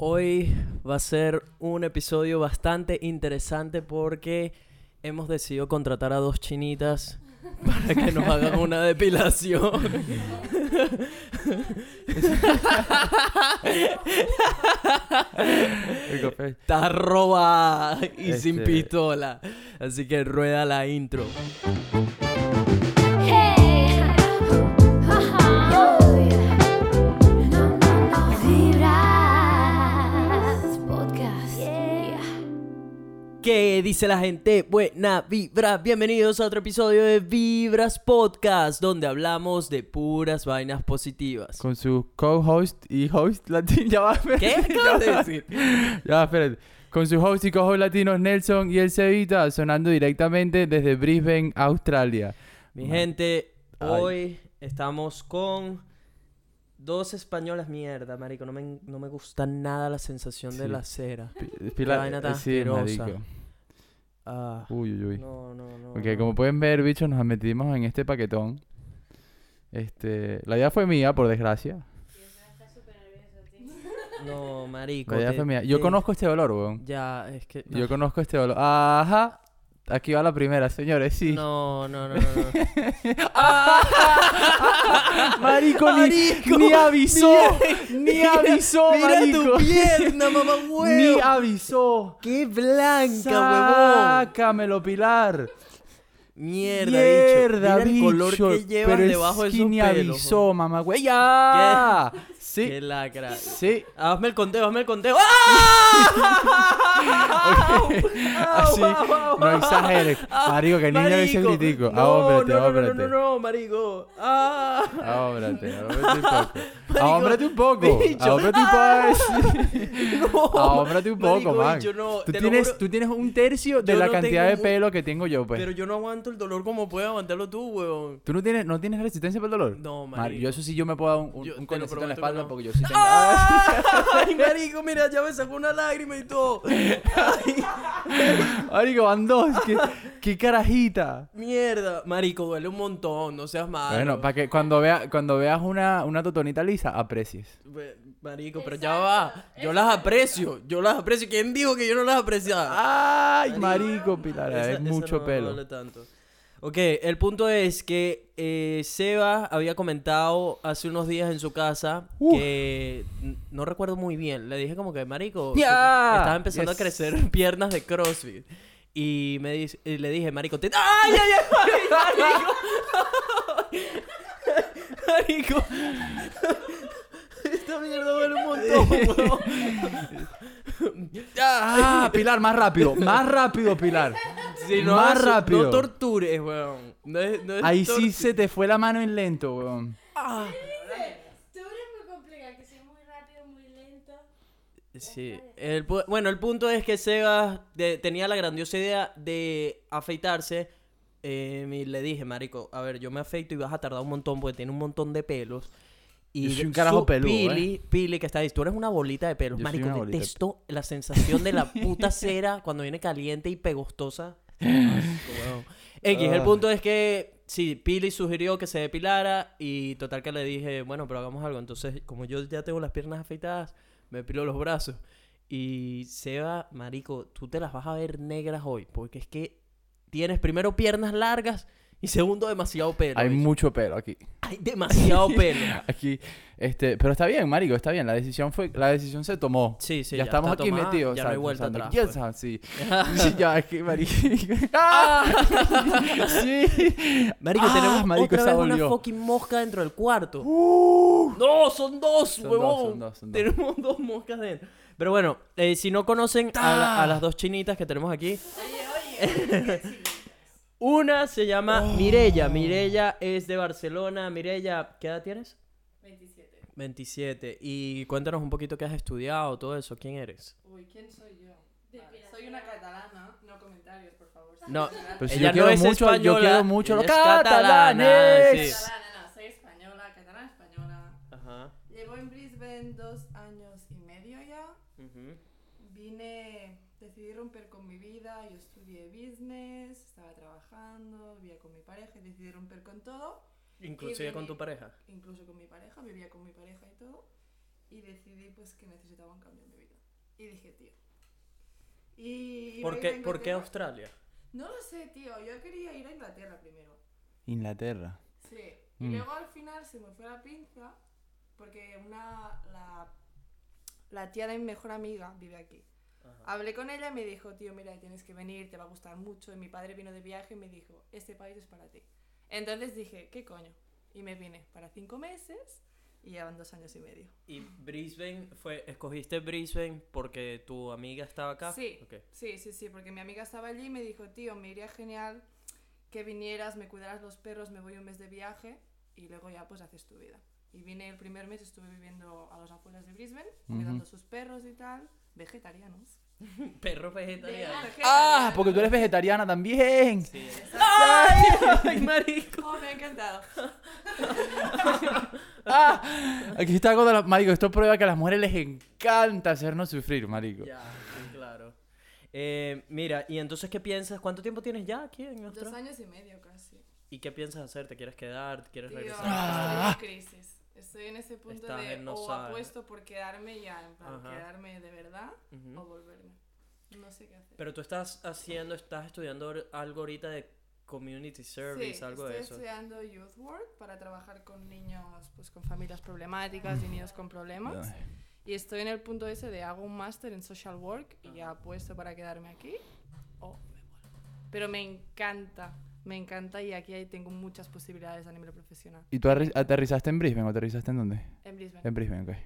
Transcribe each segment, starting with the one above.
Hoy va a ser un episodio bastante interesante porque hemos decidido contratar a dos chinitas para que nos hagan una depilación. Está robada y sin Este- pistola. Así que rueda la intro. ¿Qué dice la gente? Buena vibra. Bienvenidos a otro episodio de Vibras Podcast, donde hablamos de puras vainas positivas. Con su co-host y host latino. Ya va, espérate. ¿Qué acabas de decir? Ya va, espérate. Con su host y co-host latinos Nelson y el Cevita sonando directamente desde Brisbane, Australia. Mi Man. gente, Ay. hoy estamos con dos españolas. Mierda, marico, no me, no me gusta nada la sensación de la cera. Pi- Pilar, vaina tan eh, sí, asquerosa. Ah, Uy, uy, uy. no, no, no. Ok, no. como pueden ver, bichos, nos metimos en este paquetón. Este, la idea fue mía, por desgracia. No, marico. La idea te- fue mía. Yo te- conozco este dolor, weón. Ya, es que... Yo conozco este dolor. Ajá. Aquí va la primera, señores, sí. No, no, no, no. no. Marico, ni, Marico, ni avisó. mira- ni avisó, Mira marico. tu pierna, mamá Ni huevo. avisó. ¡Qué blanca, huevón! Sácamelo, Pilar. Mierda, Mierda, bicho. Mira el color que llevas pero es debajo de que ni pelos. avisó, mamá, güey. ¡Ya! Qué Sí. lacra. Sí. Hazme el conteo, hazme el conteo. ¡Ah! Así, no exageres. Marico, que niño ese Marico, gritico. No, Ahómbrate, no, no, no, ahómbrate. no, no, no, marico. ¡Ah! Ahómbrate, ahómbrate un poco. Ahómbrate un poco. Ahómbrate un poco. No, Ahómbrate un poco, man. bicho, no, Tú tienes, juro. tú tienes un tercio de Yo la no cantidad tengo de pelo que tengo yo, pues. Pero yo no aguanto el dolor como puedes aguantarlo tú, weón. ¿Tú no tienes, no tienes resistencia para el dolor? No, marico. Yo eso sí, yo me puedo dar un, un, Yo un en la espalda no. porque yo sí tengo... ¡Ay, marico, mira, ya me sacó una lágrima y todo! ¡Ay, Marico, van dos. ¿Qué, qué carajita. mierda! Marico, duele un montón, no seas malo. Bueno, para que cuando, vea, cuando veas una, una totonita lisa, aprecies. Marico, pero ya va. Yo las aprecio, yo las aprecio. ¿Quién dijo que yo no las apreciaba? Ay, marico, Pilar, Esa- es mucho no pelo. duele tanto. Ok, el punto es que eh, Seba había comentado hace unos días en su casa Uf. que no recuerdo muy bien. Le dije como que, marico, Ya. estaba empezando Yes. a crecer piernas de CrossFit. Y me dice, y le dije, marico, te... ¡Ay, ay, ay! Marico. marico. Esta mierda duele un montón, weón. Ah, Pilar, más rápido, más rápido, Pilar. No más rápido. No tortures, weón. No es, no es Ahí sí tortu- se te fue la mano en lento, weón. Ah. Tú eres muy complicado, que soy muy rápido, muy lento. Sí. El pu- bueno, el punto es que Seba de- tenía la grandiosa idea de afeitarse. Eh, y le dije, marico, a ver, yo me afeito y vas a tardar un montón porque tiene un montón de pelos. Y Yo soy un su- carajo peludo, Pili, Pili, que está ahí, tú eres una bolita de pelos. Yo soy marico, una de detesto la sensación de la puta cera cuando viene caliente y pegostosa. Weón. X, el Ah. punto es que sí, Pili sugirió que se depilara y total que le dije, bueno, pero hagamos algo. Entonces, como yo ya tengo las piernas afeitadas, me depilo los brazos. Y Seba, marico, tú te las vas a ver negras hoy, porque es que tienes primero piernas largas y segundo demasiado pelo. Hay bicho. mucho pelo aquí. Hay demasiado pelo. Aquí, este, pero está bien, marico, está bien. La decisión fue, la decisión se tomó. Sí, sí, ya, ya estamos está aquí tomada, metidos. ya no hay vuelta atrás, "Yes, pues". sí. Sí, ya, que, marico. ¡Ah! sí. Marico, Ah, tenemos marico, otra esa vez una fucking mosca dentro del cuarto. Uh. No, son dos, Son huevón. dos, son dos, son dos. Tenemos dos moscas dentro. Pero bueno, eh, si no conocen a, la- a las dos chinitas que tenemos aquí, una se llama Oh. Mirella. Mirella es de Barcelona. Mirella, ¿qué edad tienes? 27. 27. Y cuéntanos un poquito qué has estudiado, todo eso. ¿Quién eres? Uy, ¿quién soy yo? Vale, soy una catalana, no comentarios, por favor. No, Pero si Ella yo quiero no es mucho, yo quiero mucho los catalanes. sí. Catalana, no, soy española, catalana española. Ajá. Llevo en Brisbane dos años y medio ya. ujú. Vine, decidí romper con mi vida, yo estudié business, estaba trabajando, vivía con mi pareja y decidí romper con todo. Inclusive con tu pareja. incluso con mi pareja, vivía con mi pareja y todo. y decidí pues que necesitaba un cambio en mi vida. Y dije, tío. Y, y ¿Por qué, ¿Por qué. Australia? No lo sé, tío. Yo quería ir a Inglaterra primero. Inglaterra. Sí. Y Mm. luego al final se me fue la pinza porque una la, la tía de mi mejor amiga vive aquí. Hablé con ella y me dijo, tío, mira, tienes que venir, te va a gustar mucho. Y mi padre vino de viaje y me dijo, este país es para ti. Entonces dije, ¿qué coño? Y me vine para cinco meses y ya van dos años y medio. ¿Y Brisbane fue, escogiste Brisbane porque tu amiga estaba acá? Sí. Ok. Sí, sí, sí, porque mi amiga estaba allí y me dijo, tío, me iría genial que vinieras, me cuidaras los perros, me voy un mes de viaje y luego ya pues haces tu vida. Y vine el primer mes, estuve viviendo a las afueras de Brisbane, cuidando sus perros y tal, vegetarianos. Perro vegetariano. Ah, porque tú eres vegetariana también. Sí. ¡Ay! ¡Ay, marico! Oh, me ha encantado. ¡Ah! Aquí está algo de la... Marico, esto prueba que a las mujeres les encanta hacernos sufrir, marico. Ya, sí, claro. Eh, mira, y entonces, ¿qué piensas? ¿Cuánto tiempo tienes ya aquí en Dos Australia? años y medio casi. ¿Y qué piensas hacer? ¿Te quieres quedar? ¿Te quieres Tío, regresar? Ah. estoy en crisis. Estoy en ese punto Estás de no o saber. apuesto por quedarme ya, en plan, Ajá. quedarme de verdad Ujú. o volverme. No sé qué hacer. Pero tú estás haciendo, estás estudiando or- algo ahorita de community service, sí, algo estoy de eso. estudiando Youth Work para trabajar con niños pues, con familias problemáticas y niños con problemas. Y estoy en el punto ese de hago un máster en Social Work y ya apuesto para quedarme aquí o me vuelvo. Pero me encanta, me encanta y aquí tengo muchas posibilidades a nivel profesional. ¿Y tú aterrizaste en Brisbane o aterrizaste en dónde? En Brisbane. En Brisbane, ok.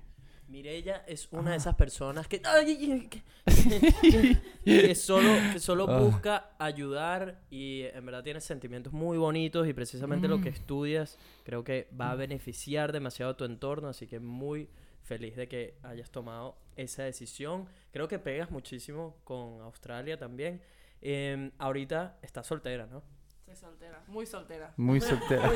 Mirella es una Ah. de esas personas que, ay, que, que solo, que solo Ah. busca ayudar y en verdad tiene sentimientos muy bonitos y precisamente lo que Mm. estudias creo que va a beneficiar demasiado a tu entorno, así que muy feliz de que hayas tomado esa decisión. Creo que pegas muchísimo con Australia también. Em, ahorita estás soltera, ¿no? Soy soltera, muy soltera. Muy soltera.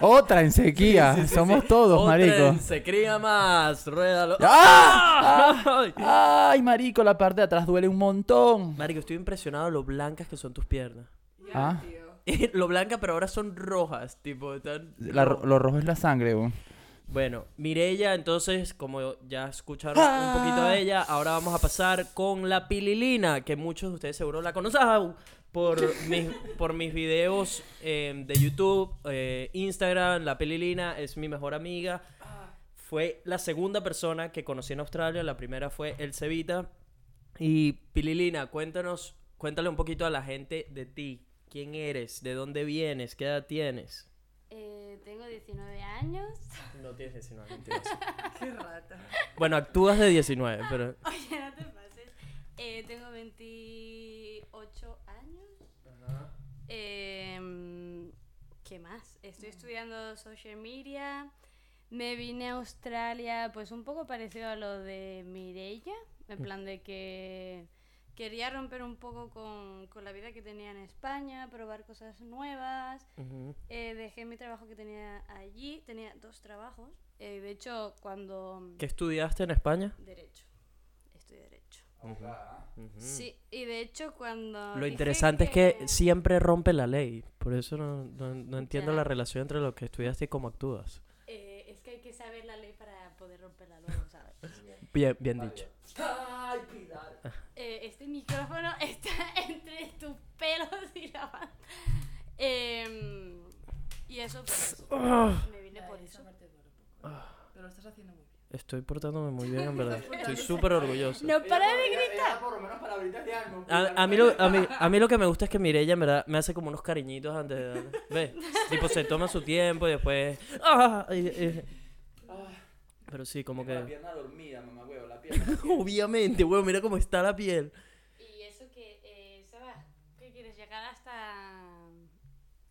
Otra en sequía. Sí, sí, sí, Somos sí. todos, Otra marico. en Se cría más, ruédalo. ¡Ah! ¡Ay! ¡Ay, marico! La parte de atrás duele un montón. Marico, estoy impresionado de lo blancas que son tus piernas. Ya, Ah. tío. lo blanca, pero ahora son rojas, tipo, están La lo rojo es la sangre, weón. Bueno, Mirella, entonces, como ya escucharon un poquito de ella, ahora vamos a pasar con la pililina, que muchos de ustedes seguro la conocen por mis, por mis videos eh, de YouTube, eh, Instagram. La pililina es mi mejor amiga. Fue la segunda persona que conocí en Australia. La primera fue El Cevita. Y Pililina, cuéntanos, cuéntale un poquito a la gente de ti. ¿Quién eres? ¿De dónde vienes? ¿Qué edad tienes? Eh, tengo 19 años. No tienes 19, mentiroso. Qué rata. Bueno, actúas de 19, pero... Oye, no te pases. Eh, tengo 28 Em, ¿Qué más? Estoy estudiando social media. Me vine a Australia, pues un poco parecido a lo de Mireia, en plan de que quería romper un poco con, con la vida que tenía en España, probar cosas nuevas. Ujú. Eh, dejé mi trabajo que tenía allí, tenía dos trabajos. Eh, de hecho, cuando... ¿Qué estudiaste en España? Derecho. Estudié Derecho. Sí, y de hecho cuando... Lo interesante es que siempre rompe la ley. Por eso no, no, no entiendo Ya. la relación entre lo que estudiaste y cómo actúas. eh, es que hay que saber la ley para poder romperla luego, ¿sabes? Bien, bien dicho. Eh, este micrófono está entre tus pelos y la banda. Em, y eso, pues, me vine por eso. Pero lo estás haciendo muy bien. Estoy portándome muy bien, en verdad. Estoy súper orgulloso. No para de gritar. por lo menos palabritas de algo. A, a mí lo, a, mí, a mí lo que me gusta es que Mireia en verdad me hace como unos cariñitos antes de darle. ¿Ves? Tipo, se toma su tiempo y después. ¡Ah! Y- y- Pero sí, como que. pierna dormida, mamá huevo, la pierna. Obviamente, weón, mira cómo está la piel. Y eso que, eh, Seba, ¿qué quieres llegar hasta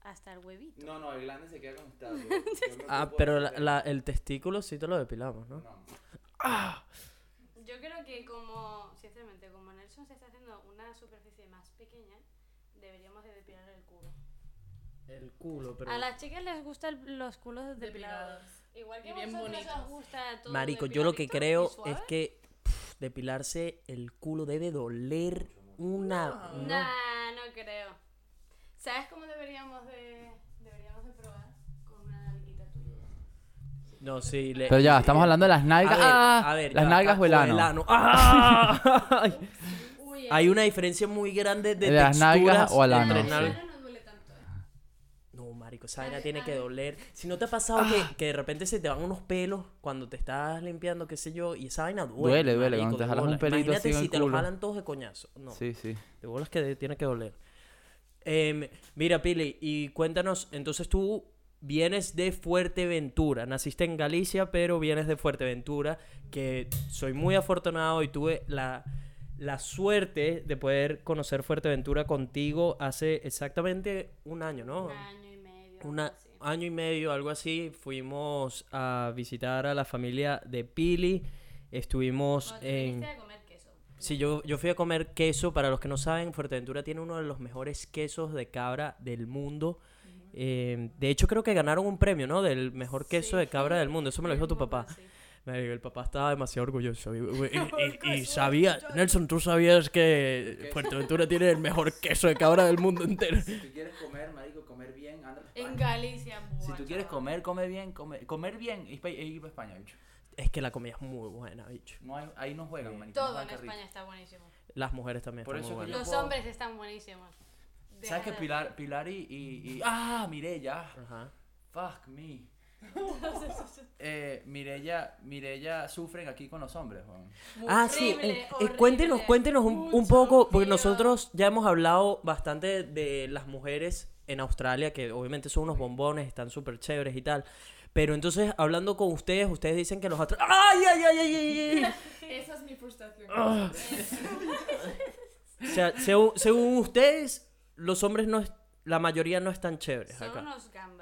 hasta el huevito? No, no, el glande se queda como está. Ah, pero la- la- el testículo sí te lo depilamos, ¿no? Yo creo que como, sinceramente, como Nelson se está haciendo una superficie más pequeña, deberíamos de depilar el culo. El culo, pero. A las chicas les gustan los culos depilados. Depilados. Igual que Y a bien vosotros bonitos. os gusta todo Marico, yo lo que creo es que pff, depilarse el culo debe doler una. No. no. Nah, no creo. ¿Sabes cómo deberíamos de, deberíamos de probar? Con una nalguita tuya. No, sí. le- Pero ya, estamos hablando de las A nalgas. ver, ¡Ah! a ver, las ya, nalgas o el ano. ¡Ah! Ay. Uy, Hay una diferencia muy grande de, ¿De las nalgas texturas o ano? el ano ¿eh? No, marico, esa vaina tiene que doler. Si no te ha pasado Ah. que, que de repente se te van unos pelos cuando te estás limpiando, qué sé yo, y esa vaina duele. Duele, duele, marico, cuando te jalas un pelito Imagínate así si el te lo jalan todos de coñazo. No, Sí, sí. de bolas que tiene que doler. Em, mira, Pili, y cuéntanos, entonces tú vienes de Fuerteventura, naciste en Galicia, pero vienes de Fuerteventura, que soy muy afortunado y tuve la, la suerte de poder conocer Fuerteventura contigo hace exactamente un año, ¿no? Un año y medio. Así. año y medio, algo así, fuimos a visitar a la familia de Pili, estuvimos en... Sí, yo, yo fui a comer queso. Para los que no saben, Fuerteventura tiene uno de los mejores quesos de cabra del mundo. Eh, de hecho, creo que ganaron un premio, ¿no? Del mejor queso de cabra del mundo. Eso me lo dijo tu papá. Sí. El papá estaba demasiado orgulloso. Y, y- y- y sabía, Nelson, tú sabías que Fuerteventura tiene el mejor queso de cabra del mundo entero. Si tú quieres comer, marico, comer bien, anda En Galicia, Si tú quieres comer, come bien, come- comer bien y para España, bicho. Es que la comida es muy buena, bicho. No hay, ahí no juegan, marico. Todo en España está buenísimo. Las mujeres también Por están eso muy es que buenas. Los puedo- hombres están buenísimos. ¿Sabes que Pilar, Pilar y, y, y- ¡Ah! Mirella. Ajá. Fuck me. eh, Mirella, Mirella sufren aquí con los hombres, Juan. Ah, sí. Horrible, eh, eh, horrible. cuéntenos, cuéntenos un, un poco, porque tío. nosotros ya hemos hablado bastante de las mujeres en Australia, que obviamente son unos bombones, están súper chéveres y tal. Pero entonces, hablando con ustedes, ustedes dicen que los atra... ¡Ay, ay, ay, ay, ay, ay! Esa es mi frustración. Ah. O sea, según, según ustedes, los hombres no es- la mayoría no están chéveres Son acá. unos gambas.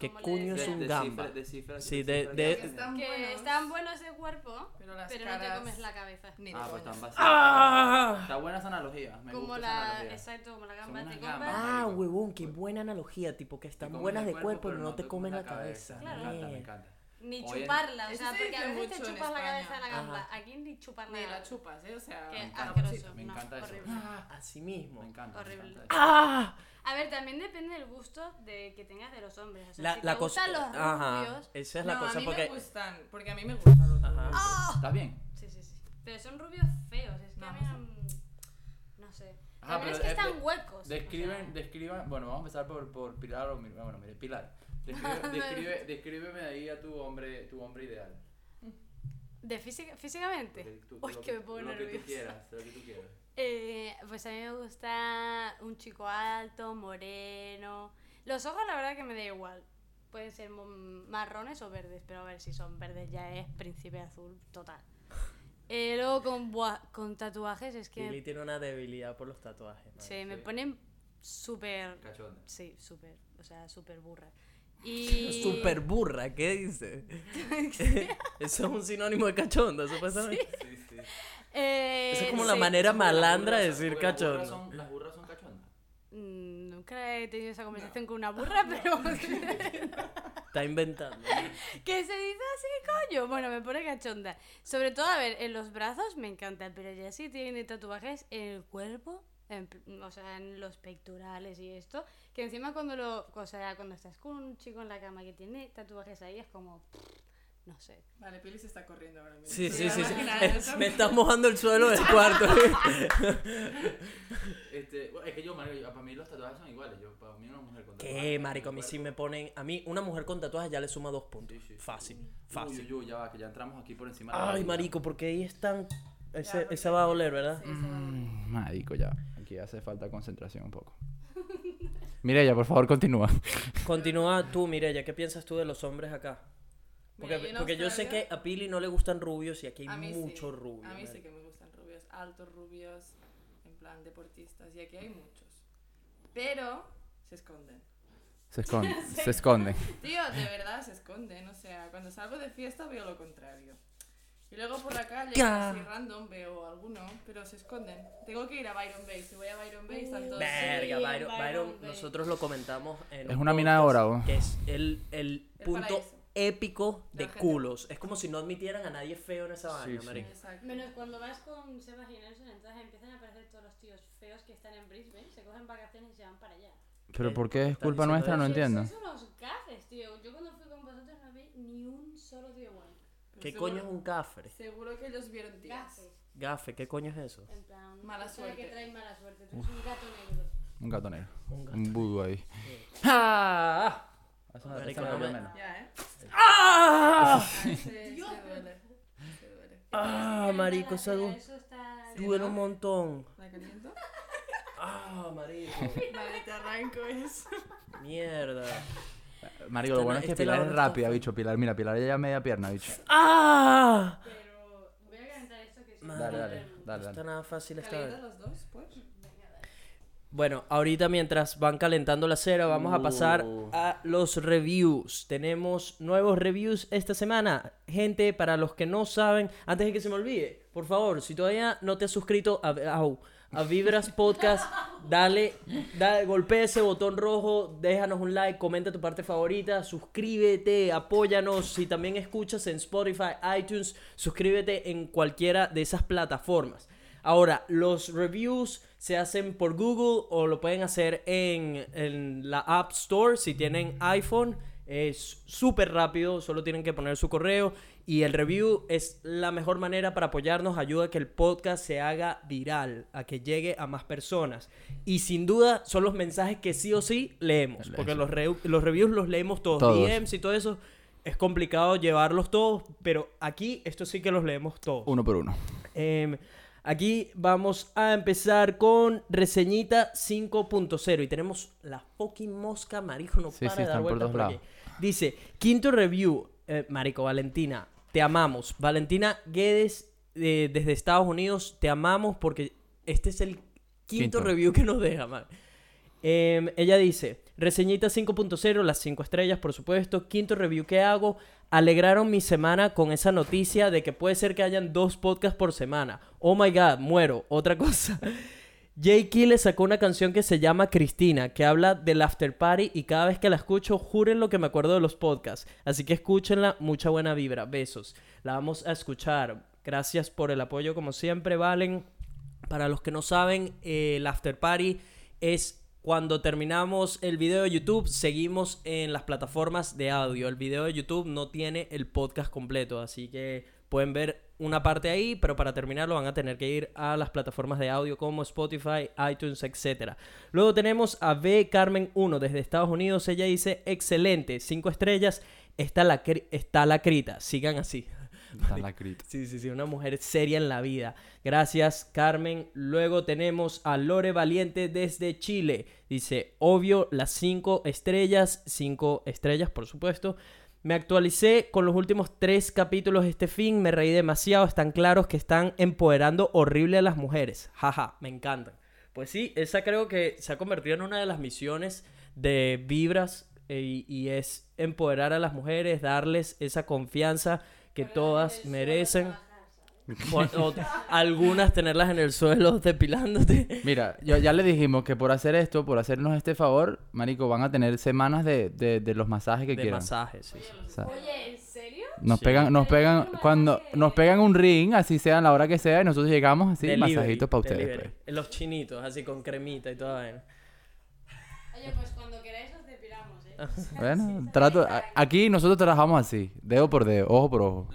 ¿Qué coño es un gamba? Descifra, Sí, de- de- Están Que buenos, están buenos de cuerpo, pero las pero no caras... te comes la cabeza. Ni de Ah, pues están vacíos. ¡Ah! Está buena esa analogía. Me como gusta esa la. analogía. Exacto, como la gamba te comes. Ah, huevón, qué buena analogía, tipo que están comes buenas de cuerpo, pero no te comen la cabeza. Claro. Me encanta, me encanta. Ni Oye, chuparla, o sea, se porque a veces te chupas la cabeza de la gamba. Ajá. Aquí ni chuparla. Ni la chupas, ¿eh? O sea... Qué a asqueroso. Me no, encanta eso. horrible. Así mismo. Me encanta. me Horrible. encanta eso. ¡Ah! A ver, también depende del gusto de que tengas de los hombres. O sea, La, si la te cosa. gustan los Ajá. rubios. Esa es la no, cosa a mí porque. me gustan, porque a mí me gustan los Ajá. rubios. ¿Estás bien? Sí, sí, sí. Pero son rubios feos. Es que a mí no. No sé. Ajá, También pero es que es están de- huecos. o Describen, sea, describan, bueno, vamos a empezar por, por Pilar o bueno, mire, Pilar. Describe, describe, descríbeme ahí a tu hombre, tu hombre ideal. de física, físicamente. Uy, lo que me pongo Lo que tú nerviosa. quieras, lo que tú quieras. Eh, pues a mí me gusta un chico alto, moreno. Los ojos, la verdad que me da igual. Pueden ser marrones o verdes, pero a ver si son verdes ya es príncipe azul total. Eh, luego con, buah, con tatuajes es que Lili tiene una debilidad por los tatuajes. se me sí. ponen súper... Cachonda. Sí, súper. O sea, súper burra. Y... Super burra, ¿qué dice? Eso es un sinónimo de cachonda, supuestamente. Sí, sí. Eh, Eso es como sí. la manera malandra de decir cachondo. son- Las burras son cachondas. Mm, Nunca he tenido esa conversación con una burra, pero... Está inventando. ¿Qué se dice así, coño? Bueno, me pone cachonda. Sobre todo, a ver, en los brazos me encantan, pero ya sí tiene tatuajes en el cuerpo, en o sea, en los pectorales y esto, que encima cuando lo, o sea, cuando estás con un chico en la cama que tiene tatuajes ahí es como, no sé. Vale, Pili se está corriendo ahora mismo. Sí, sí, Ya sí. sí. Me estás mojando el suelo del cuarto. Este, es que yo, marico, para mí los tatuajes son iguales. Yo, para mí una mujer con tatuajes. ¿Qué, marico? A mí sí me ponen. A mí, una mujer con tatuajes ya le suma dos puntos. Sí, sí, sí. Fácil, Uy, fácil. uy, uy, ya va, que ya entramos aquí por encima de la Ay, marico, porque ahí están. Ese, porque- esa va a doler, ¿verdad? Mm, Marico, ya. Aquí hace falta concentración un poco. Mireya, por favor, continúa. Continúa tú, Mireya, ¿qué piensas tú de los hombres acá? Porque, Mira, porque yo sé que a Pili no le gustan rubios y aquí hay mí muchos sí. rubios. A mí sí marico. que me gustan rubios, altos rubios, en plan deportistas, y aquí hay muchos. Pero se esconden. Se esconde. se esconde. Tío, de verdad se esconden. O sea, cuando salgo de fiesta veo lo contrario. Y luego por la calle, Ca- así random, veo alguno, pero se esconden. Tengo que ir a Byron Bay. Si voy a Byron Bay, están todos. Verga, Sí, Byron, Byron Byron, Bay. nosotros lo comentamos en Es un una mina de oro, ¿o? Que es el, el El punto paraíso. Épico de culos. Es como si no admitieran a nadie feo en esa Sí, vaina, sí. marico. Exacto. Menos cuando vas con Sebas y Nelson, entonces empiezan a aparecer todos los tíos feos que están en Brisbane, se cogen vacaciones y se van para allá. Pero ¿Qué? ¿por qué es ¿Estás culpa nuestra? No entiendo. Sois unos gafes, tío. Yo cuando fui con vosotros no vi ni un solo tío bueno. ¿Qué Seguro- coño es un cafre? Seguro que ellos vieron tías. Gafes. Gafe, ¿qué coño es eso? En plan, Mala persona que suerte. trae mala suerte. Tú eres un gato negro. Un gato negro. Un gato Un vudú ahí. ¡Ah! Marico, no me- Ya, ¿eh? ¡Ah! Ah, ese- ese duele. Duele. ¡Ah, marico! Eso du- Eso está... Sí, duele ¿no? un montón. ¿La caliento? ¡Ah, marico! Vale, te arranco eso. Mierda. Marico, lo Este bueno no- es que este Pilar es no rápida, bicho. Pilar, mira, Pilar ya media pierna, bicho. ¡Ah! Pero voy a calentar esto que sí. Dale, Dale, dale, No dale, está nada fácil esta ¿Calientas vez. los dos, pues? Bueno, ahorita mientras van calentando la cera, vamos a pasar Uh. a los reviews. Tenemos nuevos reviews esta semana. Gente, para los que no saben, antes de que se me olvide, por favor, si todavía no te has suscrito a, au, a Vibras Podcast, dale, dale, golpea ese botón rojo, déjanos un like, comenta tu parte favorita, suscríbete, apóyanos. Si también escuchas en Spotify, iTunes, suscríbete en cualquiera de esas plataformas. Ahora, los reviews se hacen por Google o lo pueden hacer en, en la App Store si tienen iPhone. Es súper rápido, solo tienen que poner su correo y el review es la mejor manera para apoyarnos, ayuda a que el podcast se haga viral, a que llegue a más personas. Y sin duda son los mensajes que sí o sí leemos, porque los, re- los reviews los leemos todos, Todos. DMs y todo eso. Es complicado llevarlos todos, pero aquí esto sí que los leemos todos. Uno por uno. Em, aquí vamos a empezar con reseñita 5.0 y tenemos la fucking mosca, marico, no Sí, para sí, de dar por vueltas por aquí. Dice, quinto review, eh, marico, Valentina, te amamos. Valentina Guedes eh, desde Estados Unidos, te amamos porque este es el quinto, Quinto. review que nos deja, man. Em, ella dice, reseñita 5.0, las 5 estrellas, por supuesto. Quinto review que hago. Alegraron mi semana con esa noticia de que puede ser que hayan dos podcasts por semana. Oh my god, muero. Otra cosa. Key le sacó una canción que se llama Cristina, que habla del after party y cada vez que la escucho, juren lo que me acuerdo de los podcasts. Así que escúchenla, mucha buena vibra. Besos. La vamos a escuchar. Gracias por el apoyo como siempre, Valen. Para los que no saben, eh, el after party es cuando terminamos el video de YouTube, seguimos en las plataformas de audio. El video de YouTube no tiene el podcast completo, así que pueden ver una parte ahí, pero para terminarlo van a tener que ir a las plataformas de audio como Spotify, iTunes, etc. Luego tenemos a B. Carmen 1 desde Estados Unidos. Ella dice, excelente, 5 estrellas, está la, está la crita, sigan así. Sí, sí, sí, una mujer seria en la vida. Gracias, Carmen. Luego tenemos a Lore Valiente desde Chile. Dice, obvio, las cinco estrellas, cinco estrellas, por supuesto. Me actualicé con los últimos tres capítulos este fin, me reí demasiado, están claros que están empoderando horrible a las mujeres. Jaja, me encantan. Pues sí, esa creo que se ha convertido en una de las misiones de Vibras eh, y, y es empoderar a las mujeres, darles esa confianza que todas merecen. O- o algunas tenerlas en el suelo depilándote. Mira, yo- ya le dijimos que por hacer esto, por hacernos este favor, marico, van a tener semanas de, de, de los masajes que De quieran. masajes, sí, sí. O sea, Oye, ¿en serio? nos Sí. pegan, nos pegan, cuando nos pegan un ring, así sea a la hora que sea, y nosotros llegamos así, Delivery, masajitos para ustedes. delivery. Los chinitos, así con cremita y toda vaina. Oye, pues cuando queráis os depilamos, ¿eh? pues. Bueno, trato, aquí nosotros trabajamos así, dedo por dedo, ojo por ojo.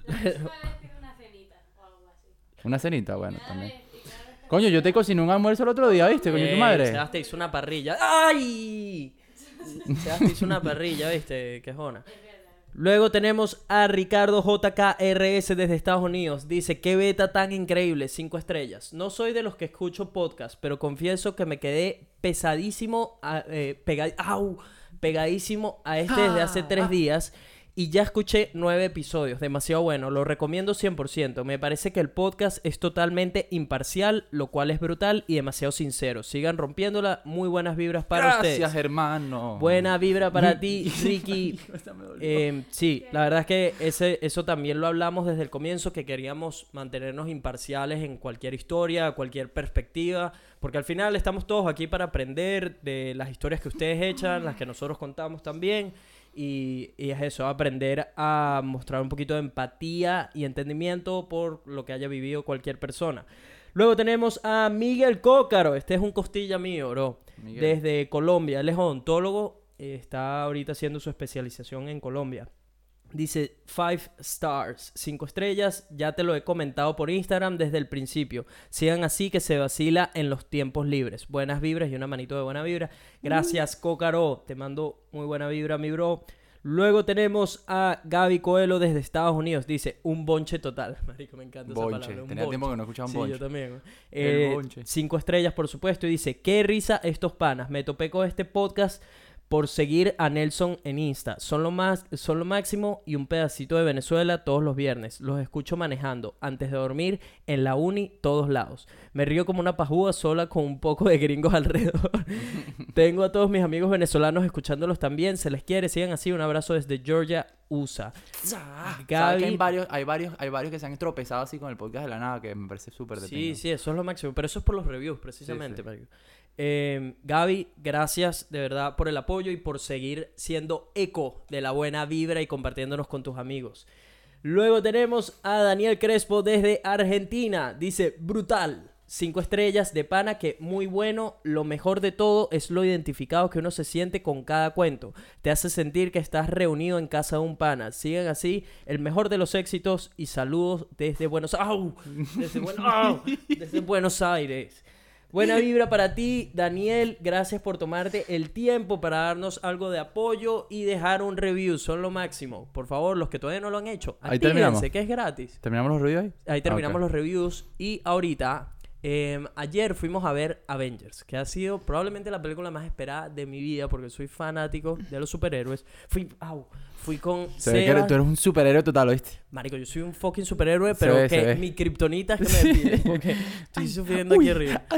Una cenita bueno, también. Coño, yo te cociné un almuerzo el otro día, ¿viste? Coño, tu Ey, madre. Sebas te hizo una parrilla. ¡Ay! Sebas te hizo una parrilla, ¿viste? Quejona. Luego tenemos a Ricardo JKRS desde Estados Unidos. Dice, qué beta tan increíble, cinco estrellas. No soy de los que escucho podcast, pero confieso que me quedé pesadísimo, a- eh, pega- au, pegadísimo a este desde hace tres días. Y ya escuché nueve episodios, demasiado bueno, lo recomiendo 100%. Me parece que el podcast es totalmente imparcial, lo cual es brutal y demasiado sincero. Sigan rompiéndola, muy buenas vibras para Gracias, ustedes. hermano. Buena vibra para ti, Ricky. Eh, sí, la verdad es que ese, eso también lo hablamos desde el comienzo, que queríamos mantenernos imparciales en cualquier historia, cualquier perspectiva, porque al final estamos todos aquí para aprender de las historias que ustedes echan, las que nosotros contamos también, y, y es eso, aprender a mostrar un poquito de empatía y entendimiento por lo que haya vivido cualquier persona. Luego tenemos a Miguel Cócaro, este es un costilla mío, bro. Miguel. desde Colombia. Él es odontólogo, eh, está ahorita haciendo su especialización en Colombia. Dice five stars, cinco estrellas. Ya te lo he comentado por Instagram desde el principio. Sigan así que se vacila en los tiempos libres. Buenas vibras y una manito de buena vibra. Gracias, Cócaro. Te mando muy buena vibra, mi bro. Luego tenemos a Gaby Coelho desde Estados Unidos. Dice, un bonche total. Marico, me encanta esa Bonche. palabra. un Tenía tiempo que no escuchaba un Sí, bonche. yo también. El Eh, bonche. cinco estrellas, por supuesto. Y dice, qué risa estos panas. Me topé con este podcast por seguir a Nelson en Insta. Son lo, más, son lo máximo y un pedacito de Venezuela todos los viernes. Los escucho manejando, antes de dormir, en la uni, todos lados. Me río como una pajúa sola con un poco de gringos alrededor. Tengo a todos mis amigos venezolanos escuchándolos también. Se les quiere, sigan así. Un abrazo desde Georgia, USA. ¿Sabes Gaby- que hay varios, hay varios, hay varios que se han tropezado así con el podcast de la nada, que me parece súper Sí, sí, eso es lo máximo. Pero eso es por los reviews, precisamente, sí. Eh, Gaby, gracias de verdad por el apoyo y por seguir siendo eco de la buena vibra y compartiéndonos con tus amigos. Luego tenemos a Daniel Crespo desde Argentina. Dice, brutal. Cinco estrellas de pana que muy bueno. Lo mejor de todo es lo identificado que uno se siente con cada cuento. Te hace sentir que estás reunido en casa de un pana. Sigan así. El mejor de los éxitos y saludos desde Buenos ¡Au! Desde, Buen- ¡Au! desde Buenos Aires. Buena vibra para ti, Daniel. Gracias por tomarte el tiempo para darnos algo de apoyo y dejar un review. Son lo máximo. Por favor, los que todavía no lo han hecho, Ahí terminamos. que es gratis. ¿Terminamos los reviews ahí? Ahí terminamos Ok. los reviews. Y ahorita, eh, ayer fuimos a ver Avengers, que ha sido probablemente la película más esperada de mi vida porque soy fanático de los superhéroes. Fui, au, fui con Se ve que eres- Sebas. tú eres un superhéroe total, ¿oíste? Marico, yo soy un fucking superhéroe, pero ve, que mi kriptonita es que me pide, porque estoy sufriendo aquí arriba.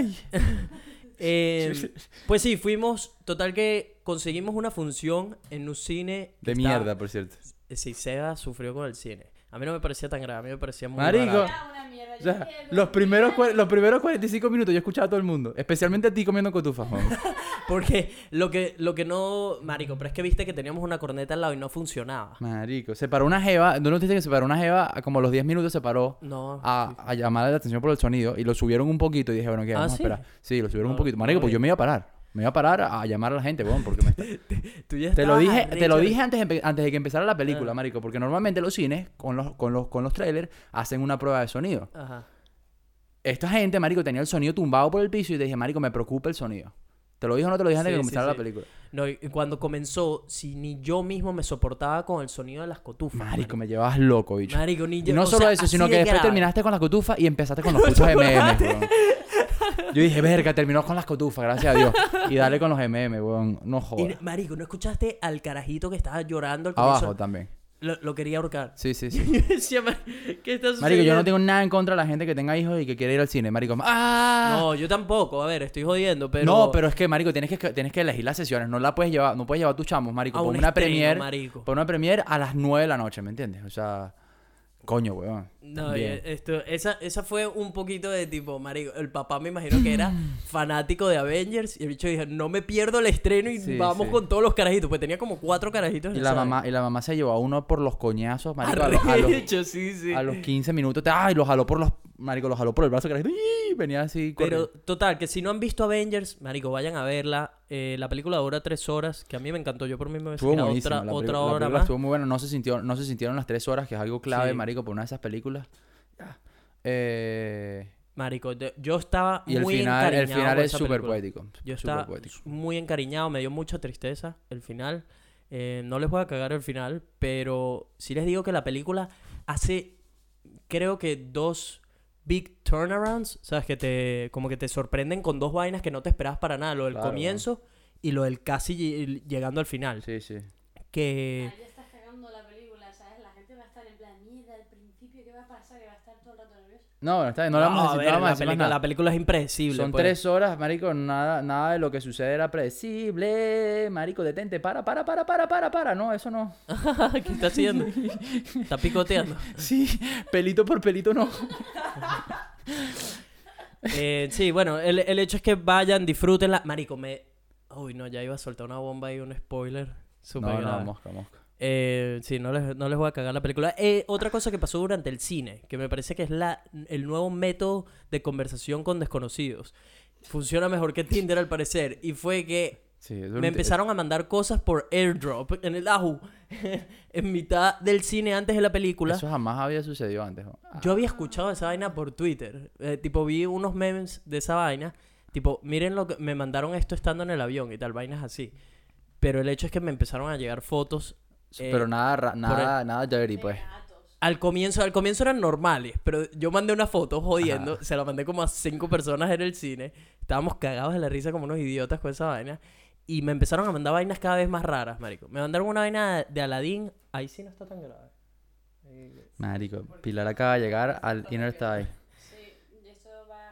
Eh, pues sí, fuimos. Total que conseguimos una función en un cine. De estaba- mierda, por cierto. Sí, Seba sufrió con el cine. A mí no me parecía tan grave, a mí me parecía muy Marico. barato. Era una mierda. O Yo sea, dije, los "No, primeros, mira". cua- los primeros 45 minutos yo escuchaba a todo el mundo. Especialmente a ti comiendo cotufas, Juan. Porque lo que, lo que no. Marico, pero es que viste que teníamos una corneta al lado y no funcionaba. Marico. Se paró una jeva. ¿No notaste que se paró una jeva? a Como a los 10 minutos se paró No. a, a llamar la atención por el sonido. Y lo subieron un poquito. Y dije, bueno, ¿qué? ¿Ah, Vamos sí? a esperar. Sí, lo subieron un poquito. Marico, no pues yo me iba a parar. Me iba a parar a, llamar a la gente, weón, porque me está- Tú ya Te lo dije, te lo dije antes, de empe- antes de que empezara la película, Ah. marico, porque normalmente los cines con los con los con los trailers hacen una prueba de sonido. Ajá. Esta gente, marico, tenía el sonido tumbado por el piso y te dije, marico, me preocupa el sonido. ¿Te lo dije o no te lo dije antes de que sí, comenzara la película? No, y cuando comenzó, si ni yo mismo me soportaba con el sonido de las cotufas. Marico, me llevas loco, bicho. Marico, ni Y yo. no o solo sea, eso, sino que de después grave. terminaste con las cotufas y empezaste con los putos MM. Yo dije, verga, terminó con las cotufas, gracias a Dios. Y dale con los MM, weón. No Y, jodas. marico, ¿no escuchaste al carajito que estaba llorando al comienzo? Abajo también. Lo, lo quería ahorcar. Sí, sí, sí. Yo decía, "Mar- ¿qué está sucediendo? Marico, yo no tengo nada en contra de la gente que tenga hijos y que quiere ir al cine, marico. ¡Ah! No, yo tampoco. A ver, estoy jodiendo, pero... No, pero es que, marico, tienes que, tienes que elegir las sesiones. No la puedes llevar, no puedes llevar a tus chamos, marico. A Por un una estreno, premier, marico. por una premier a las 9 de la noche, ¿me entiendes? O sea, coño, weón. No, y esto, esa, esa fue un poquito de tipo, marico, el papá me imagino que era fanático de Avengers y el bicho dijo, no me pierdo el estreno y Sí, vamos sí. con todos los carajitos. Pues tenía como cuatro carajitos. en Y la mamá, y la mamá se llevó a uno por los coñazos, marico, a los, a los- sí, a los 15 minutos. ¡Ay! Lo jaló por los, marico, lo jaló por el brazo, carajito. ¡Y! Venía así Pero total, que si no han visto Avengers, marico, vayan a verla. Eh, la película dura tres horas, que a mí me encantó. Yo por mí me quedado buenísimo. otra, la, otra hora más. estuvo muy buena. No se, sintió, no se sintieron las tres horas, que es algo clave, marico, por una de esas películas. Eh, Marico, yo estaba y el muy final, el encariñado final con es súper poético. Yo súper estaba poético. muy encariñado, me dio mucha tristeza el final. Eh, no les voy a cagar el final, pero sí les digo que la película hace, creo que dos big turnarounds, sabes que te, como que te sorprenden con dos vainas que no te esperabas para nada, lo del Claro, comienzo y lo del casi lle- llegando al final. Sí, sí. Que Ya estás cagando la película, ¿sabes? La gente va a estar en plan, mierda, al principio, ¿qué va a pasar? Que va a estar todo el rato nervioso. No, está bien, no, le vamos a No, decir, ver, no la, más película, la película es impredecible. Son pues. tres horas, marico, nada, nada de lo que sucede era predecible. Marico, detente, para, para, para, para, para, para. No, eso no. ¿Qué está haciendo? está picoteando. Sí, pelito por pelito no. Eh, sí, bueno, el, el hecho es que vayan, disfrútenla. Marico, me... Uy, no, ya iba a soltar una bomba y un spoiler. Súper No, no, grave. mosca, mosca. Eh, sí, no les, no les voy a cagar la película. Eh, otra cosa que pasó durante el cine, que me parece que es la, el nuevo método de conversación con desconocidos. Funciona mejor que Tinder al parecer. Y fue que Sí, me empezaron a mandar cosas por airdrop en el Ahu. en mitad del cine antes de la película. Eso jamás había sucedido antes. ¿no? Ah, Yo había escuchado esa vaina por Twitter. Eh, tipo, vi unos memes de esa vaina. Tipo, miren lo que me mandaron esto estando en el avión y tal, vainas así. Pero el hecho es que me empezaron a llegar fotos. Eh, pero nada, ra- nada, nada dirty, pues. Al comienzo, al comienzo eran normales, pero yo mandé una foto jodiendo, se la mandé como a cinco personas en el cine. Estábamos cagados de la risa como unos idiotas con esa vaina. Y me empezaron a mandar vainas cada vez más raras, marico. Me mandaron una vaina de Aladdin. Ahí sí no está tan grave. Marico, Pilar acaba de llegar al inner thigh.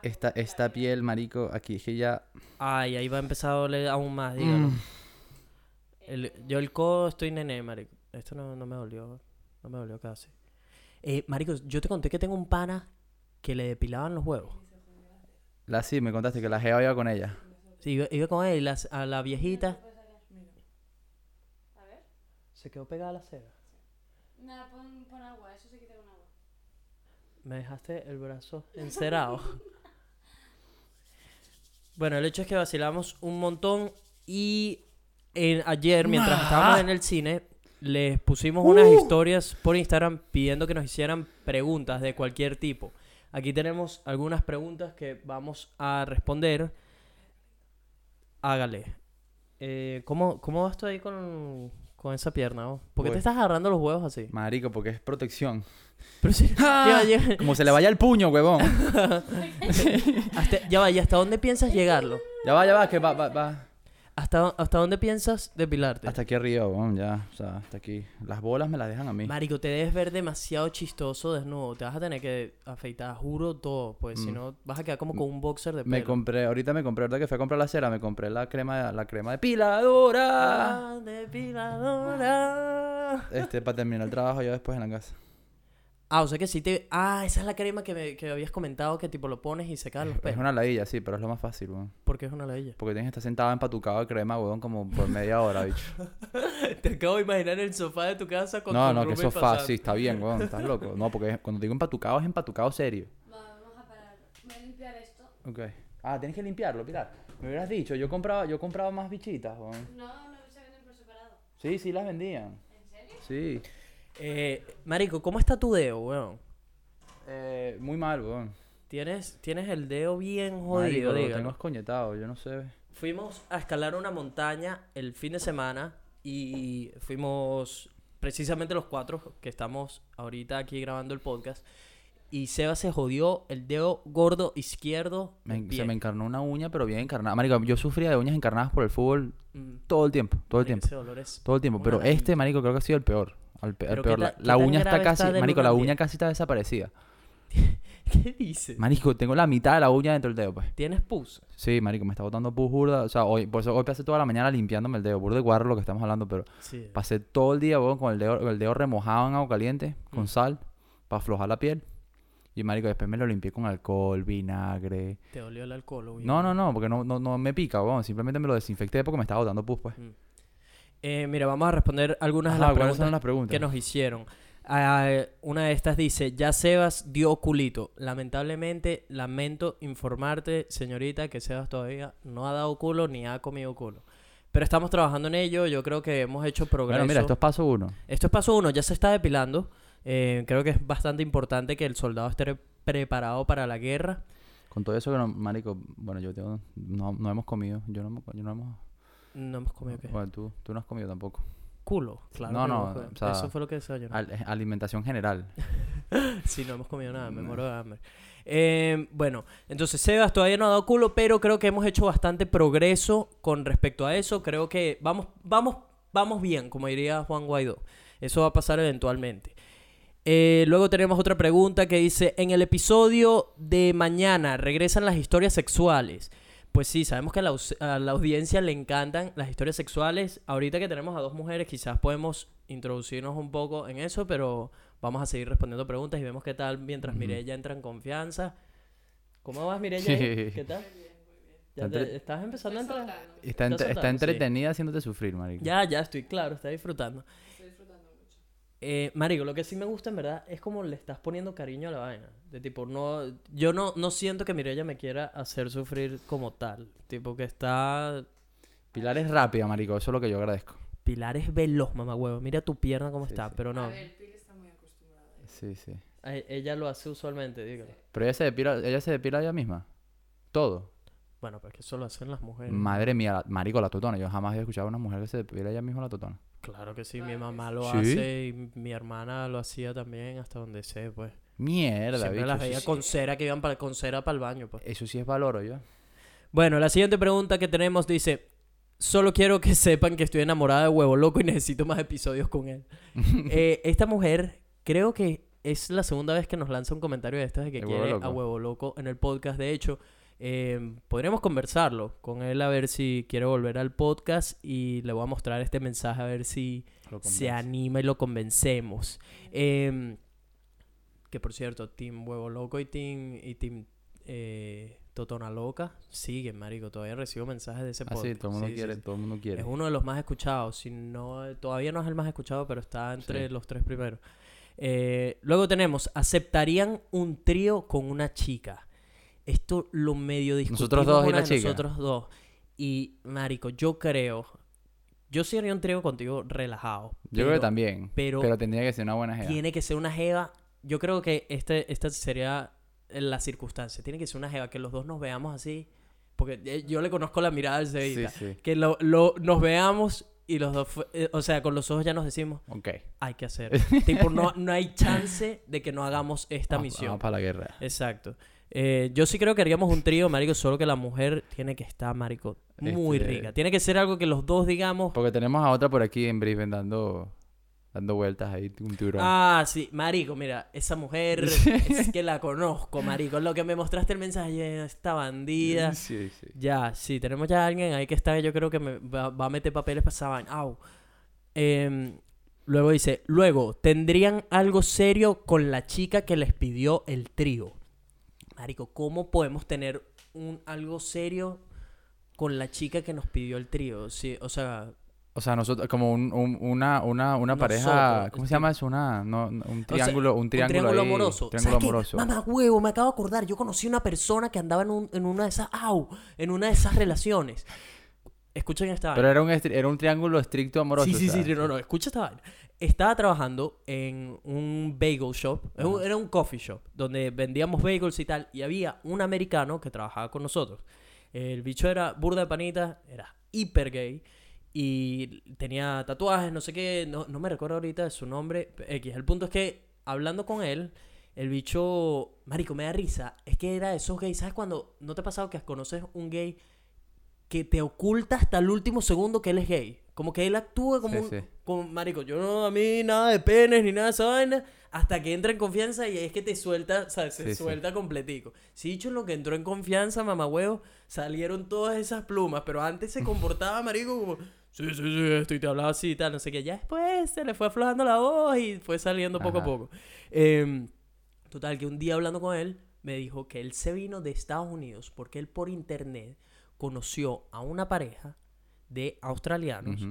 Esta, esta piel, marico, aquí es que ya... Ay, ahí va a empezar a doler aún más, dígalo. Mm. El- yo el codo estoy nené, marico. Esto no, no me dolió. No me dolió casi. Eh, marico, yo te conté que tengo un pana que le depilaban los huevos. La sí, me contaste que la jeva iba con ella. Sí, iba, iba con él y las- a la viejita. Se quedó pegada a la cera. Nada, pon, pon agua, eso se quita con agua. Me dejaste el brazo encerado. bueno, el hecho es que vacilamos un montón y en- ayer, mientras estábamos en el cine, les pusimos unas historias por Instagram pidiendo que nos hicieran preguntas de cualquier tipo. Aquí tenemos algunas preguntas que vamos a responder. Hágale. Eh, ¿cómo, ¿Cómo vas tú ahí con, con esa pierna? vos? ¿Por qué te Voy. estás agarrando los huevos así? Marico, porque es protección. Pero si- ya, ya- Como se le vaya el puño, huevón. hasta, ya va, ¿y hasta dónde piensas llegarlo? Ya va, ya va, que va, va, va. ¿Hasta, ¿Hasta dónde piensas depilarte? Hasta aquí arriba, huevón, ya. O sea, hasta aquí. Las bolas me las dejan a mí. Marico, te debes ver demasiado chistoso desnudo. Te vas a tener que afeitar, juro todo. Pues si Mm. no, vas a quedar como con un boxer de Me pelo. compré, ahorita me compré, ahorita que fui a comprar la cera, me compré la crema, la crema depiladora. Ah, depiladora. Este, para terminar el trabajo yo después en la casa. Ah, o sea que sí te... Ah, esa es la crema que, me, que habías comentado que tipo lo pones y se caen los Es pelos. una ladilla, sí, pero es lo más fácil, weón. Porque es una ladilla. Porque tienes que estar sentado empatucado de crema, weón, como por media hora, bicho. Te acabo de imaginar el sofá de tu casa con No, tu no, que roommate sofá, pasando. sí, está bien, weón, estás loco. No, porque es- cuando digo empatucado es empatucado serio. Va, vamos a parar. Voy a limpiar esto. Ok. Ah, tienes que limpiarlo, Pilar. Me hubieras dicho, yo compraba, yo compraba más bichitas, weón. No, no se venden por separado. Sí, sí, las vendían. ¿En serio? Sí. Eh, marico, ¿cómo está tu dedo, weón? Eh, muy mal, weón. Tienes, tienes el dedo bien Marico, jodido, lo dígalo. tengo escoñetado, yo no sé. Fuimos a escalar una montaña el fin de semana y fuimos precisamente los cuatro que estamos ahorita aquí grabando el podcast. Y Seba se jodió el dedo gordo izquierdo. Me- del se me encarnó una uña, pero bien encarnada. Marico, yo sufría de uñas encarnadas por el fútbol Mm, todo el tiempo, todo el marico, tiempo. Ese dolor es... Todo el tiempo. una Pero este, marico, creo que ha sido el peor. Al pe- el Pero peor. ¿qué La, uña está casi, está marico, la uña casi está desaparecida. ¿Qué dices? Marico, tengo la mitad de la uña dentro del dedo, pues. ¿Tienes pus? Sí, marico, me está botando pus burda. O sea, hoy, por eso hoy pasé toda la mañana limpiándome el dedo. Burda de guarro lo que estamos hablando, pero Sí. pasé todo el día, weón, con el dedo, el dedo remojado en agua caliente, con Mm. sal, para aflojar la piel. Y marico, después me lo limpié con alcohol, vinagre. Te dolió el alcohol, obvio. No, no, no, porque no, no, no me pica, weón. Simplemente me lo desinfecté porque me estaba botando pus, pues. Eh, mira, vamos a responder algunas de Ajá, las ¿cuáles preguntas las preguntas? que nos hicieron. Ah, una de estas dice, ya Sebas dio culito. Lamentablemente, lamento informarte, señorita, que Sebas todavía no ha dado culo ni ha comido culo. Pero estamos trabajando en ello, yo creo que hemos hecho progreso. Bueno, mira, esto es paso uno. Esto es paso uno, ya se está depilando. Eh, creo que es bastante importante que el soldado esté preparado para la guerra. Con todo eso que no, marico, bueno, yo tengo, no, no hemos comido. Yo no, yo no hemos... No hemos comido qué. Bueno, tú, tú no has comido tampoco. Culo, claro. No, no, hemos comido. o sea, Eso fue lo que desayunamos. Al- alimentación general. Sí, no hemos comido nada, me No. muero de hambre. Eh, bueno, entonces Sebas todavía no ha dado culo, pero creo que hemos hecho bastante progreso con respecto a eso. Creo que vamos, vamos, vamos bien, como diría Juan Guaidó. Eso va a pasar eventualmente. Eh, luego tenemos otra pregunta que dice, en el episodio de mañana regresan las historias sexuales. Pues sí, sabemos que a la, aus- a la audiencia le encantan las historias sexuales. Ahorita que tenemos a dos mujeres, quizás podemos introducirnos un poco en eso, pero vamos a seguir respondiendo preguntas y vemos qué tal mientras Ujú. Mireya entra en confianza. ¿Cómo vas, Mireya? ahí? ¿Qué tal? ¿Ya Está te- entre- ¿Estás empezando a entrar? Está, sí. entretenida haciéndote sufrir, marico. Ya, ya estoy claro, está disfrutando. Eh, marico, lo que sí me gusta en verdad es como le estás poniendo cariño a la vaina. De tipo, no... Yo no, no siento que Mireya me quiera hacer sufrir como tal. Tipo, que está... Pilar es rápida, marico. Eso es lo que yo agradezco. Pilar es veloz, mamá huevo. Mira tu pierna cómo Sí, está. sí. Pero no. A ver, Pili está muy acostumbrada. a eso. Sí, sí. a- Ella lo hace usualmente, dígalo. Pero ella se depila, ella se depila ella misma. Todo. Bueno, porque eso lo hacen las mujeres. Madre mía, la- marico, la totona. Yo jamás había escuchado a una mujer que se depila ella misma la totona. Claro que sí, mi mamá lo ¿Sí? hace y mi hermana lo hacía también hasta donde sé, pues. Mierda, Siempre bicho. las eso veía sí- con cera que iban para, con cera para el baño, pues. Eso sí es valoro yo. Bueno, la siguiente pregunta que tenemos dice: Solo quiero que sepan que estoy enamorada de Huevo Loco y necesito más episodios con él. Eh, esta mujer, creo que es la segunda vez que nos lanza un comentario de estas de que Huevo quiere a. Huevo Loco en el podcast. De hecho, eh, podríamos conversarlo con él a ver si quiere volver al podcast y le voy a mostrar este mensaje a ver si se anima y lo convencemos. Em, que por cierto, Team Huevo Loco y Team, y team eh, Totona Loca siguen, marico. Todavía recibo mensajes de ese Ah, podcast. sí, todo el mundo Sí, quiere, sí. todo el mundo quiere. Es uno de los más escuchados. Si no, todavía no es el más escuchado, pero está entre Sí. los tres primeros. Eh, luego tenemos, ¿aceptarían un trío con una chica? Esto lo medio discutimos Nosotros dos y la chica. Nosotros dos. Y, marico, yo creo... Yo sí haría un trío contigo relajado. Yo creo que también. pero Pero, tendría que ser una buena jeva. Tiene que ser una jeva. Yo creo que este, esta sería la circunstancia. Tiene que ser una jeva que los dos nos veamos así. Porque eh, yo le conozco la mirada al Sí, Cevita. sí. Que lo, lo- nos veamos y los dos, eh, o sea, con los ojos ya nos decimos, Ok. hay que hacer. tipo, no, no hay chance de que no hagamos esta Vamos- misión. Vamos para la guerra. Exacto. Eh, yo sí creo que haríamos un trío, marico, solo que la mujer tiene que estar, marico, muy Este- rica. Tiene que ser algo que los dos digamos... Porque tenemos a otra por aquí en Brisbane dando, dando vueltas ahí, un tiburón. Ah, sí, marico, mira, esa mujer es que la conozco, marico. Lo que me mostraste el mensaje, esta bandida. Sí, sí. Ya, sí, tenemos ya a alguien ahí que está, yo creo que me va, va a meter papeles para esa vaina. Au. Em, luego dice, luego, ¿tendrían algo serio con la chica que les pidió el trío? Marico, ¿cómo podemos tener un algo serio con la chica que nos pidió el trío? Sí, o sea, O sea, nosotros, como un, un- una, una, una pareja, Nosotros, ¿cómo se llama eso? Una, no, un sea, triángulo, un triángulo, ahí, amoroso. triángulo amoroso. Mamá huevo, me acabo de acordar. Yo conocí una persona que andaba en, un- en una de esas, au, en una de esas relaciones. Escuchen esta vaina. Pero era un, era un triángulo estricto amoroso. Sí, sí, o sí, no, no, escucha esta vaina. Estaba trabajando en un bagel shop, era un- Ajá. era un coffee shop, donde vendíamos bagels y tal, y había un americano que trabajaba con nosotros. El bicho era burda de panita, era hiper gay, y tenía tatuajes, no sé qué, no, no me recuerdo ahorita su nombre, X. El punto es que, hablando con él, el bicho, marico, me da risa, es que era de esos gays, ¿sabes cuando no te ha pasado que conoces un gay que te oculta hasta el último segundo que él es gay? Como que él actúa como Sí, un... sí. Como, marico, yo no, a mí nada de penes ni nada de esa vaina, hasta que entra en confianza y es que te suelta, o sea, se Sí, suelta completico. Si dicho lo que entró en confianza, mamagüevo, salieron todas esas plumas, pero antes se comportaba, marico, como, sí, sí, sí, esto y te hablaba así y tal, no sé qué. Ya después se le fue aflojando la voz y fue saliendo poco a poco. Em, total, que un día hablando con él, me dijo que él se vino de Estados Unidos porque él por internet conoció a una pareja de australianos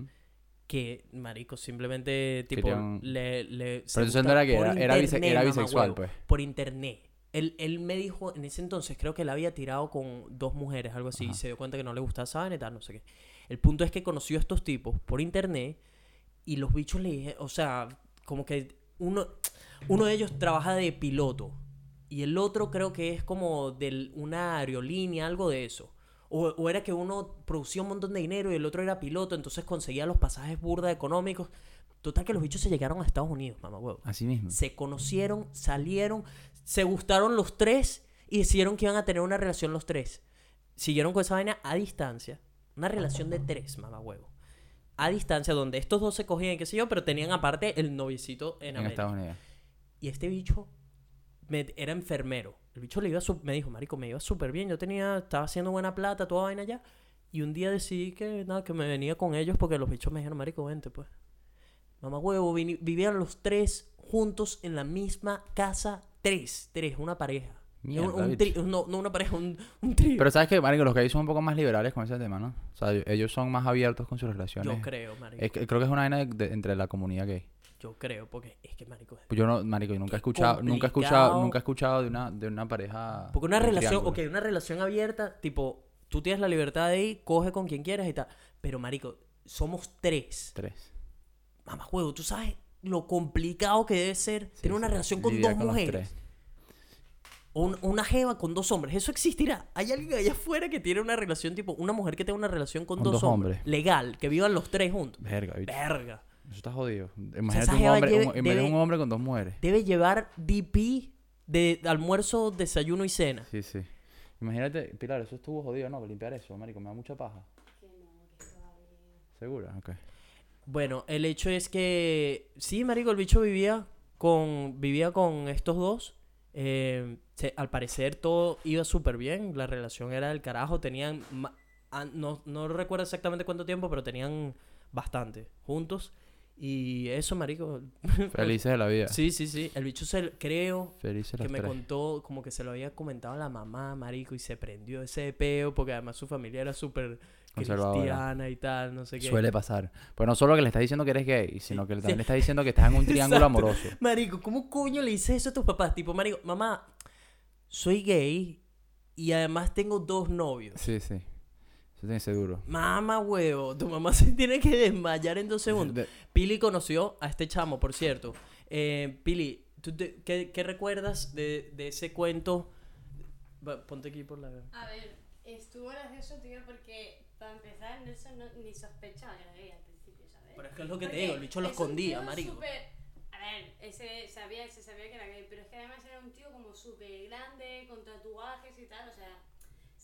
que, marico, simplemente, tipo, Querían- le... Pero entonces no era que era, era, bise- era bisexual, pues. Por internet. Él, él me dijo, en ese entonces, creo que él había tirado con dos mujeres, algo así, y se dio cuenta que no le gustaba tal, no sé qué. El punto es que conoció a estos tipos por internet y los bichos le dije, o sea, como que uno, uno de ellos trabaja de piloto y el otro creo que es como de una aerolínea, algo de eso. O, o era que uno producía un montón de dinero y el otro era piloto, entonces conseguía los pasajes burda económicos. Total que los bichos se llegaron a Estados Unidos, mamá huevo. Así mismo. Se conocieron, salieron, se gustaron los tres y decidieron que iban a tener una relación los tres. Siguieron con esa vaina a distancia. Una relación de tres, mamá huevo. A distancia, donde estos dos se cogían, qué sé yo, pero tenían aparte el noviecito en, En América. Estados Unidos. Y este bicho me- era enfermero. El bicho le iba su- me dijo, marico, me iba súper bien. Yo tenía, estaba haciendo buena plata, toda vaina allá. Y un día decidí que, nada, que me venía con ellos porque los bichos me dijeron, marico, vente, pues. Mamá huevo, vivían los tres juntos en la misma casa. Tres, tres, una pareja. Mierda, Un- un tri- no, no una pareja, un, un trío. Pero sabes que, marico, los gays son un poco más liberales con ese tema, ¿no? O sea, ellos son más abiertos con sus relaciones. Yo creo, marico. Es que- creo que es una vaina de- de- entre la comunidad gay. Yo creo, porque es que, marico, Pues yo no, marico, yo nunca he escuchado, nunca he escuchado, nunca he escuchado de una, de una pareja. Porque una relación, ok, una relación abierta, tipo, tú tienes la libertad de ir, coge con quien quieras y tal. Pero, marico, somos tres. Tres. Mamá, juego, tú sabes lo complicado que debe ser Sí, tener una sí, relación con dos con mujeres. O un- una jeva con dos hombres. Eso existirá. Hay alguien allá afuera que tiene una relación, tipo, una mujer que tenga una relación con, Con dos, dos hombres. hombres. Legal, que vivan los tres juntos. Verga. Verga. Eso está jodido. Imagínate un hombre, lleve- un, debe- un hombre con dos mujeres. Debe llevar DP de almuerzo, desayuno y cena. Sí, sí. Imagínate, Pilar, eso estuvo jodido, ¿no? Limpiar eso, marico, me da mucha paja. Que no, que todavía. ¿Segura? Ok. Bueno, el hecho es que sí, marico, el bicho vivía con vivía con estos dos. Eh, se- al parecer todo iba súper bien, la relación era del carajo, tenían ma- no, no recuerdo exactamente cuánto tiempo, pero tenían bastante juntos y eso, marico. Felices de la vida. Sí, sí, sí. El bicho se creo Felices que me tres. contó como que se lo había comentado a la mamá, marico, y se prendió ese peo porque además su familia era súper cristiana y tal, no sé qué. Suele pasar. Pues no solo que le estás diciendo que eres gay, sino que Sí. también le estás diciendo que estás en un triángulo amoroso. Marico, ¿cómo coño le dices eso a tus papás? Tipo, marico, mamá, soy gay y además tengo dos novios. Sí, sí. Eso tiene que ser duro. Mamá, huevo, tu mamá se tiene que desmayar en dos segundos. De- Pili conoció a este chamo, por cierto. Eh, Pili, ¿tú te- qué, qué recuerdas de, de ese cuento? Va, Ponte aquí por la... A ver, estuvo gracioso, tío, porque para empezar, Nelson no, ni sospechaba que era gay al principio, ¿sabes? Pero es que es lo que te Porque digo, el bicho lo escondía, marico. súper- A ver, ese sabía, se sabía que era gay, pero es que además era un tío como súper grande, con tatuajes y tal, o sea,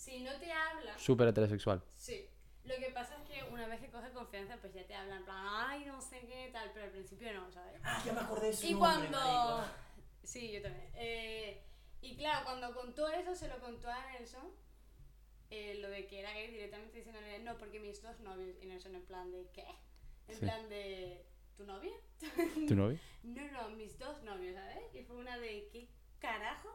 si no te habla... Súper heterosexual. Sí. Lo que pasa es que una vez que coge confianza, pues ya te habla en plan, ay, no sé qué tal, pero al principio no, ¿sabes? Ah, ya me acordé de su Y nombre, cuando... marico. Sí, yo también. Eh, y claro, cuando contó eso, se lo contó a Nelson, eh, lo de que era gay, directamente diciéndole, no, porque mis dos novios, y Nelson en plan de, ¿qué? En Sí. plan de, ¿tu novia? ¿Tu novio? No, no, mis dos novios, ¿sabes? Y fue una de, ¿qué carajo?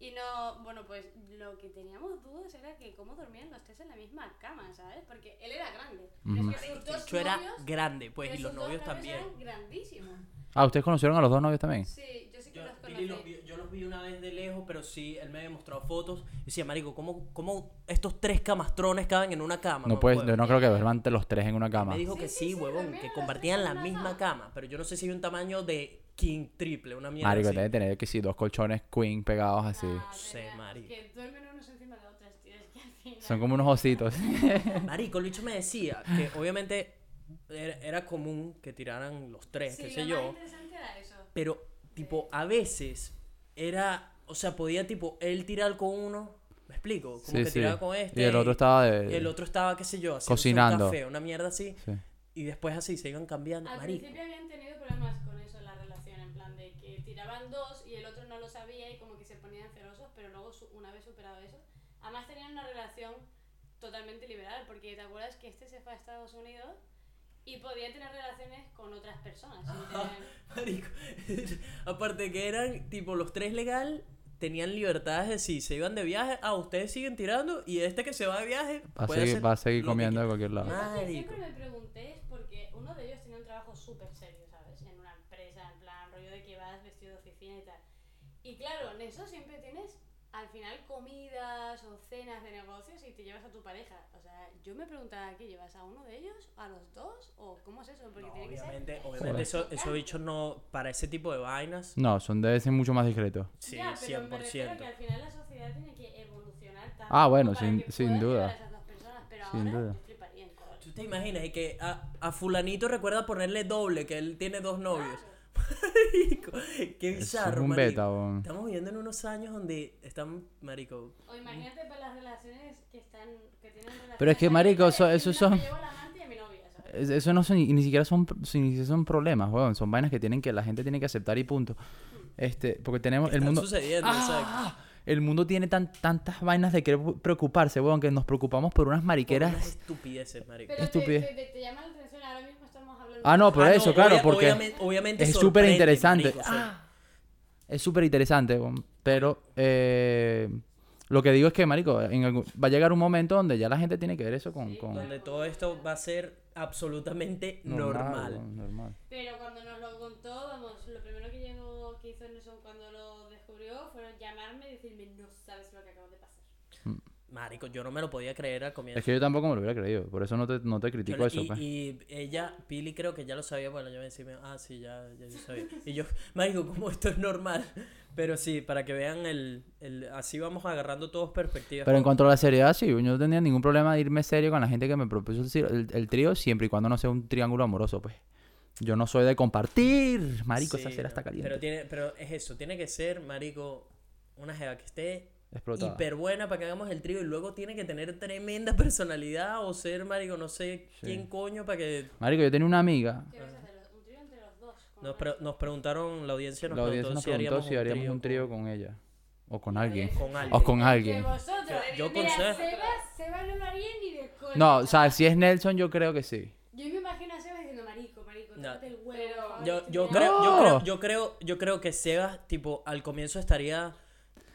Y no, bueno, pues lo que teníamos dudas era que cómo dormían los tres en la misma cama, ¿sabes? Porque él era grande. Pero Ujú. es que sus El dos bicho era novios, grande, pues, pero y los sus dos novios también. eran grandísimos. Ah, ¿ustedes conocieron a los dos novios también? Sí, yo sí que Yo, los Billy los conocí. vi- yo los vi una vez de lejos, pero sí, él me había mostrado fotos. Y decía, marico, ¿cómo, cómo estos tres camastrones caben en una cama? No mamá puedes, huevo?" yo no creo que duerman los tres en una Me cama. dijo que Sí, sí, sí, sí, huevón, que compartían la misma cama. cama. Pero yo no sé si hay un tamaño de king triple, una mierda Marico, así. debe tener que sí, dos colchones queen pegados así. Ah, Sí, tenía- marico. Que duermen unos encima de otros, tío. Es que al final... Son como unos ositos. Marico, el bicho me decía que obviamente era, era común que tiraran los tres, Sí, qué lo sé más yo. interesante era eso. Pero, tipo, a veces era, o sea, podía, tipo, él tirar con uno, ¿me explico? Como Sí, que sí. tiraba con este. Y el otro estaba y de... el otro estaba, qué sé yo, Cocinando. un café, una mierda así. Sí. Y después así se iban cambiando. Al Marico. principio habían tenido problemas con eso en la relación, en plan de tiraban dos y el otro no lo sabía y como que se ponían celosos, pero luego una vez superado eso, además tenían una relación totalmente liberal, porque te acuerdas que este se fue a Estados Unidos y podía tener relaciones con otras personas. tener- Marico. Aparte que eran, tipo, los tres legal tenían libertades de si se iban de viaje, ah, ustedes siguen tirando y este que se va de viaje Va a puede seguir, hacer va a seguir comiendo de cualquier lado. Marico. siempre me pregunté es porque uno de ellos tenía un trabajo súper serio, ¿sabes? En una empresa, en plan, rollo de que vas vestido de oficina y tal. Y claro, en eso siempre tienes al final comidas o cenas de negocios y te llevas a tu pareja. O sea, yo me preguntaba, ¿qué llevas? ¿A uno de ellos? ¿A los dos? ¿O cómo es eso? Porque No, tiene que ser... obviamente, obviamente eso- esos bichos no, para ese tipo de vainas, No, son debe ser mucho más discretos. sí, ya, pero me refiero 100%. que al final la sociedad tiene que evolucionar tanto Ah, bueno, para sin- que sin duda. a esas dos personas. Pero Sin ahora duda. yo. ¿Tú te imaginas? Y que a, a fulanito recuerda ponerle doble, que él tiene dos novios. Marico, qué Es bizarro, un marico. beta, weón. Estamos viviendo en unos años donde están, marico, O imagínate para las relaciones que están que tienen relaciones Pero es que, marico, eso- "No, son- me llevo a la amante y a mi novia", ¿sabes? Es- Eso no son, ni ni siquiera son, ni siquiera son problemas, weón. Son vainas que tienen que la gente tiene que aceptar y punto. Este, porque tenemos el mundo. sucediendo, exacto. ¡Ah! El mundo tiene tan, tantas vainas de querer preocuparse, weón, que nos preocupamos por unas Por mariqueras. unas estupideces, marico. Pero te, estupidez. te, te- te llama la atención, ahora mismo Ah, no, por Ah, eso, no, claro, obvia- porque obviamente- obviamente es súper interesante. Ah, es súper interesante, pero eh, lo que digo es que, marico, en algún- va a llegar un momento donde ya la gente tiene que ver eso con... Sí, con- claro. Donde todo esto va a ser absolutamente normal. Pero cuando nos lo contó, vamos, lo primero que llegó, que hizo Nelson cuando lo descubrió fue llamarme y decirme, no sabes lo que acaba de pasar. Marico, yo no me lo podía creer al comienzo. Es que yo tampoco me lo hubiera creído. Por eso no te, no te critico eso, y, pues. y ella, Pili creo que ya lo sabía, bueno, yo me decía, ah, sí, ya, ya yo sabía. Y yo, marico, como esto es normal. Pero sí, para que vean el, el así vamos agarrando todos perspectivas. Pero en cuanto a la seriedad, sí, yo no tenía ningún problema de irme serio con la gente que me propuso el, el- el trío, siempre y cuando no sea un triángulo amoroso, pues. Yo no soy de compartir. Marico, esa cera no, está caliente. Pero, tiene, pero es eso, tiene que ser, marico, una jeva que esté Explotada. hiper buena para que hagamos el trío y luego tiene que tener tremenda personalidad o ser, marico, no sé Sí. quién coño para que... Marico, yo tenía una amiga. ¿Un trío entre los dos? con Nos, pre- nos preguntaron, la audiencia nos La audiencia preguntó nos si preguntó haríamos si haríamos un trío con, con ella. O con alguien. con alguien. O con alguien. vosotros. Yo Mira, consejo. Sebas, Sebas no lo haría ni de coña. No, o sea, si es Nelson, yo creo que sí. Yo me imagino a Sebas diciendo, marico, marico, No. el huevo. Yo, yo, mirando". creo, yo, No. creo, yo, creo, yo creo que Sebas, tipo, al comienzo estaría...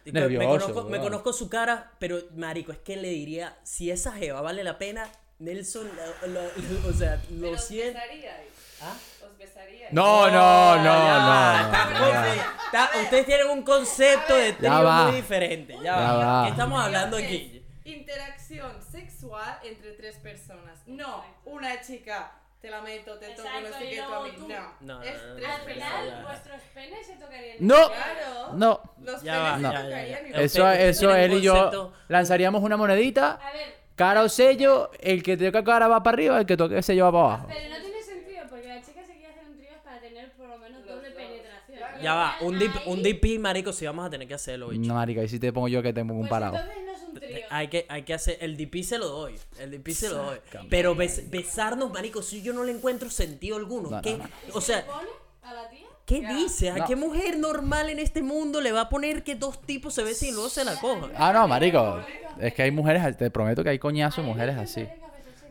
me, Nervioso, conozco, me conozco su cara, pero, marico, es que le diría, si esa jeva vale la pena, Nelson, la- la- o sea, lo os siento. besaríais. ¿Ah? Os besaríais. No, no, no, no. ustedes tienen un concepto de trío muy diferente. Ya, Ya va. ¿Qué estamos hablando aquí? Interacción sexual entre tres personas. No, una chica, te la meto, te toco, no sé y qué, tú a luego mí. tú. No, No, es no, no, tres no, Al final, ya. vuestros penes se tocarían. No. Claro. No. Los Pues Ah, penes No. se Ya, ya, ya. tocarían y Usted- Eso, ustedes eso él un y yo concepto- lanzaríamos una monedita, A ver, cara o sello, el que toca cara va para arriba, el que toque sello va para abajo. pero no tiene sentido porque la chica se quiere hacer un trío para tener por lo menos Los doble dos. penetración. Ya va, un, dip, un DP, marico, si vamos a tener que hacerlo, bicho. No, marica, y si te pongo yo que tengo un Pues parado. entonces no es un trío. Hay que, hay que hacer, el DP se lo doy, el DP se lo doy. Pero bes- besarnos, marico, si yo no le encuentro sentido alguno. No, ¿Qué? no, no. O ¿Se sea, pone a la tía? ¿qué Ya. ¿A No. qué mujer normal en este mundo le va a poner que dos tipos se besen y luego se la cojan? Ah, no, marico. Es que hay mujeres, te prometo que hay mí me mujeres así.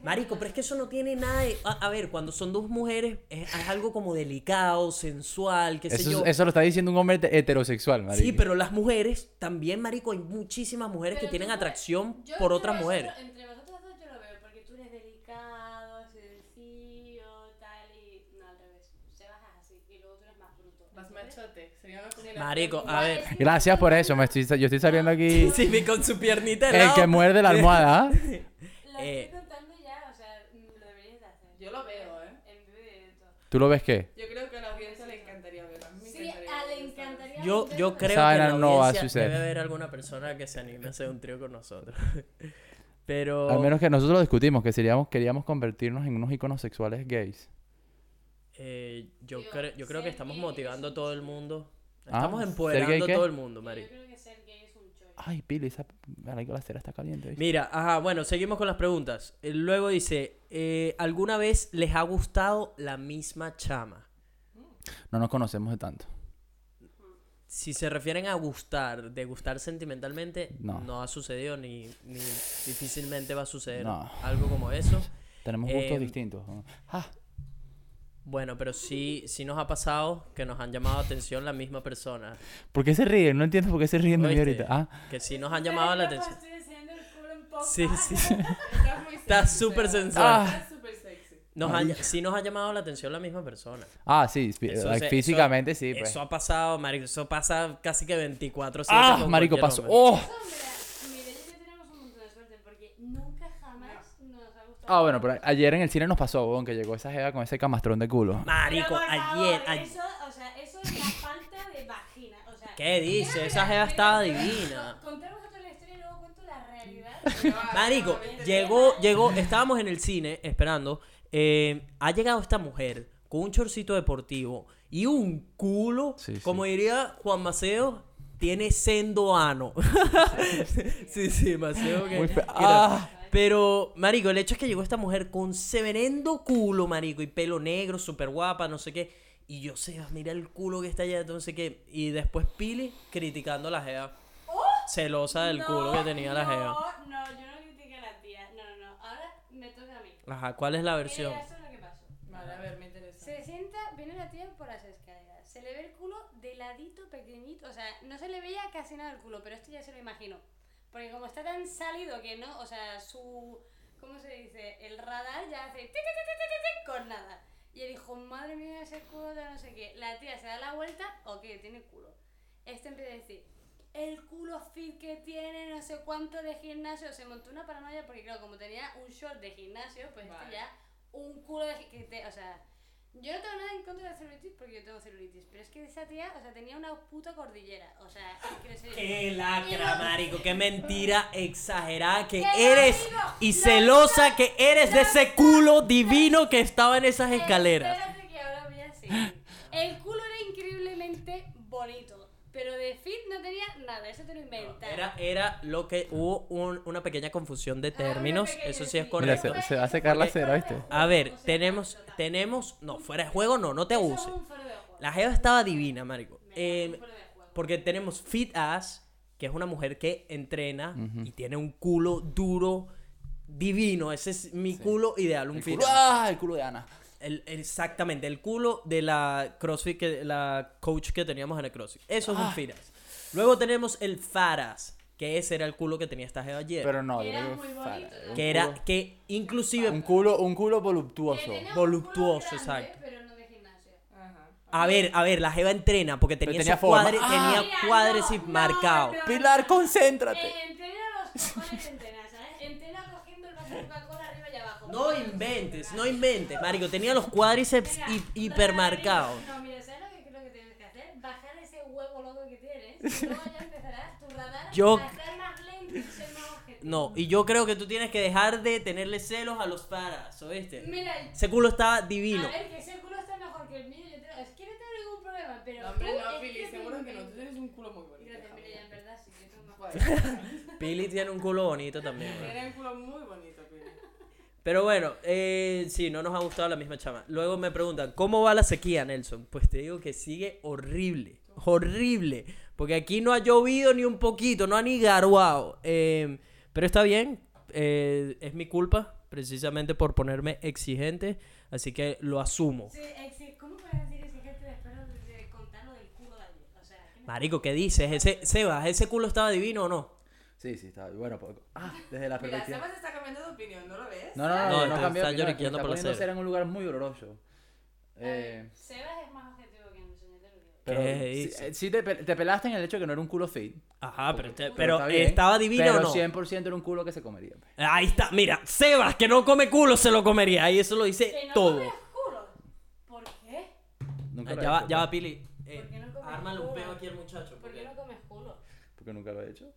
Marico, pero es que eso no tiene nada de... A, a ver, cuando son dos mujeres es, es algo como delicado, sensual, qué sé Eso, yo. eso lo está diciendo un hombre hete- heterosexual, marico. Sí, pero las mujeres, también, marico, hay muchísimas mujeres que tienen atracción yo por otras mujeres. Entre vosotros dos yo lo veo, porque tú eres delicado, sencillo, tal, y... No, al revés. Sebas es así, y luego tú eres más bruto. Más machote. Sería una combinación. Marico, a ver. Gracias por eso, me estoy, yo estoy saliendo aquí. Sí, vi con su piernita El lado. que muerde la almohada. ¿ah? Eh. estoy contando ya, o sea, mm, lo deberías de hacer. Yo lo veo, ¿eh? En vivo y directo. ¿Tú lo ves qué? Yo creo que a la audiencia le encantaría verlo. A mí me Sí, a le encantaría. Yo, yo creo Esa que la no va a audiencia suceder. debe haber alguna persona que se anime a hacer un trío con nosotros. Pero... Al menos que nosotros lo discutimos, que seríamos, queríamos convertirnos en unos iconos sexuales gays. eh, yo, creo, yo creo que estamos motivando a todo el mundo. Ah, Estamos ¿ser empoderando a todo el mundo, Yo marico. creo que ser gay es un choice. Ay, Pili, esa marico, la cera está caliente. ¿viste? Mira, ajá, bueno, seguimos con las preguntas. Eh, Luego dice, eh, ¿alguna vez les ha gustado la misma chama? No nos conocemos de tanto. Si se refieren a gustar, de gustar sentimentalmente, No. ha sucedido ni, ni difícilmente va a suceder No. algo como eso. Tenemos gustos Em, distintos. ¿no? Ah, Bueno, pero sí, sí nos ha pasado que nos han llamado atención la misma persona. ¿Por qué se ríen? No entiendo por qué se ríen de mí ahorita. Ah, Que sí nos han llamado la atención. Sí, sí. Está súper sensual. Ah. Estás súper sexy. Nos han- sí nos ha llamado la atención la misma persona. ah sí, fí- Eso like, se- físicamente eso- sí. Pues. Eso ha pasado, marico. Eso pasa casi que 24 ah, marico, pasó. ¡Oh! Eso, mira, Mireia y yo tenemos un montón de suerte porque nunca jamás nos ha gustado. Ah, bueno, pero ayer en el cine nos pasó, weón, que llegó esa jeva con ese camastrón de culo. Marico, Pero, por ayer, favor, ayer. Eso, o sea, eso es la falta de vagina. O sea, ¿Qué dice? Esa jeva estaba divina. Conté vosotros la historia y luego cuento la realidad. Marico, llegó, llegó, estábamos en el cine esperando. eh, ha llegado esta mujer con un chorcito deportivo y un culo, Sí, sí. como diría Juan Maceo, tiene sendo ano. sí, sí, Maceo que. Muy fe- Mira, Ah. Pero, marico, el hecho es que llegó esta mujer con severendo culo, marico, y pelo negro, súper guapa, no sé qué. Y yo sé, mira el culo que está allá, no sé qué. Y después Pili criticando a la jeva. Celosa del culo que tenía la jeva. No, no, yo no critiqué a la tía. No, no, no. Ahora me toca a mí. Ajá, ¿cuál es la versión? Mira, eso es lo que pasó. Vale, a ver, me interesa. Se sienta, viene la tía por las escaleras. Se le ve el culo de ladito, pequeñito. O sea, no se le veía casi nada el culo, pero esto ya se lo imagino. Porque como está tan salido que no, o sea, su ¿cómo se dice? El radar ya hace con nada. Y él dijo, madre mía, ese culo de no sé qué. La tía se da la vuelta, ok, tiene culo. Este empieza a decir, el culo fit que tiene, no sé cuánto de gimnasio. Se montó una paranoia porque, claro, como tenía un short de gimnasio, pues Vale. este ya un culo de que te- O sea, yo no tengo nada en contra de la celulitis porque yo tengo celulitis. Pero es que esa tía, o sea, tenía una puta cordillera. O sea, quiero decir. Qué lacra, marico, qué mentira exagerada que eres y lo celosa que eres de ese culo divino que estaba en esas escaleras. Espérate que ahora voy a seguir. El culo era increíblemente bonito, pero de fit no tenía nada, eso te lo inventaron. Era, era lo que hubo un- una pequeña confusión de Ah, términos, eso sí es. Mira, correcto. se, se va a secar la cera, ¿viste? A ver, tenemos, tenemos, no, fuera de juego no, no te abuses. La jeva estaba divina, marico. Eh, porque tenemos Fit Ass, que es una mujer que entrena y tiene un culo duro, divino. Ese es mi culo ideal, un El Fit culo, Ass. ¡Ah! El culo de Ana. El- exactamente, el culo de la CrossFit, que, la coach que teníamos en el CrossFit. Eso es un Ah. Fit Ass. Luego tenemos el Faras, que ese era el culo que tenía esta jeva ayer. Pero no, yo Era creo muy que bonito, fara, ¿no? un que era, culo- que inclusive... Un culo, un culo voluptuoso. un culo voluptuoso, grande, exacto. Pero no de gimnasio. Ajá. A ver, a ver, la jeva entrena porque tenía, tenía cuadre, Ah. tenía Mira, cuádriceps no, marcado. no, no. Pilar, concéntrate. Eh, entrena los cojones entrena, ¿sabes? Entrena cogiendo el vaso de Coca-Cola arriba y abajo. No inventes, no inventes, marico. Tenía los cuádriceps hi- hipermarcados. No, mira, ¿sabes lo que creo que tienes que hacer? Bajar ese huevo loco que tienes. Y luego ya empezarás tu radar Yo- a estar más lento y ser más objetivo. No, y yo creo que tú tienes que dejar de tenerle celos a los paras, ¿oíste? Mira, Ese culo está divino. a ver, que ese culo está mejor que el mío. Yo te- es que no tengo ningún problema, pero. No, hombre, no, Pili, seguro que no. Tú tienes un culo muy bonito. Gracias, mía. en verdad sí que tengo más. Pili tiene un culo bonito también. Tiene un culo muy bonito, Pili. Pero bueno, eh, sí, no nos ha gustado la misma chama. Luego me preguntan, ¿cómo va la sequía, Nelson? Pues te digo que sigue horrible, horrible. Porque aquí no ha llovido ni un poquito, no ha ni garuado. Eh, pero está bien, eh, es mi culpa, precisamente por ponerme exigente, así que lo asumo. Sí, ¿Cómo puedes decir exigente después de de contar lo del culo de ayer? O sea, ¿qué me- Marico, ¿qué dices? Ese, Sebas, ¿ese culo estaba divino o no? Sí, sí, está bueno. pues- Ah, desde la Mira, perspectiva. Sebas está cambiando de opinión, ¿no lo ves? No, no, no, No, no, está- cambió está de lloriqueando por la cera. en un lugar muy oloroso. Eh, Sebas es más objetivo que te lo digo. pero ¿Qué sí, dice? eh, sí te, pe- te pelaste en el hecho que no era un culo fit. Ajá, pero, te- Pero pero, está bien, ¿estaba divino pero o no? 100% era un culo que se comería. pues. Ahí está, mira, Sebas, que no come culo, se lo comería. Ahí eso lo dice Que no todo. comes culo. ¿Por qué? Nunca Ah, lo ya he va, hecho, ya va, pues, Pili. Eh, ¿Por qué no comes ármale un culo? peo aquí al muchacho. ¿Por porque- qué no comes culo? Porque nunca lo he hecho.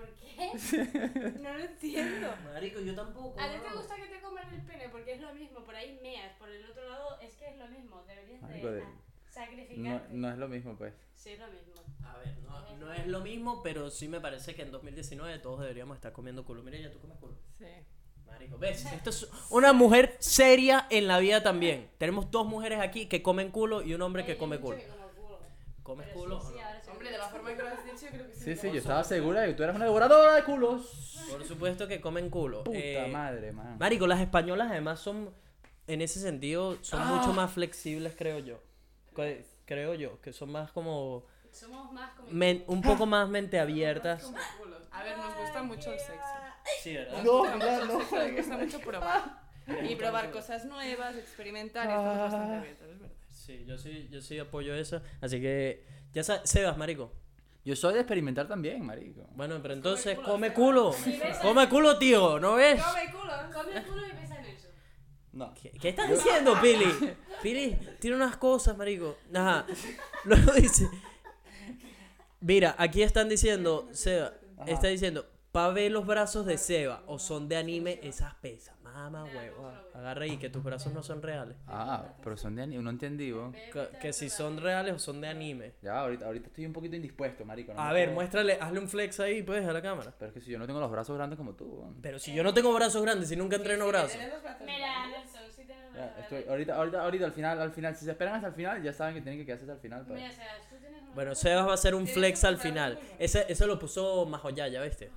¿Por qué? no lo entiendo. Marico, yo tampoco. A ti te gusta que te coman el pene porque es lo mismo, por ahí meas, por el otro lado es que es lo mismo, deberías Marico, de de- No, es lo mismo, pues. Sí, es lo mismo. A ver, no, no es lo mismo, pero sí me parece que en 2019 todos deberíamos estar comiendo culo. Mira, ya tú comes culo. Sí. Marico, ¿ves? Esto es una mujer seria en la vida también. Tenemos dos mujeres aquí que comen culo y un hombre que come culo. que como culo. ¿Comes Pero culo? sí, sí. Hombre, de la forma que lo has dicho, yo creo que sí. Sí, sí, yo estaba segura de que tú eras una devoradora de culos. Por supuesto que comen culo. Puta Eh, madre, man. Marico, las españolas además son, en ese sentido, son Ah. mucho más flexibles, creo yo. Creo yo, que son más como, Somos más como men- un poco más mente abiertas. Como culo. A ver, nos gusta mucho el sexo. Sí, ¿verdad? No, Nos gusta no sexo, Nos gusta mucho probar. Y probar cosas nuevas, experimentar, y estamos bastante abiertos, es verdad. Sí, yo sí, yo sí apoyo eso. Así que, ya sabes, Sebas, marico. Yo soy de experimentar también, marico. Bueno, pero entonces culo, come culo. Come culo, tío, ¿no ves? ¡Come culo! Come culo y pesa en eso. No. ¿Qué, qué estás diciendo, Pili? Pili tiene unas cosas, marico. Ajá. Luego dice. Mira, aquí están diciendo, Seba, Ajá. está diciendo, pa' ver los brazos de Seba o son de anime, esas pesas. Mamá, huevo. Agarra ahí, que tus brazos no son reales. Ah, pero son de anime, no entendí, vos. Que, que si son reales o son de anime. Ya, ahorita, ahorita estoy un poquito indispuesto, marico. no A ver, puedo- muéstrale, hazle un flex ahí, pues, a la cámara. Pero es que si yo no tengo los brazos grandes como tú, vos. Pero si yo no tengo brazos grandes, si nunca entreno los brazos Mira, grandes. Nelson, sí Ya, estoy, ahorita, ahorita, ahorita, al final, al final, si se esperan hasta el final, ya saben que tienen que quedarse hasta el final. para- Mira, o sea, tú tienes una Bueno, Sebas va a hacer un flex al final. Ese, eso lo puso Majoyaya, ¿viste?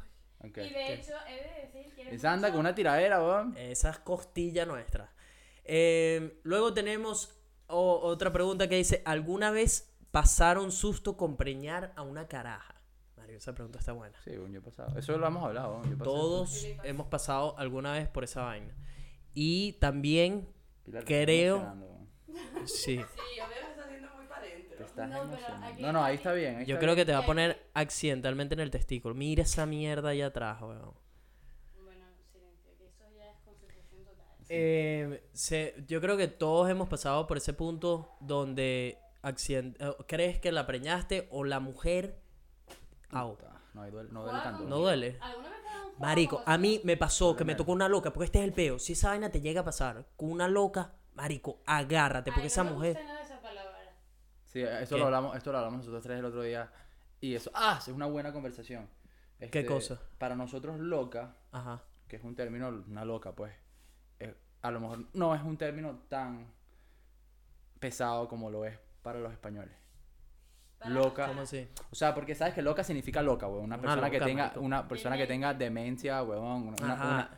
Ok. Y de hecho, he de decir que Esa anda con una tiradera, vos. Esa es costilla nuestra. Eh, luego tenemos o- otra pregunta que dice: ¿Alguna vez pasaron susto con preñar a una caraja? Marico, esa pregunta está buena. Sí, un yo he pasado. Eso lo hemos hablado. yo pasé Todos hemos pasado alguna vez por esa vaina. Y también. Pilar, creo- weón. sí, Sí, yo veo que está haciendo muy para adentro. Te estás No, aquí- No, no, ahí está bien. ahí yo está creo que te va a poner accidentalmente en el testículo. Mira esa mierda allá atrás, weón. Bueno, silencio, que eso ya es concentración total. Eh, se- yo creo que todos hemos pasado por ese punto donde accident- eh, crees que la preñaste o la mujer... Au. No, duele, no duele tanto. ¿No duele? ¿Alguna vez te ha dado un juego Marico, a mí me pasó que me tocó una loca, porque este es el peo. Si esa vaina te llega a pasar con una loca, marico, agárrate, porque Ay, esa no mujer... nada. Sí, esto ¿Qué? lo hablamos, esto lo hablamos nosotros tres el otro día. Y eso, ah, es una buena conversación. ¿Qué Este, cosa? Para nosotros loca, Ajá. que es un término, una loca, pues, eh, a lo mejor no es un término tan pesado como lo es para los españoles. Para Loca. ¿Cómo así? O sea, porque sabes que loca significa loca, weón. Una Una persona que loca, tenga, marico. una persona que tenga demencia, weón. una- una- Ajá. una-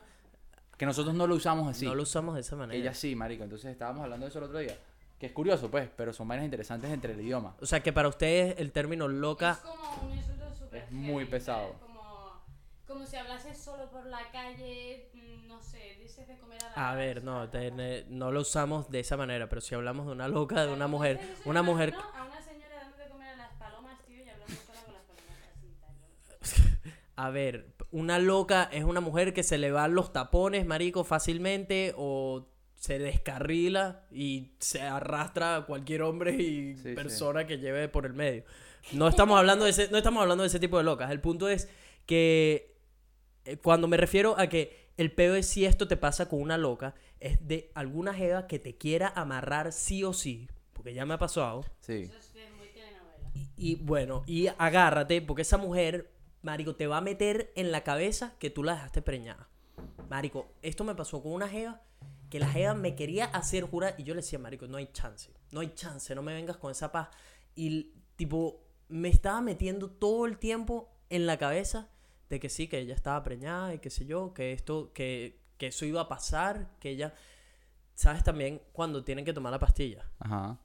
que nosotros no lo usamos así. No lo usamos de esa manera. Ella sí, marico. Entonces estábamos hablando de eso el otro día. Que es curioso, pues, pero son vainas interesantes entre el idioma. O sea, que para ustedes el término Es muy como un insulto súper Es muy heavy, pesado. ¿sabes? Como, como si hablases solo por la calle, mm, no sé, dices de comer a la A ver, no, te- ne- no lo usamos de esa manera, pero si hablamos de una loca, de una mujer, una mujer... A una señora dando de comer a las palomas, tío, y hablando sola con las palomas así tal. A ver, una loca es una mujer que se le van los tapones, marico, fácilmente o se descarrila y se arrastra a cualquier hombre y Sí, sí. persona que lleve por el medio. No estamos hablando de ese, no estamos hablando de ese tipo de locas. El punto es que eh, cuando me refiero a que el peor es si esto te pasa con una loca, es de alguna jeva que te quiera amarrar sí o sí, porque ya me ha pasado. Sí. Eso es de muy telenovela. Y, y bueno, y agárrate, porque esa mujer, Marico, te va a meter en la cabeza que tú la dejaste preñada. Marico, esto me pasó con una jeva que la jeva me quería hacer jurar y yo le decía, Marico, no hay chance, no hay chance, no me vengas con esa paz. Y tipo, me estaba metiendo todo el tiempo en la cabeza de que sí, que ella estaba preñada y qué sé yo, que esto, que, que eso iba a pasar, que ella... ¿Sabes también cuando tienen que tomar la pastilla? Ajá.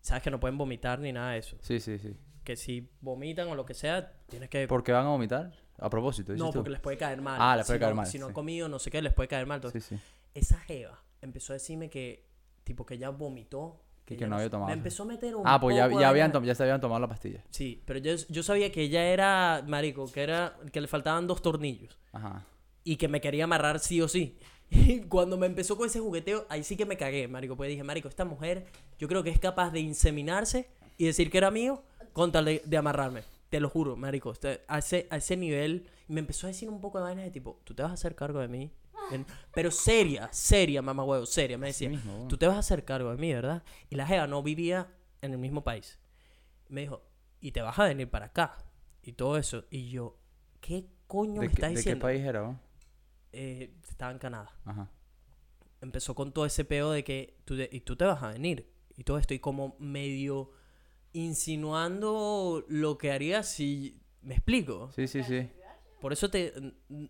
Sabes que no pueden vomitar ni nada de eso Sí, sí, sí. que si vomitan o lo que sea, tienes que... ¿Por qué van a vomitar? A propósito, dices No, tú. porque les puede caer mal. Ah, les puede Si caer no- mal, Si no sí. han comido, no sé qué, les puede caer mal. Sí, sí. Esa jeva empezó a decirme que, tipo, que ella vomitó. Y ella que no había tomado. Me empezó a meter un Ah, pues ya, poco ya, de habían tom- ya se habían tomado la pastilla. Sí, pero yo, yo sabía que ella era, marico, que era, que le faltaban dos tornillos. Ajá. Y que me quería amarrar sí o sí. Y cuando me empezó con ese jugueteo, ahí sí que me cagué, marico. Pues dije, marico, esta mujer, yo creo que es capaz de inseminarse y decir que era mío con tal de, de amarrarme. Te lo juro, marico. Este- a, ese, a ese nivel. Me empezó a decir un poco de vainas de tipo, tú te vas a hacer cargo de mí. Pero seria, seria, mamá huevo, seria. Me decía, mismo, bueno. tú te vas a hacer cargo de mí, ¿verdad? Y la jeva no vivía en el mismo país. Me dijo, y te vas a venir para acá. Y todo eso. Y yo, ¿qué coño ¿De, me estás de qué diciendo? país era? Eh, estaba en Canadá Ajá. empezó con todo ese peo de que tú te- y tú te vas a venir y todo esto y como medio insinuando lo que haría si me explico Sí, sí, sí. Por eso te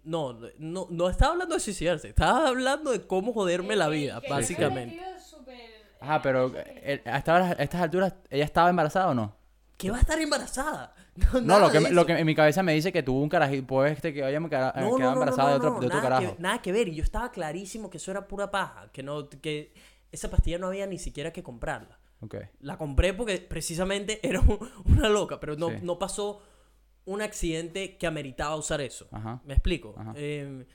no no no estaba hablando de suicidarse estaba hablando de cómo joderme la vida Que- básicamente me Ajá, pero eh, a, esta hora- a estas alturas, ¿ella estaba embarazada o no? que va a estar embarazada no, lo que, me- lo que en mi cabeza me dice que tuvo un carajito, pues este que vaya no, no, no, embarazada no, de otro, no, de otro nada, carajo. que, nada que ver y yo estaba clarísimo que eso era pura paja que no que esa pastilla no había ni siquiera que comprarla Ok. La compré porque precisamente era un- una loca, pero no, Sí. no pasó un accidente que ameritaba usar eso. Ajá. ¿Me explico? Ajá. Eh,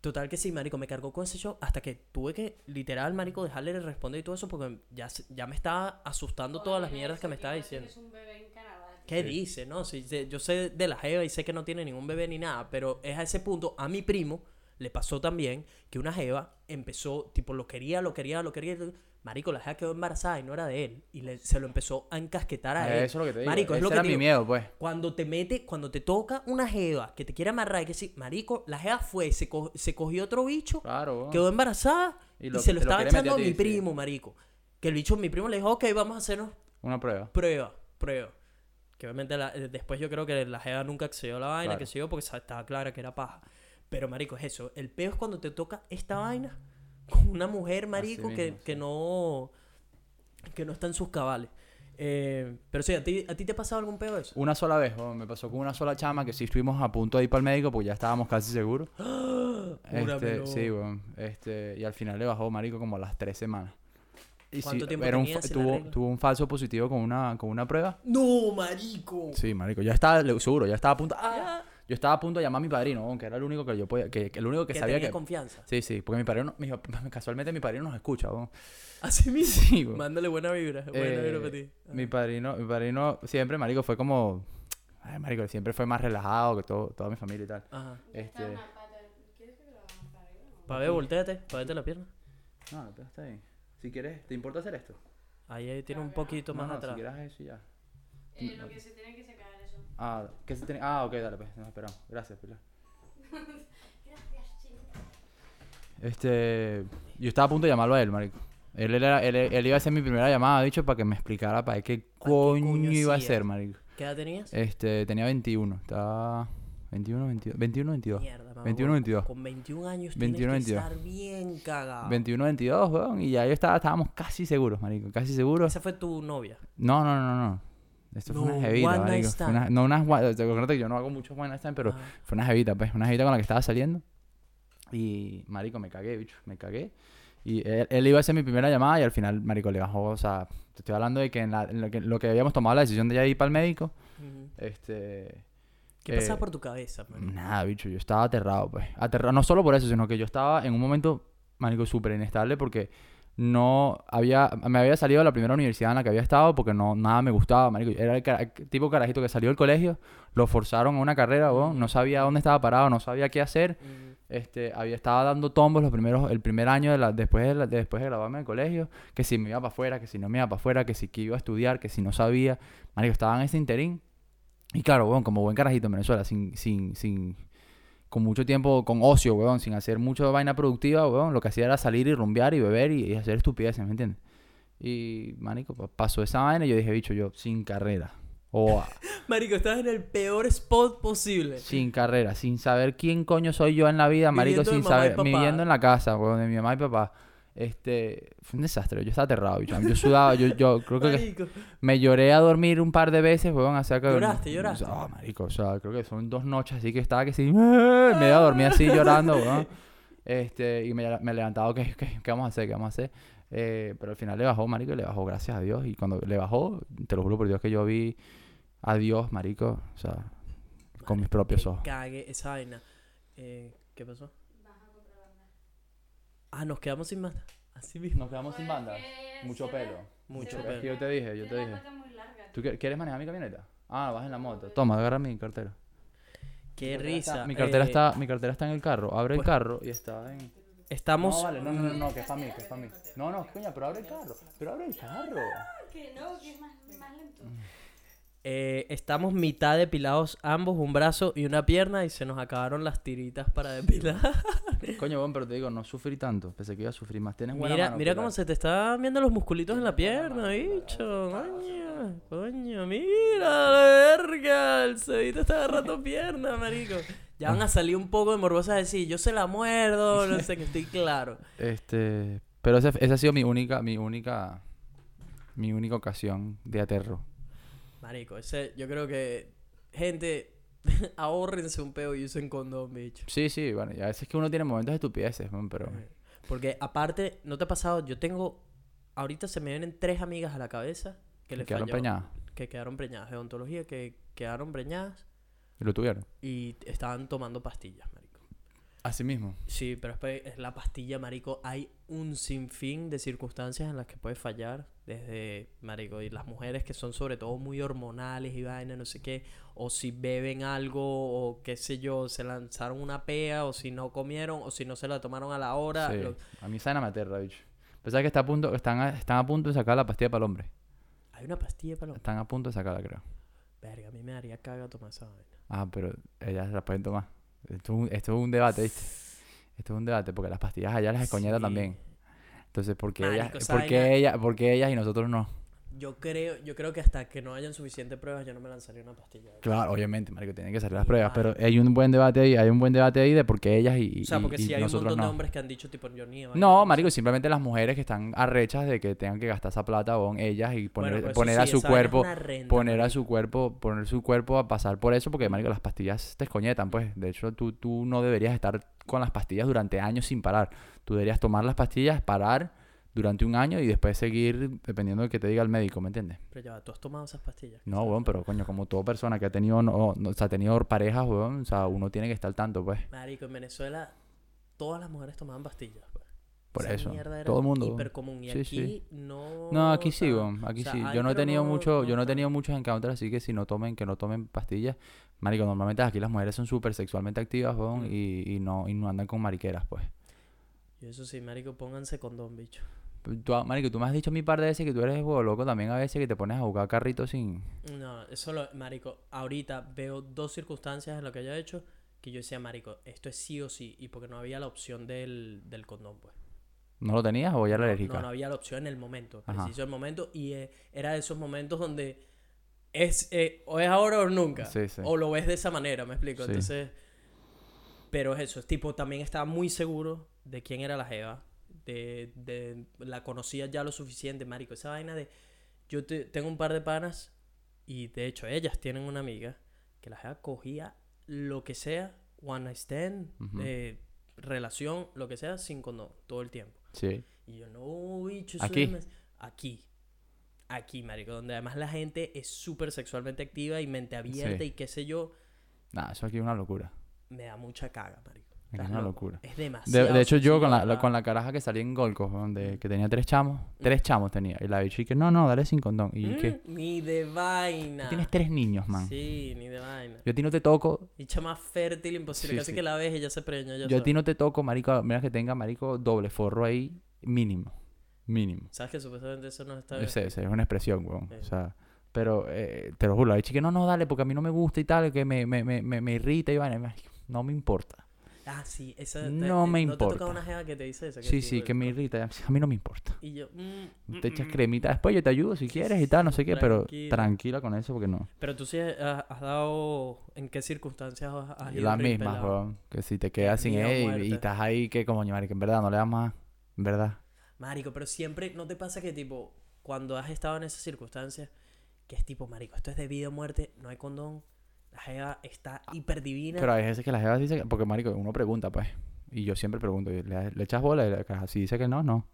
total que sí, marico, me cargó con ese show hasta que tuve que, literal, marico, dejarle de responder y todo eso porque ya, ya me estaba asustando todas las mierdas que me estaba diciendo. tienes un bebé en Canadá. ¿Qué dice? No, sí, sé- yo sé de la jeva y sé que no tiene ningún bebé ni nada, pero es a ese punto, a mi primo le pasó también que una jeva empezó, tipo, lo quería, lo quería, lo quería. Marico, la jeva quedó embarazada y no era de él. Y le- se lo empezó a encasquetar a Eh, él. Eso es lo que te digo. Marico, es Ese lo que era te mi digo. miedo, pues. Cuando te mete, cuando te toca una jeva que te quiere amarrar y que sí, marico, la jeva fue, se, co- se cogió otro bicho, Claro. quedó embarazada Y y, lo- se lo te lo estaba quiere echando a a mi sí. primo, marico. Que el bicho, mi primo le dijo, ok, vamos a hacernos Una prueba. prueba, prueba. Que obviamente la- eh, después yo creo que la jeva nunca accedió a la vaina, Claro. que sé yo, porque sa- estaba clara que era paja. Pero, marico, es eso. El peo es cuando te toca esta vaina una mujer, marico, que, mismo, que no que no está en sus cabales. Eh, pero sí, ¿a ti, ¿a ti te ha pasado algún peor eso? Una sola vez, weón, me pasó con una sola chama que sí estuvimos a punto de ir para el médico porque ya estábamos casi seguros. Este, sí, weón. Este, y al final le bajó, marico, como a las tres semanas. Y ¿Cuánto sí, tiempo era un sin tuvo, tuvo un falso positivo con una, con una prueba. No, marico. Sí, marico, ya estaba, seguro, ya estaba a punto. ¡Ah! Ya, Yo estaba a punto de llamar a mi padrino, weón, que era el único que yo podía, que, que el único que, que sabía tenía que... confianza. Sí, sí, porque mi padrino, mi- casualmente mi padrino nos escucha, weón. Así mismo. Sí. Mándale buena vibra. Buena Eh, vibra para ti. Mi padrino, mi padrino siempre, marico, fue como... Ay, marico, siempre fue más relajado que todo, toda mi familia y tal. Ajá. Este... Pa' ver, volteate. Pa' verte la pierna. No, pero está bien. Si quieres, ¿te importa hacer esto? Ahí, ahí tiene un poquito más no, no, atrás. si quieres eso ya. Eh, lo que se tiene que secar eso. Ah, ¿qué se tiene? Ah, ok, dale, pues, nos esperamos. Gracias, Pilar. Este, yo estaba a punto de llamarlo a él, marico. Él, era, él, él iba a ser mi primera llamada, dicho, para que me explicara para qué coño, coño iba a hacía? ser, marico. ¿Qué edad tenías? Este, tenía 21, estaba 21, 22, 21, 22. Mierda, mamá, 21, huevo. 22. Con 21 años 21, tienes que 22. estar bien cagado. 21, 22, weón, y ya yo estaba, estábamos casi seguros, marico, casi seguros. Esa fue tu novia. No, no, no, no. Esto fue No, una jevita, one night marico. Fue una- stand. no unas one- te acuerdas que yo no hago muchos one night stand, pero Ah. fue una jevita, pues, una jevita con la que estaba saliendo. Y, marico, me cagué, bicho, me cagué. Y él, él iba a ser mi primera llamada y al final, marico, le bajó, o sea, te estoy hablando de que en, la- en lo, que, lo que habíamos tomado la decisión de ya ir para el médico, Ujú. este... ¿Qué eh, pasaba por tu cabeza, man? Nada, bicho, yo estaba aterrado, pues. Aterrado, no solo por eso, sino que yo estaba en un momento, marico, súper inestable porque no había, me había salido de la primera universidad en la que había estado porque no, nada me gustaba, marico. Era el, cara- tipo carajito que salió del colegio, lo forzaron a una carrera, weón, no sabía dónde estaba parado, no sabía qué hacer. Este, había estaba dando tombos los primeros, el primer año de la, después de la- después de graduarme del colegio, que si me iba para afuera, que si no me iba para afuera, que si que iba a estudiar, que si no sabía. Marico, estaba en ese interín. Y claro, weón, como buen carajito en Venezuela, sin, sin, sin, con mucho tiempo, con ocio, weón, sin hacer mucha vaina productiva, weón, lo que hacía era salir y rumbear y beber y, y hacer estupideces, ¿me entiendes? Y, manico, pa- pasó esa vaina y yo dije, bicho, yo sin carrera. O a- Marico, estabas en el peor spot posible. sin carrera, sin saber quién coño soy yo en la vida, marico, Viviendo sin saber, viviendo en la casa, weón, de mi mamá y papá. Este, fue un desastre, yo estaba aterrado, bicho. Yo sudaba, yo, yo creo que Marico. me lloré a dormir un par de veces, weón, que... ¿Lloraste, lloraste? Ah, marico, o sea, creo que son dos noches así que estaba que sí, me iba a dormir así llorando, weón. Este, y me, me he levantado, ¿qué, qué, vamos a hacer? ¿Qué vamos a hacer? Eh, pero al final le bajó, marico, y le bajó, gracias a Dios. Y cuando le bajó, te lo juro por Dios que yo vi a Dios, marico, o sea, con mis propios ojos. Cague esa vaina. Eh, ¿Qué pasó? Ah, nos quedamos sin banda. Así mismo. Nos quedamos sin banda. Mucho pelo. Mucho Es pelo. que yo te dije, yo te dije. ¿Tú quie- quieres manejar mi camioneta? Ah, vas en la moto. Toma, agarra mi cartera. Qué Mi cartera risa. está- mi cartera Eh, está, mi cartera está en el carro. Abre el pues- carro y está en. Estamos. No, vale, no, no, no, no, que es para mí, que es para mí. No, no, coña, pero abre el carro. Pero abre el carro. Que no, que es más, más lento. Eh, estamos mitad depilados ambos, un brazo y una pierna, y se nos acabaron las tiritas para depilar. Coño, bueno, pero te digo, no sufrí tanto. Pensé que iba a sufrir más. Tienes buena Mira, mano, mira cómo se te están viendo los musculitos en la pierna, bicho. Coño, coño, mira, la verga. El cebito está agarrando pierna, marico. Ya van a salir un poco de morbosas a decir, yo se la muerdo, no sé, que estoy claro. Este, pero esa, esa ha sido mi única, mi única, mi única ocasión de aterro. Marico, ese, yo creo que, gente, ahórrense un peo y usen condón, bicho. Sí, sí, bueno, y a veces que uno tiene momentos de estupideces, man, pero... Porque aparte, ¿no te ha pasado? Yo tengo, ahorita se me vienen tres amigas a la cabeza que les quedaron falló, preñadas. que quedaron preñadas, de odontología, que quedaron preñadas Y lo tuvieron. y estaban tomando pastillas, marico. Así mismo. Sí, pero es, la pastilla, marico. Hay un sinfín de circunstancias en las que puede fallar. Desde, marico, y las mujeres que son sobre todo muy hormonales y vaina, no sé qué. O si beben algo, o qué sé yo, se lanzaron una pea, o si no comieron, o si no se la tomaron a la hora. Sí. lo- A mí me aterra, bicho. Pensaba que está a punto, están, a, están a punto de sacar la pastilla para el hombre. Hay una pastilla para los... Están a punto de sacarla, creo. Verga, a mí me daría caga tomar esa vaina. Ah, pero ellas la pueden tomar. Esto es un, esto es un debate, ¿viste? Esto es un debate, porque las pastillas allá las escoñetas Sí. también. Entonces, ¿por qué, Marico, ellas, esa ¿por, qué vaina- ella, ¿por qué ellas y nosotros no? Yo creo, yo creo que hasta que no hayan suficientes pruebas yo no me lanzaría una pastilla. Claro, obviamente, marico, tienen que salir las pruebas, pero hay un buen debate ahí, hay un buen debate ahí de por qué ellas y, O sea, porque si hay un montón no. de hombres que han dicho tipo yo ni vaina, No, marico, simplemente las mujeres que están arrechas de que tengan que gastar esa plata o ellas y poner, Bueno, pues poner a su cuerpo, renta, poner a su cuerpo, poner su cuerpo a pasar por eso porque marico las pastillas te escoñetan, pues. De hecho, tú, tú no deberías estar con las pastillas durante años sin parar. Tú deberías tomar las pastillas, parar durante un año y después seguir dependiendo de que te diga el médico, ¿me entiendes? Pero ya, ¿tú has tomado esas pastillas? No, weón, pero coño, como toda persona que ha tenido, no, no- o sea, ha tenido parejas, weón, o sea, uno tiene que estar al tanto, pues. Marico, en Venezuela todas las mujeres tomaban pastillas. pues. Por Esa eso. era Todo el mundo. hiper común. Y Sí, aquí sí. no... No, aquí o sí, weón, aquí o sea, sí. Yo no he tenido mucho, yo no he tenido muchos encounters, así que si no tomen, que no tomen pastillas. Marico, normalmente aquí las mujeres son súper sexualmente activas, weón, Mm. y, y no, y no andan con mariqueras, pues. Y eso sí, marico, pónganse condón, bicho. Tú, marico, tú me has dicho a mí par de veces que tú eres huevo loco también a veces que te pones a jugar carrito sin... No, eso lo... Marico, ahorita veo dos circunstancias en lo que haya hecho que yo decía, marico, esto es sí o sí. Y porque no había la opción del, del condón, pues. ¿No lo tenías o ya era alérgica? No, no había la opción en el momento, Ajá. preciso el momento. Y eh, era de esos momentos donde es eh, o es ahora o nunca. Sí, sí. O lo ves de esa manera, me explico. Sí. Entonces, pero es eso, es tipo, también estaba muy seguro de quién era la Jeva. De, de, la conocía ya lo suficiente, marico. Esa vaina de, yo te- tengo un par de panas y de hecho ellas tienen una amiga que la Jeva cogía lo que sea, one night stand, eh, relación, lo que sea, sin condón, todo el tiempo. Sí. Y yo, no, bicho, eso Aquí. es Aquí. Aquí, marico, donde además la gente es súper sexualmente activa y mente abierta Sí. y qué sé yo, Nah, eso aquí es una locura. me da mucha caga, marico. Es Estás una locura. Es De, demasiado. de hecho, yo con la, con la caraja que salí en Golco, donde que tenía tres chamos, tres chamos tenía. Y la bicha y que no, no, dale sin condón. Y Mm, que Ni de vaina. tú tienes tres niños, man. Sí, ni de vaina. Yo a ti no te toco, Dicha más fértil imposible. Sí, Casi sí. que la ves y ya se preñó. Yo a ti no te toco, marico, mira que tenga, marico, doble forro ahí, mínimo. Mínimo. ¿Sabes que supuestamente eso no está bien? Es una expresión, weón. Sí. O sea, pero eh, te lo juro, la bicha que no, no, dale, porque a mí no me gusta y tal, que me, me, me, me, me irrita y vaina. No me importa. Ah, sí. Esa, te- No te- me ¿No te importa. toca una jeva que te dice eso? Sí, sí, que me irrita. A mí no me importa. Y yo... mm, Te mm, echas mm. cremita después, yo te ayudo si quieres y tal, no sé qué, pero tranquila. con eso porque no. Pero tú sí has, has dado... ¿En qué circunstancias has, ido las mismas, weón. Que si te quedas sin él y estás ahí, que como, marico, en verdad no le das más. En verdad. Marico, pero siempre... ¿No te pasa que tipo... Cuando has estado en esas circunstancias... Que es tipo, marico, esto es de vida o muerte. No hay condón. La jeva está hiper divina. Pero hay veces que las jevas dicen, que- porque marico, uno pregunta, pues. Y yo siempre pregunto, ¿le, le echas bola? Y la si dice que no, no.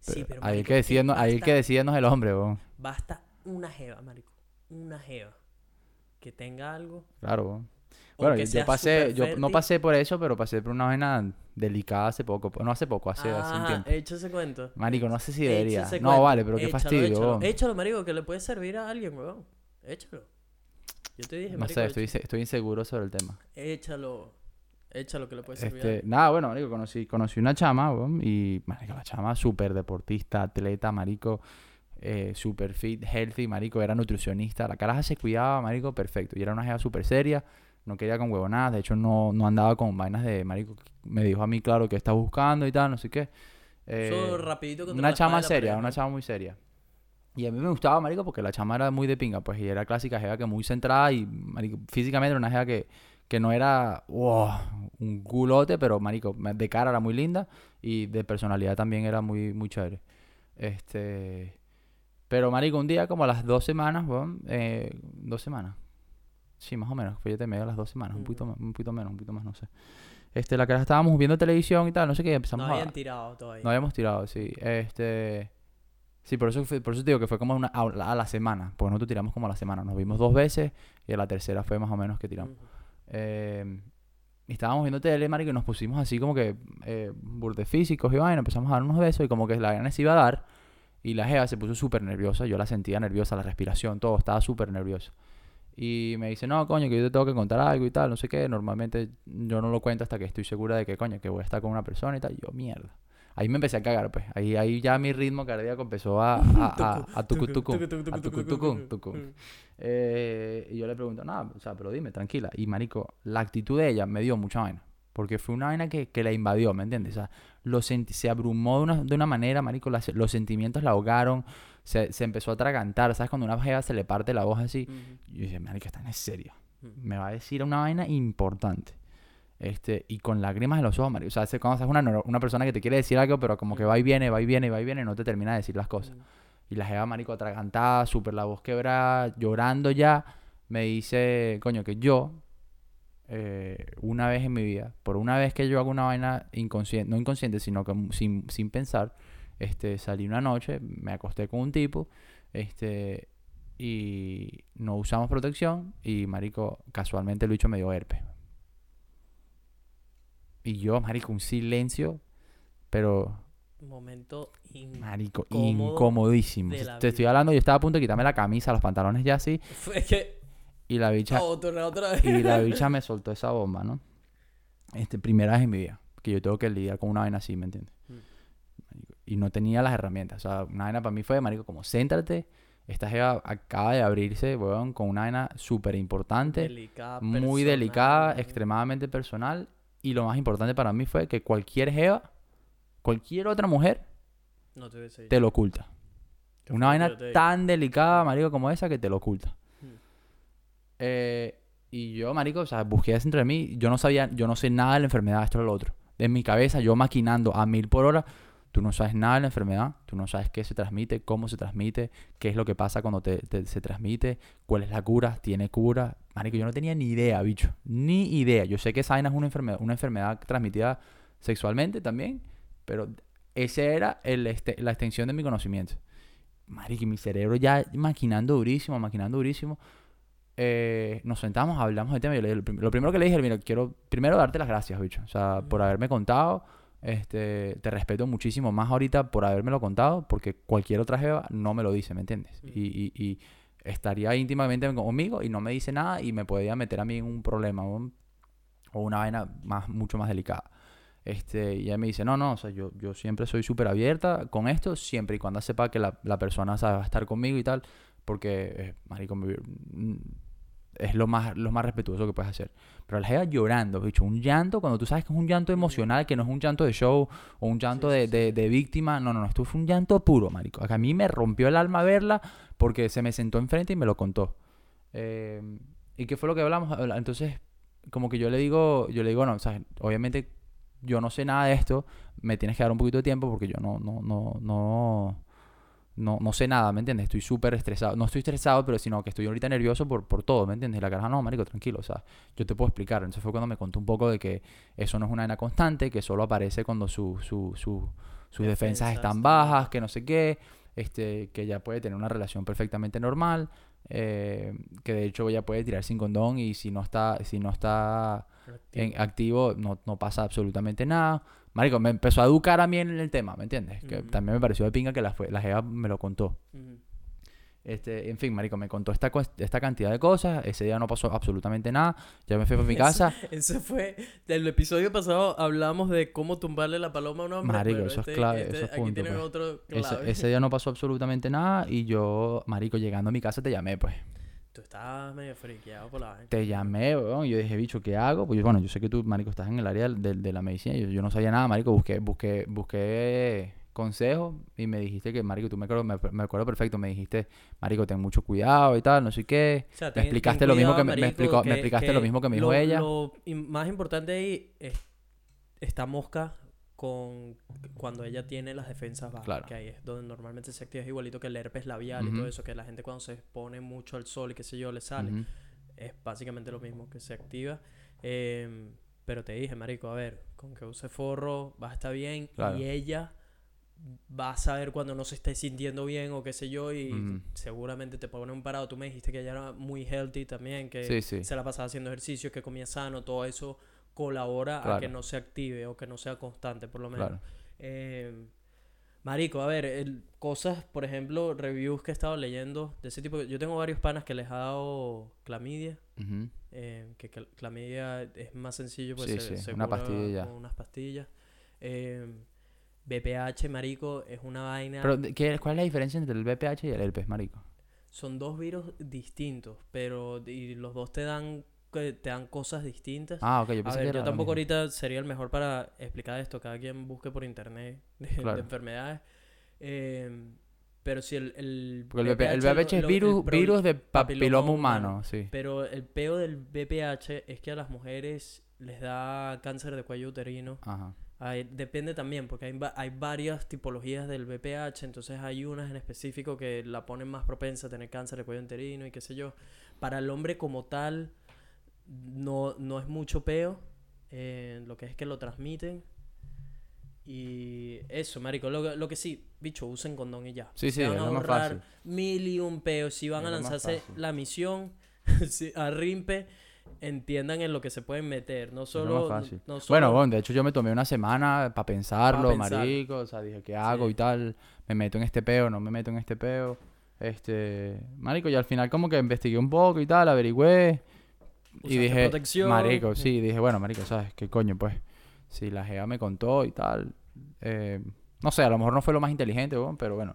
sí, pero ahí el que decide, no- ahí el que decide no es el hombre, weón. Basta una jeva, marico. Una jeva. Que tenga algo. Claro, weón. o Bueno, yo, pasé, yo no pasé por eso, pero pasé por una vaina delicada hace poco. No hace poco, hace, hace un Ah, tiempo. hecho ese cuento. Marico, no sé si debería. No, cuento. vale, pero qué fastidio, Échalo, weón. échalo, marico, que le puede servir a alguien, weón. Échalo. Yo te dije, No marico, sé, estoy, estoy inseguro sobre el tema. échalo. Échalo que le puede servir Este, nada, bueno, marico, conocí, conocí una chama, weón, y, marico, la chama súper deportista, atleta, marico, eh, super fit, healthy, marico, era nutricionista, la caraja se cuidaba, marico, perfecto, y era una jeva súper seria, no quería con huevonadas, de hecho no, no andaba con vainas de, marico, me dijo a mí, claro, que está buscando y tal, no sé qué. Eh, Eso rapidito contra una chama seria, una chama muy seria. Y a mí me gustaba, marico, porque la chama era muy de pinga, pues, y era clásica jeva que muy centrada y, marico, físicamente era una jeva que, que no era, wow, un culote, pero, marico, de cara era muy linda y de personalidad también era muy, muy chévere. Este... Pero, marico, un día como a las dos semanas, eh, dos semanas. Sí, más o menos, fue ya medio a las dos semanas, un Ujú. poquito, un poquito menos, un poquito más, no sé. Este, la cara estábamos viendo televisión y tal, no sé qué, No empezamos a... habían tirado todavía. No habíamos tirado, sí. Este. Sí, por eso, fue- por eso te digo que fue como una, a, la, a la semana. Porque nosotros tiramos como a la semana. Nos vimos dos veces y a la tercera fue más o menos que tiramos. Eh, y estábamos viendo tele, marico, y nos pusimos así como que eh, burde físicos y vaina. Empezamos a dar unos besos y como que la gana se iba a dar. Y la jeva se puso súper nerviosa. Yo la sentía nerviosa, la respiración, todo. Estaba súper nerviosa. Y me dice, no, coño, que yo te tengo que contar algo y tal, no sé qué. Normalmente yo no lo cuento hasta que estoy segura de que, coño, que voy a estar con una persona y tal. Y yo, mierda. Ahí me empecé a cagar, pues. Ahí, ahí ya mi ritmo cardíaco empezó a, a, a, a tucu, tucu, a tucu, tucu, tucu. Eh, y yo le pregunto, nada, o sea, pero dime, tranquila. Y marico, la actitud de ella me dio mucha vaina. Porque fue una vaina que, que la invadió, ¿me entiendes? O sea, lo se abrumó de una, de una manera, marico, las- los sentimientos la ahogaron, se, se empezó a atragantar, ¿sabes? Cuando una jeva se le parte la voz así, Ujú. yo dije, marico, esta en serio. Ujú. Me va a decir una vaina importante. Este, y con lágrimas en los ojos, marico. O sea, se- cuando seas una, una persona que te quiere decir algo, pero como que va y viene, va y viene, va y viene, y no te termina de decir las cosas. Y la jeva, marico, atragantada, súper la voz quebrada, llorando ya, me dice, coño, que yo, eh, una vez en mi vida, por una vez que yo hago una vaina inconsciente, no inconsciente, sino que sin, sin pensar, este, salí una noche, me acosté con un tipo, este, y no usamos protección, y, marico, casualmente el bicho me dio herpes. Y yo, marico, un silencio, pero Momento in- Marico, incomodísimo. Te estoy hablando, yo estaba a punto de quitarme la camisa, los pantalones ya así, que... y la bicha, Otra, otra vez. y la bicha me soltó esa bomba, ¿no? Este, primera vez en mi vida que yo tengo que lidiar con una vaina así, ¿me entiendes? Mm. Y no tenía las herramientas. O sea, una vaina para mí fue, marico, como céntrate. Esta jeva acaba de abrirse, weón, con una vaina súper importante, Delicada, muy personal, delicada, ¿no? extremadamente personal. Y lo más importante para mí fue que cualquier jeva, cualquier otra mujer, No te lo oculta. ¿Qué Una vaina tan delicada, marico, como esa que te lo oculta. Mm. Eh, y yo, marico, o sea, busqué dentro de mí. Yo no sabía, yo no sé nada de la enfermedad, esto o lo otro. En mi cabeza, yo maquinando a mil por hora. Tú no sabes nada de la enfermedad. Tú no sabes qué se transmite, cómo se transmite, qué es lo que pasa cuando te, te- se transmite, cuál es la cura, tiene cura. Marico, yo no tenía ni idea, bicho. Ni idea. Yo sé que esa es una enfermedad, una enfermedad transmitida sexualmente también. Pero ese era el, este, la extensión de mi conocimiento. Marico, mi cerebro ya maquinando durísimo, maquinando durísimo. Eh, nos sentamos, hablamos del tema. y yo le- lo, prim- lo primero que le dije, mira, quiero primero darte las gracias, bicho. O sea, por haberme contado. Este, te respeto muchísimo más ahorita por habérmelo contado, porque cualquier otra jeva no me lo dice, ¿me entiendes? Ujú. Y, y, y estaría íntimamente conmigo y no me dice nada y me podía meter a mí en un problema o, una vaina más, mucho más delicada. Este, y ella me dice, no, no, o sea, yo, yo siempre soy súper abierta con esto, siempre y cuando sepa que la, la persona sabe, va a estar conmigo y tal, porque, eh, marico, mm, es lo más, lo más respetuoso que puedes hacer. Pero la jeva llorando, bicho, un llanto, cuando tú sabes que es un llanto emocional, que no es un llanto de show o un llanto Sí, de, sí, de- de víctima, no, no, no, esto fue un llanto puro, marico. A mí me rompió el alma verla porque se me sentó enfrente y me lo contó. Eh, ¿Y qué fue lo que hablamos? Habla- Entonces, como que yo le digo, yo le digo, no, o sea, obviamente yo no sé nada de esto, me tienes que dar un poquito de tiempo porque yo no, no, no, no, no, no sé nada, ¿me entiendes? Estoy súper estresado. No estoy estresado, pero sino que estoy ahorita nervioso por, por todo, ¿me entiendes? Y la cara, no, marico, tranquilo, o sea, yo te puedo explicar. Entonces fue cuando me contó un poco de que eso no es una vaina constante, que solo aparece cuando su, su, su- sus defensas Defensas están bajas. que no sé qué, este, que ya puede tener una relación perfectamente normal, eh, que de hecho ella puede tirar sin condón y si no está, si no está en activo no, no pasa absolutamente nada. Marico, me empezó a educar a mí en el tema, ¿me entiendes? Que también me pareció de pinga que la, fue, la jeva me lo contó. Este, en fin, marico, me contó esta, esta cantidad de cosas. Ese día no pasó absolutamente nada. Ya me fui para mi casa. Ese fue. Del episodio pasado hablamos de cómo tumbarle la paloma a un hombre. Marico, eso es este- clave, este- eso es Aquí punto, pues. otro Ese, clave. ese día no pasó absolutamente nada. Y yo, marico, llegando a mi casa te llamé, pues. Tú estabas medio friqueado por la vaina. Te llamé, weón. y Yo dije, bicho, ¿qué hago? Pues bueno, yo sé que tú, marico, estás en el área del- de, la medicina. Yo, yo no sabía nada, marico. Busqué, busqué, busqué consejos y me dijiste que, marico, tú me acuerdo, me, me acuerdo perfecto. Me dijiste, marico, ten mucho cuidado y tal, no sé qué. O sea, Me ten- explicaste ten lo mismo que me- me marico, explicó- me explicaste lo mismo que me dijo lo- ella. Lo más importante ahí es esta mosca con cuando ella tiene las defensas bajas. Claro. Que ahí es donde normalmente se activa. Es igualito que el herpes labial y todo eso. Que la gente cuando se expone mucho al sol y qué sé yo, le sale. Es básicamente lo mismo que se activa. Em, pero te dije, marico, a ver, con que use forro va a estar bien. Claro. Y ella va a saber cuando no se esté sintiendo bien o qué sé yo. Y seguramente te pone un parado. Tú me dijiste que ella era muy healthy también. Que Sí, sí. se la pasaba haciendo ejercicio, que comía sano. Todo eso colabora a que no se active o que no sea constante, por lo menos. Claro. Eh, marico, a ver, el- cosas, por ejemplo, reviews que he estado leyendo de ese tipo. Yo tengo varios panas que les ha dado clamidia. Eh, que cl- clamidia es más sencillo, pues Sí, se, sí, se una cura pastilla con unas pastillas. Eh, BPH, marico, es una vaina. Pero, ¿de- ¿qué, ¿cuál es la diferencia entre el BPH y el herpes, marico? Son dos virus distintos, pero y los dos te dan que te dan cosas distintas. Ah, ok, yo A pensé ver, que era yo tampoco ahorita sería el mejor para explicar esto. Cada quien busque por internet de, enfermedades. Eh, pero si el, el Porque el, lo- VPH es lo- virus, el pro- virus de papiloma humano. humano, sí. Pero el peo del VPH es que a las mujeres les da cáncer de cuello uterino. Ajá. Hay- depende también, porque hay, hay varias tipologías del VPH, entonces hay unas en específico que la ponen más propensa a tener cáncer de cuello uterino y qué sé yo. Para el hombre como tal, no, no es mucho peo, eh, lo que es que lo transmiten. Y eso, marico, lo, que- lo que sí, bicho, usen condón y ya. Sí, Se sí, van es a más ahorrar fácil. mil y un peos. Si van Es a lanzarse la misión a Rimpe, entiendan en lo que se pueden meter. No solo... más fácil. no Bueno, solo- bueno, de hecho yo me tomé una semana para pensarlo, Pa' pensar. marico, o sea, dije, ¿qué hago Sí. y tal? ¿Me meto en este peo? ¿No me meto en este peo? Este, marico, y al final como que investigué un poco y tal, averigüé y dije, protección. marico, sí, dije, bueno, marico, ¿sabes qué coño? Pues, si la GEA me contó y tal, eh, no sé, a lo mejor no fue lo más inteligente, weón, pero bueno,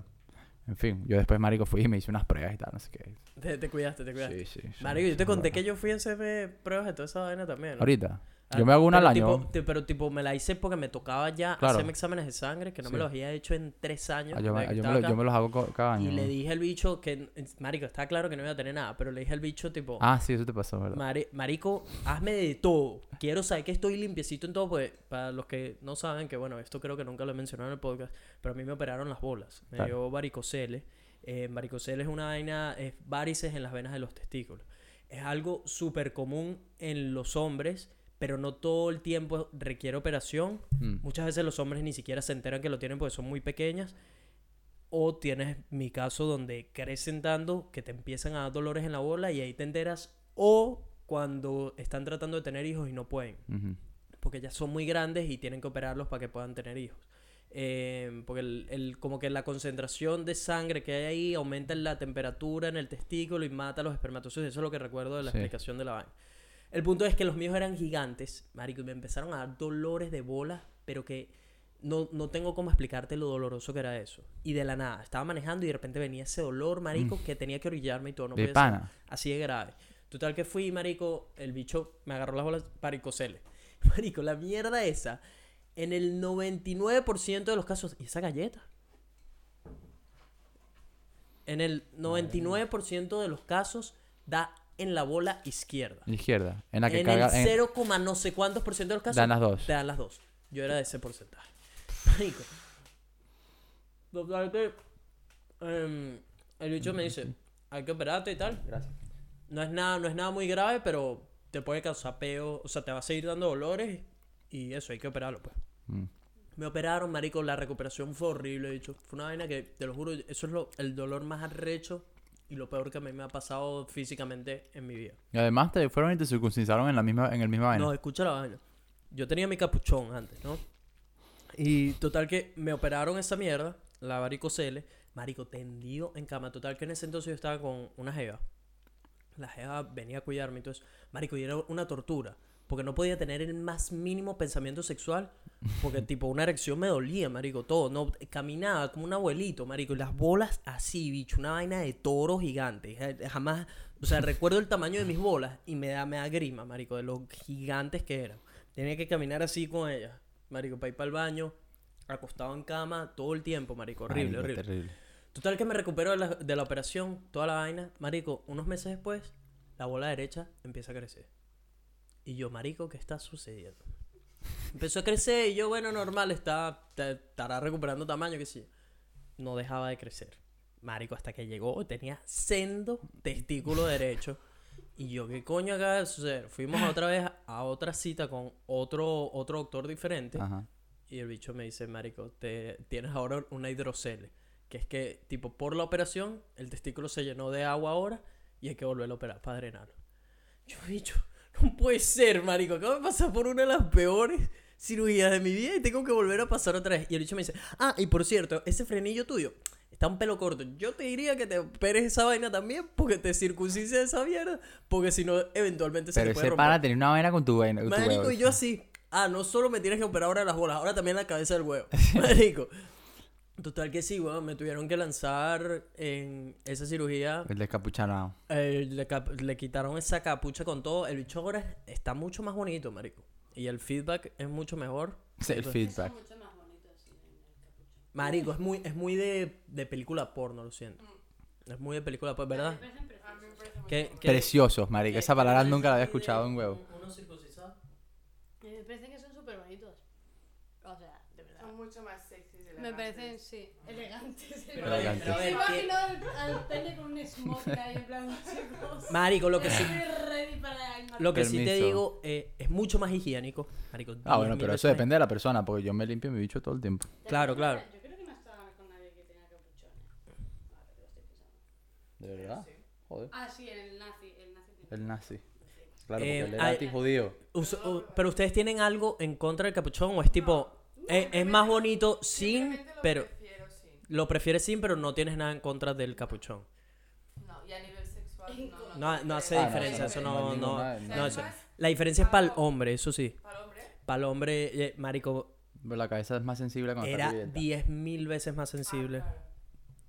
en fin, yo después, marico, fui y me hice unas pruebas y tal, no sé qué. Te, te cuidaste, te cuidaste. Sí, sí. sí, Marico, yo te conté bueno. que yo fui a hacerme pruebas de toda esa vaina también. ¿no? Ahorita, Ah, yo me hago una al pero año. tipo- ti- pero tipo, me la hice porque me tocaba ya Claro. hacerme exámenes de sangre, que no me Sí. los había hecho en tres años. Ah, yo, me, desde que yo me estaba lo- acá. yo me los hago co- cada año. Y le dije al bicho que, marico, está claro que no iba a tener nada, pero le dije al bicho, tipo, Ah, sí, eso te pasó, ¿verdad? "Mari- marico, hazme de todo. Quiero saber que estoy limpiecito en todo, porque para los que no saben, que bueno, esto creo que nunca lo he mencionado en el podcast, pero a mí me operaron las bolas. Me Claro. dio varicocele. Eh, varicocele es una vaina, es varices en las venas de los testículos. Es algo súper común en los hombres, pero no todo el tiempo requiere operación. Mm. Muchas veces los hombres ni siquiera se enteran que lo tienen porque son muy pequeñas. O tienes mi caso donde crecen tanto que te empiezan a dar dolores en la bola y ahí te enteras. O cuando están tratando de tener hijos y no pueden. Porque ya son muy grandes y tienen que operarlos para que puedan tener hijos. Eh, porque el, el- como que la concentración de sangre que hay ahí aumenta la temperatura en el testículo y mata a los espermatozoides. Eso es lo que recuerdo de la Sí. explicación de la vaina. El punto es que los míos eran gigantes, marico, y me empezaron a dar dolores de bola, pero que no, no tengo cómo explicarte lo doloroso que era eso. Y de la nada, estaba manejando y de repente venía ese dolor, marico, que tenía que orillarme y todo. No Mm. De podía ser pana. así de grave. Total que fui, marico, el bicho me agarró las bolas varicocele. Marico, la mierda esa, en el 99% de los casos, ¿y esa galleta? En el 99% de los casos da en la bola izquierda. Izquierda. En la que en carga. el en- 0, no sé cuántos por ciento de los casos Dan las dos. te dan las dos. Yo era de ese porcentaje. Marico. Total que em, el bicho me dice, hay que operarte y tal. Gracias. No es nada, no es nada muy grave, pero te puede causar peo, o sea, te va a seguir dando dolores y eso, hay que operarlo, pues. Mm. Me operaron, marico, la recuperación fue horrible, dicho. Fue una vaina que, te lo juro, eso es lo, el dolor más arrecho y lo peor que a mí me ha pasado físicamente en mi vida. Y además te fueron y te circuncisaron en la misma, en el mismo vaina. No, escucha la vaina. Yo tenía mi capuchón antes, ¿no? Y total que me operaron esa mierda, la varicocele, marico, tendido en cama. Total que en ese entonces yo estaba con una jeva. La jeva venía a cuidarme y todo eso. Marico, y era una tortura. Porque no podía tener el más mínimo pensamiento sexual. Porque, tipo, una erección me dolía, marico, todo. No, caminaba como un abuelito, marico. Y las bolas así, bicho. Una vaina de toro gigante. Eh, Jamás... O sea, recuerdo el tamaño de mis bolas y me da, me da grima, marico, de lo gigantes que eran. Tenía que caminar así con ellas, marico, para ir para el baño, acostado en cama, todo el tiempo, marico. Horrible, horrible. terrible. Total que me recupero de la, de la operación, toda la vaina. Marico, unos meses después, la bola derecha empieza a crecer. Y yo, marico, ¿qué está sucediendo? Empezó a crecer y yo, bueno, normal, está, estará recuperando tamaño, que sí. No dejaba de crecer. Marico, hasta que llegó, tenía sendo testículo derecho. Y yo, ¿qué coño acaba de suceder? Fuimos otra vez a otra cita con otro, otro doctor diferente. Ajá. Y el bicho me dice, marico, te, tienes ahora una hidrocele. Que es que, tipo, por la operación, el testículo se llenó de agua ahora y hay que volverlo a operar para drenarlo. Yo, bicho, no puede ser, marico. Acabo de pasar por una de las peores cirugías de mi vida y tengo que volver a pasar otra vez. Y el bicho me dice, ah, y por cierto, ese frenillo tuyo está un pelo corto. Yo te diría que te operes esa vaina también porque te circuncises esa mierda. Porque si no, eventualmente se Pero te puede ese romper. pana tenía una vaina con tu vaina. Marico, y yo así. Ah, no solo me tienes que operar ahora las bolas, ahora también la cabeza del huevo. Marico. Total que sí, weón. Me tuvieron que lanzar en esa cirugía. El descapuchado. eh, le, le quitaron esa capucha con todo. El bicho ahora es- está mucho más bonito, marico. Y el feedback es mucho mejor. Sí, el Entonces- feedback. mucho más bonito el. Marico, es muy, es muy de, de película porno, lo siento. Es muy de película porno, ¿verdad? Me parecen preciosos. Parece que- Esa palabra parece nunca la había escuchado en huevo. un- unos circuncisados. Me parecen que son súper bonitos. O sea, de verdad. Son mucho más sexys. y Me parecen, sí, elegantes. Pero, pero Me ver, ¿qué- imagino al, al pene con un smoke ahí en plan, chicos. Marico, lo que sí, el lo que sí te digo eh, es mucho más higiénico. Marico, Ah, bueno, 10.000 pero eso depende de la persona, porque yo me limpio mi bicho todo el tiempo. Claro, claro. Yo creo que no estaba con nadie que tenga capuchones. Ahora que lo estoy pensando. ¿De verdad? Joder. Ah, sí, el nazi. El nazi tiene. El nazi. Claro, Eh, porque antijudío. Us- u- pero ustedes tienen algo en contra del capuchón o es tipo, eh, es más bonito sin, pero prefiero sin. lo prefieres sin, pero no tienes nada en contra del capuchón. No, y a nivel sexual no. No, no hace Ah, no, diferencia, eso eso no- no, no no, no, no. eso- La diferencia es para el hombre, eso sí. Para el hombre, Para el hombre, eh, marico, Pero la cabeza es más sensible cuando era está cubierta. 10.000 veces más sensible Ah, claro.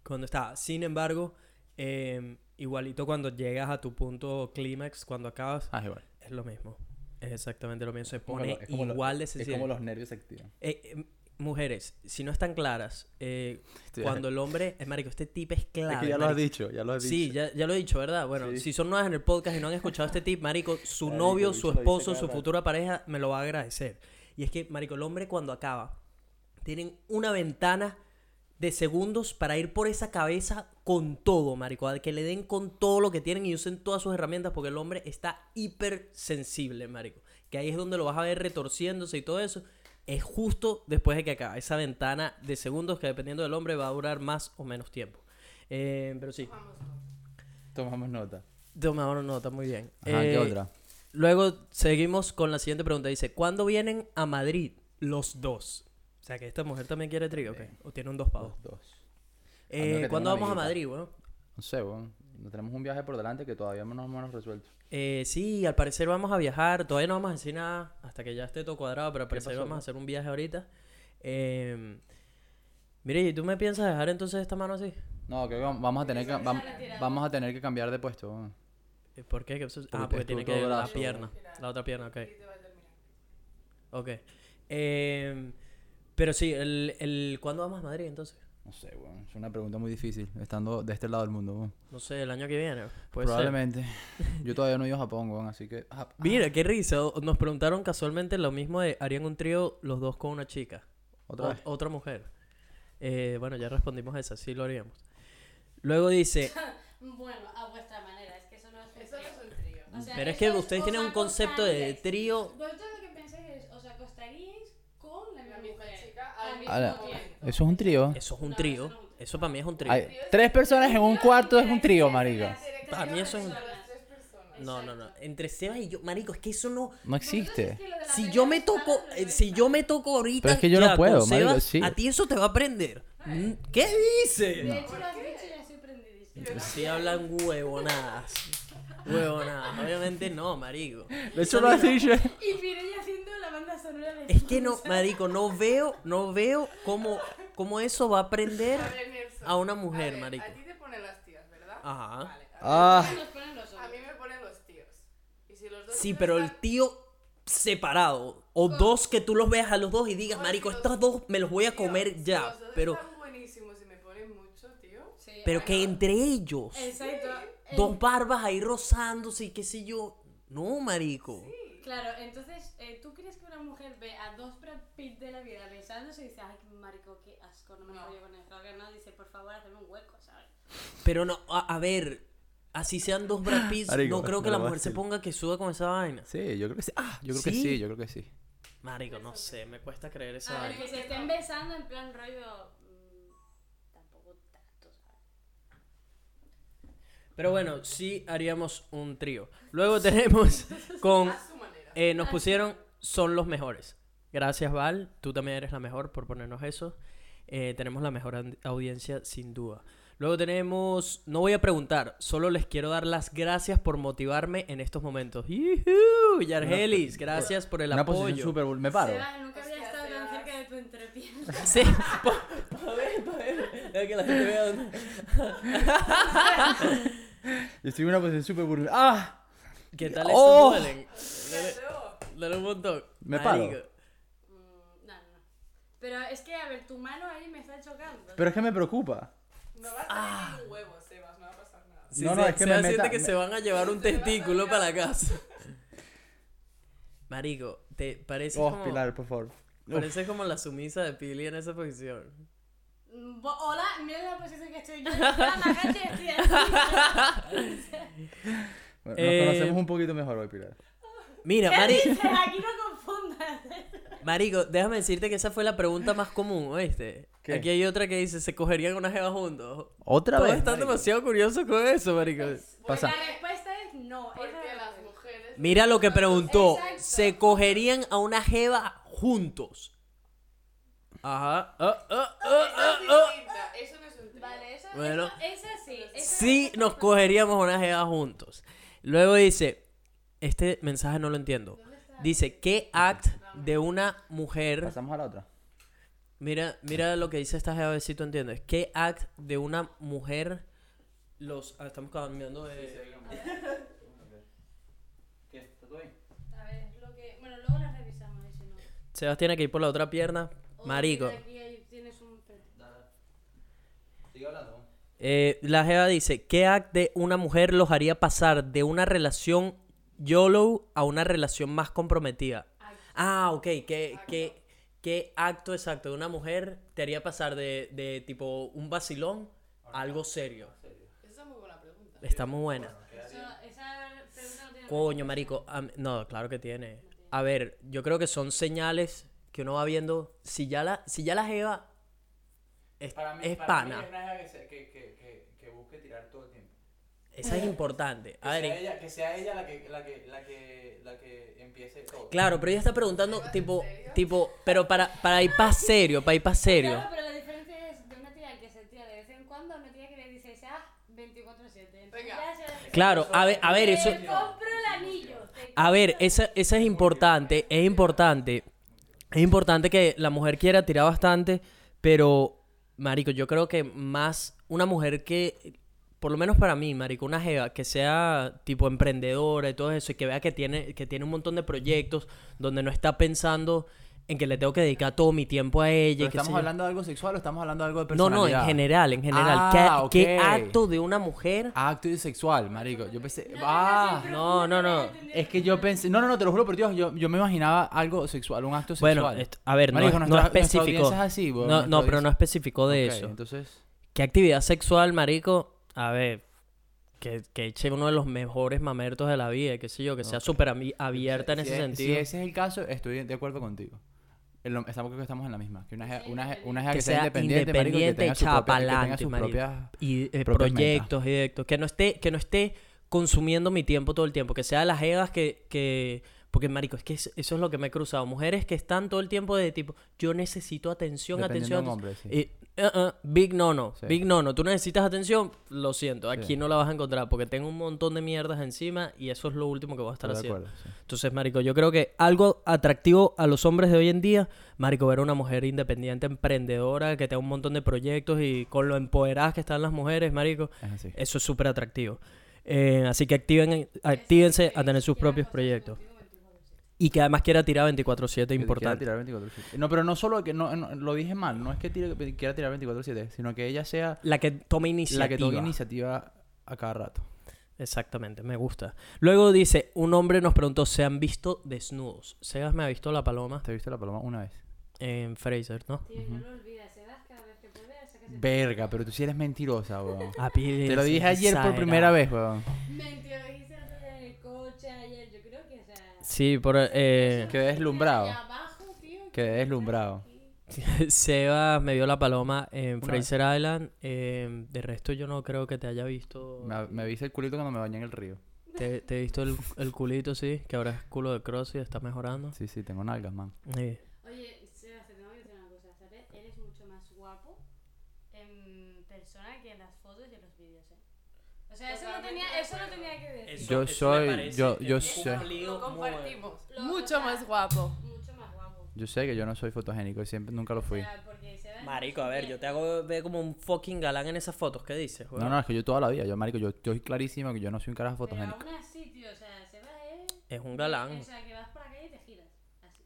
cuando está. Sin embargo, eh, igualito cuando llegas a tu punto clímax, cuando acabas, Ah, es igual. es lo mismo. Es exactamente lo mismo. Se pone lo- es como lo- igual de Es sensible. como los nervios se activan. Eh, eh, mujeres, si no están claras, eh, cuando el hombre, es marico, este tip es clave. es que ya lo has dicho, ya lo has dicho. Sí, ya, ya lo he dicho, ¿verdad? Bueno, Sí. si son nuevas en el podcast y no han escuchado este tip, marico, su Marico, novio, su esposo, su futura pareja me lo va a agradecer. Y es que, marico, el hombre cuando acaba, tienen una ventana de segundos para ir por esa cabeza con todo, marico. a Que le den con todo lo que tienen y usen todas sus herramientas porque el hombre está hipersensible, marico. Que ahí es donde lo vas a ver retorciéndose y todo eso. Es justo después de que acaba. Esa ventana de segundos que dependiendo del hombre va a durar más o menos tiempo. Eh, pero sí. Tomamos nota. Toma nota, muy bien. Ajá, ¿qué Eh, otra? Luego seguimos con la siguiente pregunta. Dice, ¿cuándo vienen a Madrid los dos? O sea, que esta mujer también quiere trío, ¿ok? ¿O tiene un dos pavos? Los dos. Eh, ¿Cuándo vamos a Madrid, weón? No sé, weón. No Tenemos un viaje por delante que todavía no nos hemos resuelto. Eh, sí, al parecer vamos a viajar. Todavía no vamos a decir nada hasta que ya esté todo cuadrado, pero al parecer pasó, vamos a hacer un viaje ahorita. Eh, mire, ¿y tú me piensas dejar entonces esta mano así? No, creo que vam- vamos a tener que, vamos a tener que cambiar de puesto. weón. Eh, ¿Por qué? ¿Qué pasó? Porque Ah, porque tiene que el la pierna. La otra pierna, ok. Ok. Eh, pero sí, el, el, ¿cuándo vamos a Madrid entonces? No sé, weón. Es una pregunta muy difícil, estando de este lado del mundo, weón. No sé, el año que viene. Puede ser. Probablemente. Yo todavía no he ido a Japón, weón, así que... ah, Mira, qué risa. Nos preguntaron casualmente lo mismo de harían un trío los dos con una chica. Otra O- vez. Otra mujer. Eh, bueno, ya respondimos esa, sí lo haríamos. Luego dice, Bueno, a vuestra manera, es que eso no es un Eso no trío. es un trío. O sea, pero es que ustedes tienen un concepto de trío. Vosotros lo que pensáis es, os acostaríais con la misma mujer. chica al al mismo Ala. mismo tiempo. Eso es un trío. Eso es un No, trío. eso no para mí es un trío. Hay tres personas en un cuarto es un trío, marica. Para mí eso es un-. No, no, no. Entre Sebas y yo, marico, es que eso no. No existe. Si yo me toco, eh, si yo me toco ahorita, Pero es que yo ya no puedo, con marico, sí. a ti eso te va a prender. Mm, ¿Qué De dices? hecho, lo has dicho y ya estoy prendidísima. Sí hablan huevonadas. Huevonadas. Obviamente no, marico. De hecho, lo has dicho. Y Mireia haciendo la banda sonora de Es que no, marico, no veo, no veo cómo, cómo eso va a prender A ver, Nelson, a una mujer, ver, marico. A ti te ponen las tías, ¿verdad? Ajá. Vale, a mí- Ah, ponen los A mí me ponen los tíos. Y si los dos Sí, pero el están- tío separado. O dos que tú los veas a los dos y digas, marico, si los- estos dos me los voy a tío, comer si ya. los dos Pero, están buenísimos y me ponen mucho, tío. Sí, pero que entre ellos, Exacto. Dos barbas ahí rozándose y qué sé yo. No, marico. Claro, entonces, eh, ¿tú crees que una mujer ve a dos Brad Pitt de la vida besándose y dice, ay, marico, qué asco, no me No. rollo con esto? Que no, dice, por favor, hazme un hueco, ¿sabes? Pero no, a, a ver, así sean dos Brad Pitts, Marico, no creo que la mujer se ponga que suba con esa vaina. sí, yo creo que sí. Ah, yo creo que ¿Sí? sí, yo creo que sí. Marico, no sé, me cuesta creer esa A ver, vaina. que se estén besando en plan rollo... mm, tampoco tanto, ¿sabes? Pero bueno, sí haríamos un trío. Luego tenemos con... A su manera. eh, nos pusieron, son los mejores. Gracias, Val. Tú también eres la mejor por ponernos eso. Eh, tenemos la mejor audiencia, sin duda. Luego tenemos, no voy a preguntar, solo les quiero dar las gracias por motivarme en estos momentos. ¡Yujú! Yargelis, gracias por el Una apoyo. súper... bul- Me paro. Seba, nunca había estado tan cerca de tu entrepiernas. Sí, pa' ver, pa' ver. Que la gente vea dónde. Yo estoy en una posición súper burbuja. ¡Ah! ¿Qué tal Oh. estos duelen? Dale, dale un montón. Me paro. Marico. Mm, no, no, no. Pero es que, a ver, tu mano ahí me está chocando. Pero es que me preocupa. No va a salir ningún huevo, Sebas, no va a pasar nada. Sí, No, no, se- es que se me siente meta- que me- se van a llevar un testículo para la casa. Marico, ¿te parece Oh, como, Pilar, por favor. Uf. parece como la sumisa de Pili en esa posición? Mm, Hola, mira la posición que estoy yo. Estoy así. Bueno, Eh, Nos conocemos un poquito mejor hoy, Pilar. Mira, ¿Qué Mari- dices? Aquí no confundas. Marico, déjame decirte que esa fue la pregunta más común, ¿oíste? ¿Qué? Aquí hay otra que dice, ¿se cogerían una jeva juntos? ¿Otra Todos vez? están marico? demasiado curiosos con eso, marico. Pasa. La respuesta es no. Porque es la las mujeres. Mira lo que preguntó. Exacto. ¿Se cogerían a una jeva juntos? Ajá. Distinta, Eso no es un. Vale, esa, Bueno. sí. esa Sí, nos cogeríamos una jeva juntos. Luego dice, este mensaje no lo entiendo. Dice, ¿qué act de una mujer... Pasamos a la otra. Mira, mira lo que dice esta jeva, a ver si tú entiendes. ¿Qué act de una mujer los... Ah, estamos cambiando de... ¿Qué? ¿Está todo bien? A ver, lo que... Bueno, luego la revisamos, y si no. Sebas tiene que ir por la otra pierna. Marico. Eh, la jeva dice, ¿qué act de una mujer los haría pasar de una relación YOLO a una relación más comprometida? Ah, ok, ¿qué, qué, qué acto exacto de una mujer te haría pasar de, de tipo un vacilón a algo serio? Esa es muy buena pregunta. Está muy buena. Eso, esa pregunta no tiene... Coño, marico. no, claro que tiene. A ver, yo creo que son señales que uno va viendo. Si ya la, si ya la jeva es, es pana, una que, que, que, que, busque tirar todo el tiempo. esa es importante. A ver, en- ella, que sea ella la que, la que, la que, la que empiece todo. Claro, pero ella está preguntando, tipo, tipo, pero para, para ir para serio, para ir para serio. Claro, pero la diferencia es de una tía que se tira de vez en cuando a una tía que le dice, ah, 24-7. Entonces Venga. ya se- Claro, a ver, a ver, eso, Te compro el anillo. a ver, esa, esa es importante, es importante, es importante que la mujer quiera tirar bastante, pero, marico, yo creo que más una mujer que, por lo menos para mí, marico, una jeva que sea tipo emprendedora y todo eso, y que vea que tiene, que tiene un montón de proyectos donde no está pensando en que le tengo que dedicar todo mi tiempo a ella. ¿Pero y qué ¿Estamos yo. hablando de algo sexual o estamos hablando de algo de No, personalidad? no, en general, en general. Ah, ¿Qué, acto de una mujer? Acto y sexual, marico. Yo pensé... No, ah, No, no, no. es que yo pensé... No, no, no, te lo juro por Dios. Yo, yo me imaginaba algo sexual, un acto sexual. Bueno, a ver, no, Marico, no nuestra- es así, no, nuestra no, pero no especificó de eso. entonces... ¿Qué actividad sexual, marico? A ver, que, que eche uno de los mejores mamertos de la vida, qué sé yo, que sea súper abierta en si ese es- sentido. Si ese es el caso, estoy de acuerdo contigo. Lo- estamos, creo que estamos en la misma. Que una, una, una que que sea sea independiente, marico, que independiente, tenga, propia, que tenga propias... y eh, proyectos, directos, que no esté, que no esté consumiendo mi tiempo todo el tiempo, que sea las jevas que, que porque marico, es que es- eso es lo que me he cruzado, mujeres que están todo el tiempo de tipo, yo necesito atención, Dependiendo atención, hombre, sí. Y, uh, uh, big no no, Sí. big no no, tú necesitas atención, lo siento, aquí Sí. no la vas a encontrar porque tengo un montón de mierdas encima y eso es lo último que voy a estar Estoy haciendo. acuerdo, sí. Entonces, marico, yo creo que algo atractivo a los hombres de hoy en día, marico, ver a una mujer independiente, emprendedora, que tenga un montón de proyectos y con lo empoderadas que están las mujeres, marico, Es eso es súper atractivo. Eh, así que activen, actívense a tener sus propios proyectos. Y que además quiera tirar 24-7, Que quiera importante. tirar 24/7. No, pero no solo que no, no, lo dije mal, no es que tire- quiera tirar 24/7, sino que ella sea La que tome iniciativa. la que tome iniciativa a cada rato. Exactamente, me gusta. Luego dice, un hombre nos preguntó, ¿se han visto desnudos? Sebas me ha visto la paloma ¿Te viste la paloma una vez? en Fraser, ¿no? Tío, no lo olvides, se das cada vez que puede, Verga, pero tú sí eres mentirosa, weón. Te lo dije ayer por primera vez, weón. Mentira, me dijiste antes en el coche ayer, yo creo que, o sea... Sí, por... Eh, Quedé deslumbrado. Quedé deslumbrado. Sebas me vio la paloma en Una Fraser Island. eh, de resto yo no creo que te haya visto... Me, me viste el culito cuando me bañé en el río. Te, te he visto el, el culito, sí, que ahora es culo de cross y está mejorando. Sí, sí, tengo nalgas, man. Sí. Oye, Sebas, te tengo que decir una cosa, ¿sabes? Eres mucho más guapo en persona que en las fotos y en los vídeos, ¿eh? O sea, eso no tenía, eso no tenía que decir. Eso- Yo eso soy- parece yo- yo sé. Lo compartimos. Lo- Mucho más guapo. Mucho más guapo. Yo sé que yo no soy fotogénico y siempre nunca lo fui. O sea, porque se ve Marico, a ver, yo te hago ver como un fucking galán en esas fotos. ¿Qué dices? No, weón? no, es que yo toda la vida, yo marico, yo estoy clarísimo que yo no soy un carajo Pero fotogénico. aún así, tío, o sea, se ve... Es un galán. O sea, que vas por calle y te giras. Así.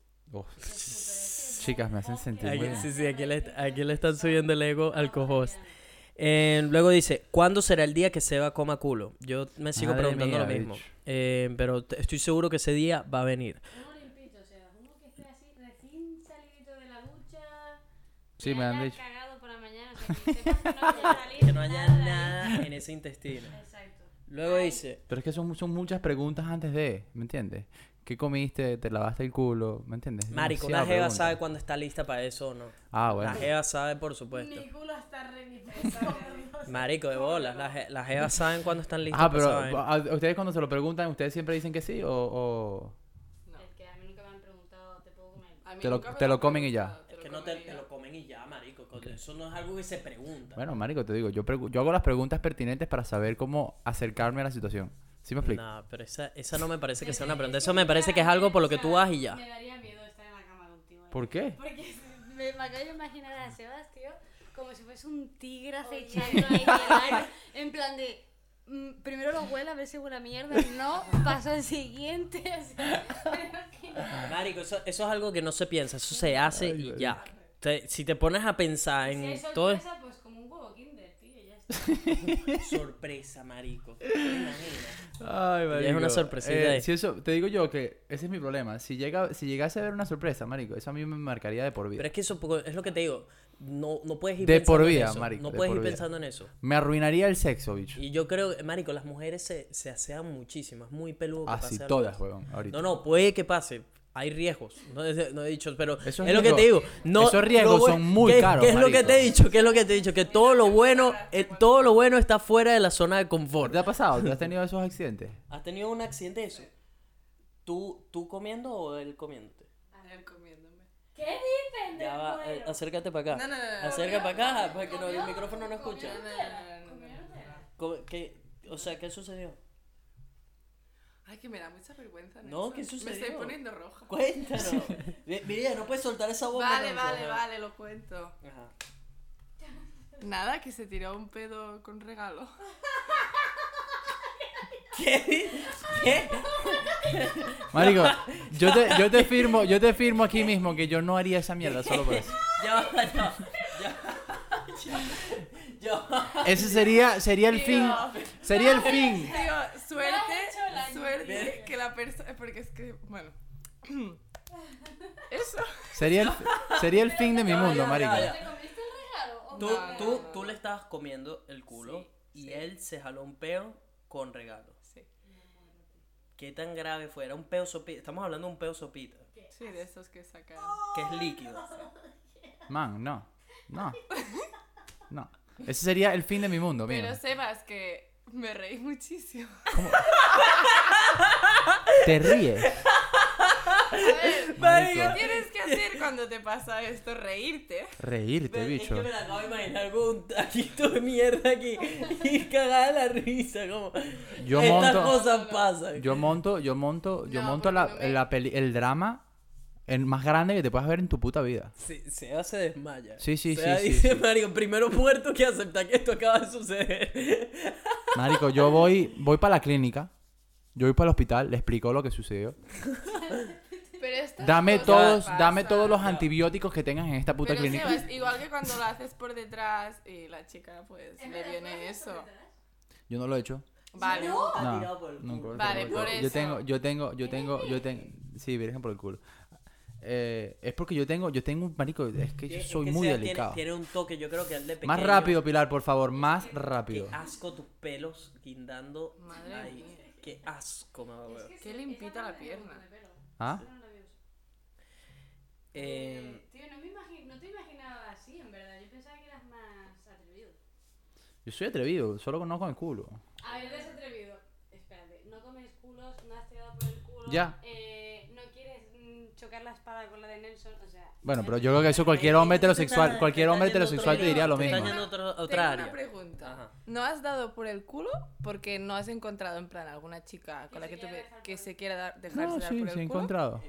Que Chicas, me hacen sentir Aquí- muy bien. sí, sí, aquí le, aquí le están subiendo el ego al cohost. Eh, luego dice, ¿cuándo será el día que Seba coma culo? Yo me sigo Madre preguntando lo mía, mismo. bicho. Eh, pero estoy seguro que ese día va a venir. Uno limpito, o sea, uno que esté así recién salidito de la ducha. Sí, que me han dicho. cagado por la mañana, o sea, que no Que no haya nada en ese intestino. Exacto. Luego Ay. dice, Pero es que son, son muchas preguntas antes de, ¿me entiendes? ¿Qué comiste? ¿Te lavaste el culo? ¿Me entiendes? Marico, la jeva sabe cuando está lista para eso o no. Ah, bueno. La jeva sabe, por supuesto. Mi culo está re mi Marico, de bolas. Las je- las jevas saben cuando están listas Ah, para pero esa vaina. a- ustedes cuando se lo preguntan, ¿ustedes siempre dicen que sí o...? o- Es que a mí nunca me han preguntado, ¿te puedo comer? A mí Te lo- nunca me te lo han comen y ya. Es que no te, lo comen y ya, marico. co- Eso no es algo que se pregunta. Bueno, marico, te digo, yo hago las preguntas pertinentes para saber cómo acercarme a la situación. ¿Sí me explico? Nah, pero esa, esa no me parece que sea una pregunta. Eso me parece que es algo por lo que tú vas y ya. Me daría miedo estar en la cama contigo. ¿Por qué? Porque me, me acabo de imaginar a Sebas, tío, como si fuese un tigre acechando ahí En plan de. mm, primero lo huele a ver si huele a mierda. No, paso al siguiente. así, pero que no. Marico, eso, eso es algo que no se piensa, eso se hace Ay, y ya. Te- si te pones a pensar Si en todo... sorpresa, pues como un huevo kinder, tío, ya está. Sorpresa, marico. ¿Te imaginas? Ay, Ya es una sorpresita Eh, ahí. si eso, te digo yo que ese es mi problema. Si llega, si llegase a ver una sorpresa, marico, eso a mí me marcaría de por vida. Pero es que eso es lo que te digo. No, no puedes ir De pensando por en vida, eso. marico, No de puedes ir vida. pensando en eso. Me arruinaría el sexo, bicho. Y yo creo, marico, las mujeres se, se asean muchísimo. Es muy peludo que Así todas, weón, ahorita. No, no, puede que pase. Hay riesgos. No, he- no he dicho, pero Esos es lo que riesgos- te digo. No, esos riesgos lo son muy ¿qué- caros, ¿Qué es lo que te he dicho? ¿Qué es lo que te he dicho? Que todo lo bueno, eh, todo lo bueno está fuera de la zona de confort. ¿Te ha pasado? ¿Te has tenido esos accidentes? ¿Has tenido un accidente de eso? ¿Tú, ¿Tú comiendo o él comiéndote? A él comiéndome. ¿Qué dicen Ya va, eh, acércate para acá. No, no, no, no. Acércate para acá, para que no, el micrófono no escucha. No, no, no, no, no, no, no. Co- ¿Qué- o sea, ¿qué sucedió? Ay, que me da mucha vergüenza. No, Nelson. ¿qué Me sucedió? estoy poniendo roja. Cuéntanos. Mi- Mira, no puedes soltar esa boca. Vale, Nelson, vale, vale, lo cuento. Ajá. Nada, que se tiró un pedo con regalo. ¿Qué? ¿Qué? Marico, yo te, yo te firmo, yo te firmo aquí mismo que yo no haría esa mierda solo por eso. Ya va, ya, ya, ya, ya va. Ese sería, sería el fin. Sería el fin. Tío, suerte, suerte que la persona... Porque es que, bueno... Eso. Sería el, sería el fin de mi mundo. ¿O Tú, tú, tú le estabas comiendo el culo Sí, y sí. él se jaló un peo con regalo. Sí. ¿Qué tan grave fue? Era un peo sopita. Estamos hablando de un peo sopita, Sí, de esos que sacan. que es líquido. Man, no. No. No. Ese sería el fin de mi mundo, Pero mira. Sebas, que me reí muchísimo. Te ríes. A ver. ¿qué tienes que hacer cuando te pasa esto? Reírte. Reírte, Es bicho. que me la acabo de imaginar con un taquito de mierda aquí y cagada la risa, como Yo estas monto- cosas pasan. Yo monto, yo monto, yo No, monto la, no me- la peli- el drama el más grande que te puedas ver en tu puta vida. Sí, Seba se desmaya. Sí, sí, Seba sí, sí, dice, sí. Mario, primero muerto que acepta que esto acaba de suceder. Marico, yo voy, voy para la clínica, yo voy para el hospital, le explico lo que sucedió. Pero Dame todos, pasan. dame todos los antibióticos que tengas en esta puta Pero clínica. Sebas, igual que cuando lo haces por detrás y la chica pues ¿Es le viene eso. Yo no lo he hecho. Vale. No, tirado por el no, culo. Vale, por- por yo eso. tengo, yo tengo, yo tengo, yo tengo, sí, virgen por el culo. Eh, es porque yo tengo, yo tengo un marico, es que yo Es soy que muy Seba tiene- delicado. Tiene, un toque, yo creo que él de pequeño. Más rápido, Pilar, por favor, más rápido. Qué asco tus pelos guindando Madre ahí. mía. Qué asco, me va a Es que Qué limpita la pierna. ¿Ah? Eh, Eh, tío, no, me no te imaginaba así, en verdad. Yo pensaba que eras más atrevido. Yo soy atrevido, solo no con el culo. A ver, eres atrevido. Espérate, no comes culos, no has tirado por el culo. Ya. Eh, no quieres mm, chocar la espada con la de Nelson, o sea... Bueno, pero yo creo que eso cualquier es- hombre Te heterosexual, cualquier te hombre heterosexual te diría lo mismo. otra Tengo área. una pregunta. Ajá. ¿No has dado por el culo porque no has encontrado en plan alguna chica con la que, se tú quiera ve- dejar que por se el- quiera dar, dejarse No, dar sí, por sí he el culo? encontrado.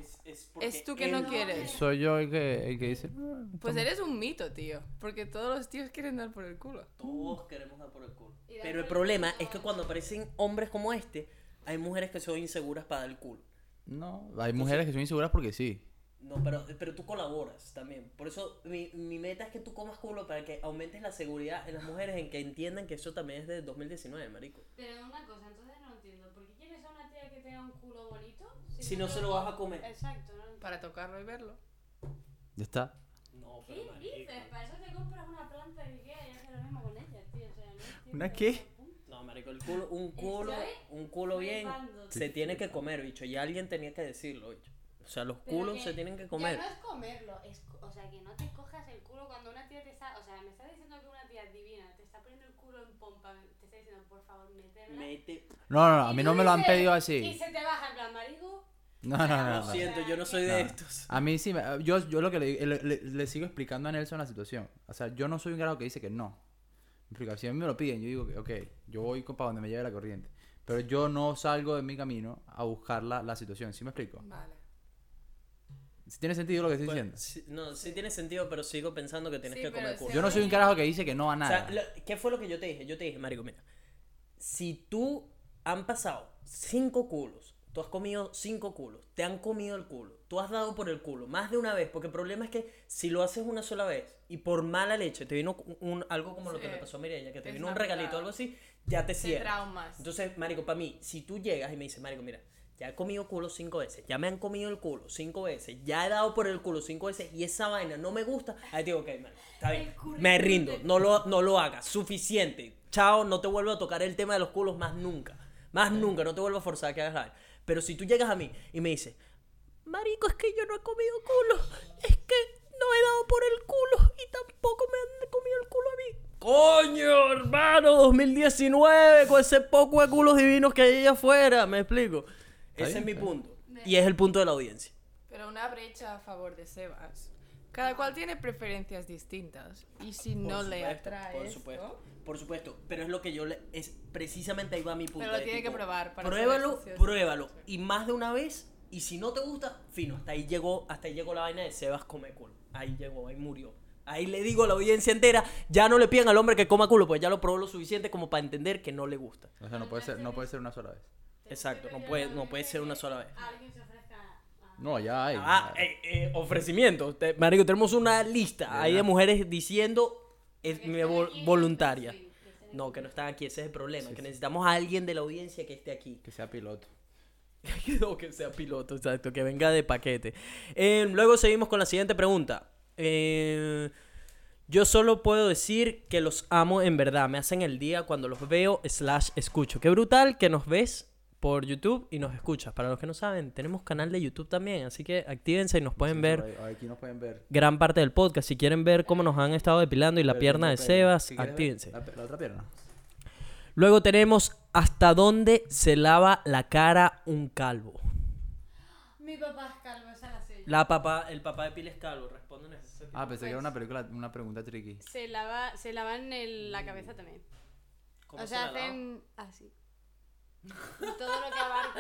Es tú que no quieres. Soy yo el que, el que dice. "Ah, Pues toma". eres un mito, tío. Porque todos los tíos quieren dar por el culo. Todos queremos dar por el culo. Pero el el problema es que cuando aparecen hombres como este, hay mujeres que son inseguras para dar el culo. No, hay mujeres que son inseguras porque sí. No, pero, pero tú colaboras también. Por eso mi, mi meta es que tú comas culo para que aumentes la seguridad en las mujeres en que entiendan que eso también es de 2019, marico. Pero una cosa, entonces no entiendo. ¿Por qué quieres a una tía que tenga un culo bonito? Si no se lo vas a comer. Exacto, no. Para tocarlo y verlo. Ya está. No, ¿Qué pero marico. dices? Para eso te compras una planta de Ikea y haces lo mismo con ella, tío. O sea, no ¿Una qué? No, marico, el culo, un culo, un culo bien se tiene que comer, bicho. Y alguien tenía que decirlo, bicho. O sea, los Pero culos que se tienen que Ya comer. no es comerlo, es, o sea, que no te cojas el culo cuando una tía te está, o sea, me está diciendo que una tía divina te está poniendo el culo en pompa, te está diciendo, por favor, métemela. Mete. No, no, no, a Y mí no me lo han pedido Y así. se te baja en plan, marico. No, no, no. Lo no. siento, yo no soy No. de estos. A mí sí, me- yo, yo lo que le, le, le- le sigo explicando a Nelson la situación. O sea, yo no soy un grado que dice que no. Me explica, Si a mí me lo piden, yo digo que, ok, yo voy para donde me lleve la corriente. Pero yo no salgo de mi camino a buscar la, la situación. ¿Sí me explico? Vale. ¿Sí ¿Tiene sentido lo que estoy Pues, diciendo? sí- no, sí tiene sentido, pero sigo pensando que tienes Sí, que comer si culo. Yo no soy un carajo que dice que no a O nada. sea, lo- ¿qué fue lo que yo te dije? Yo te dije, marico, mira, si tú han pasado cinco culos, tú has comido cinco culos, te han comido el culo, tú has dado por el culo más de una vez, porque el problema es que si lo haces una sola vez y por mala leche te vino un, un- algo como lo que Sí. le pasó a Mireia, que te Es vino un regalito o algo así, ya te Te cierra. traumas. Entonces, marico, para mí, si tú llegas y me dices, marico, mira, ya he comido culo cinco veces, ya me han comido el culo cinco veces, ya he dado por el culo cinco veces y esa vaina no me gusta, ahí digo, ok, marico, está bien, me rindo, no lo, no lo hagas, suficiente, chao, no te vuelvo a tocar el tema de los culos más nunca, más nunca, no te vuelvo a forzar a que hagas la vaina. Pero si tú llegas a mí y me dices, marico, es que yo no he comido culo, es que no he dado por el culo y tampoco me han comido el culo a mí. Coño, hermano, 2019, con ese poco de culos divinos que hay allá afuera, me explico. Ese bien, es mi bien. punto. Y es el punto de la audiencia. Pero una brecha a favor de Sebas. Cada cual tiene preferencias distintas. Y si Por no le supuesto, atrae Por esto, supuesto, por supuesto. Pero es lo que yo le. Es precisamente ahí va mi punto. Pero lo de tiene que tipo, probar para Pruébalo, pruébalo. Y más de una vez. Y si no te gusta, fino. Hasta ahí llegó, hasta ahí llegó la vaina de Sebas come culo. Ahí llegó, ahí murió. Ahí le digo a la audiencia entera, ya no le pidan al hombre que coma culo, pues ya lo probó lo suficiente como para entender que no le gusta. O sea, no puede ser, no puede ser una sola vez. Exacto, no puede, no puede ser una sola vez. Alguien se ofrezca a... No, ya hay. Ah, eh, eh, ofrecimiento. Te- marico, tenemos una lista ahí de mujeres diciendo es mi vol- voluntaria. sí, que. No, que no están aquí, ese es el problema. Sí, que sí. necesitamos a alguien de la audiencia que esté aquí. Que sea piloto. no, que sea piloto, exacto, que venga de paquete. Eh, luego seguimos con la siguiente pregunta. Eh, yo solo puedo decir que los amo en verdad. Me hacen el día cuando los veo slash escucho. Qué brutal que nos ves por YouTube y nos escuchas. Para los que no saben, tenemos canal de YouTube también. Así que actívense y nos pueden Sí, ver Aquí nos pueden ver. gran parte del podcast. Si quieren ver cómo nos han estado depilando y la pierna de. Sebas, actívense. La, la otra pierna. Luego tenemos hasta dónde se lava la cara un calvo. Mi papá es calvo, esa la sé yo. La papá, el papá de Pil es calvo, responden eso. Ah, pensé que era una película, una pregunta tricky. Se lava, se lavan el- la cabeza también. ¿Cómo O se sea, la hacen así. Todo lo que abarca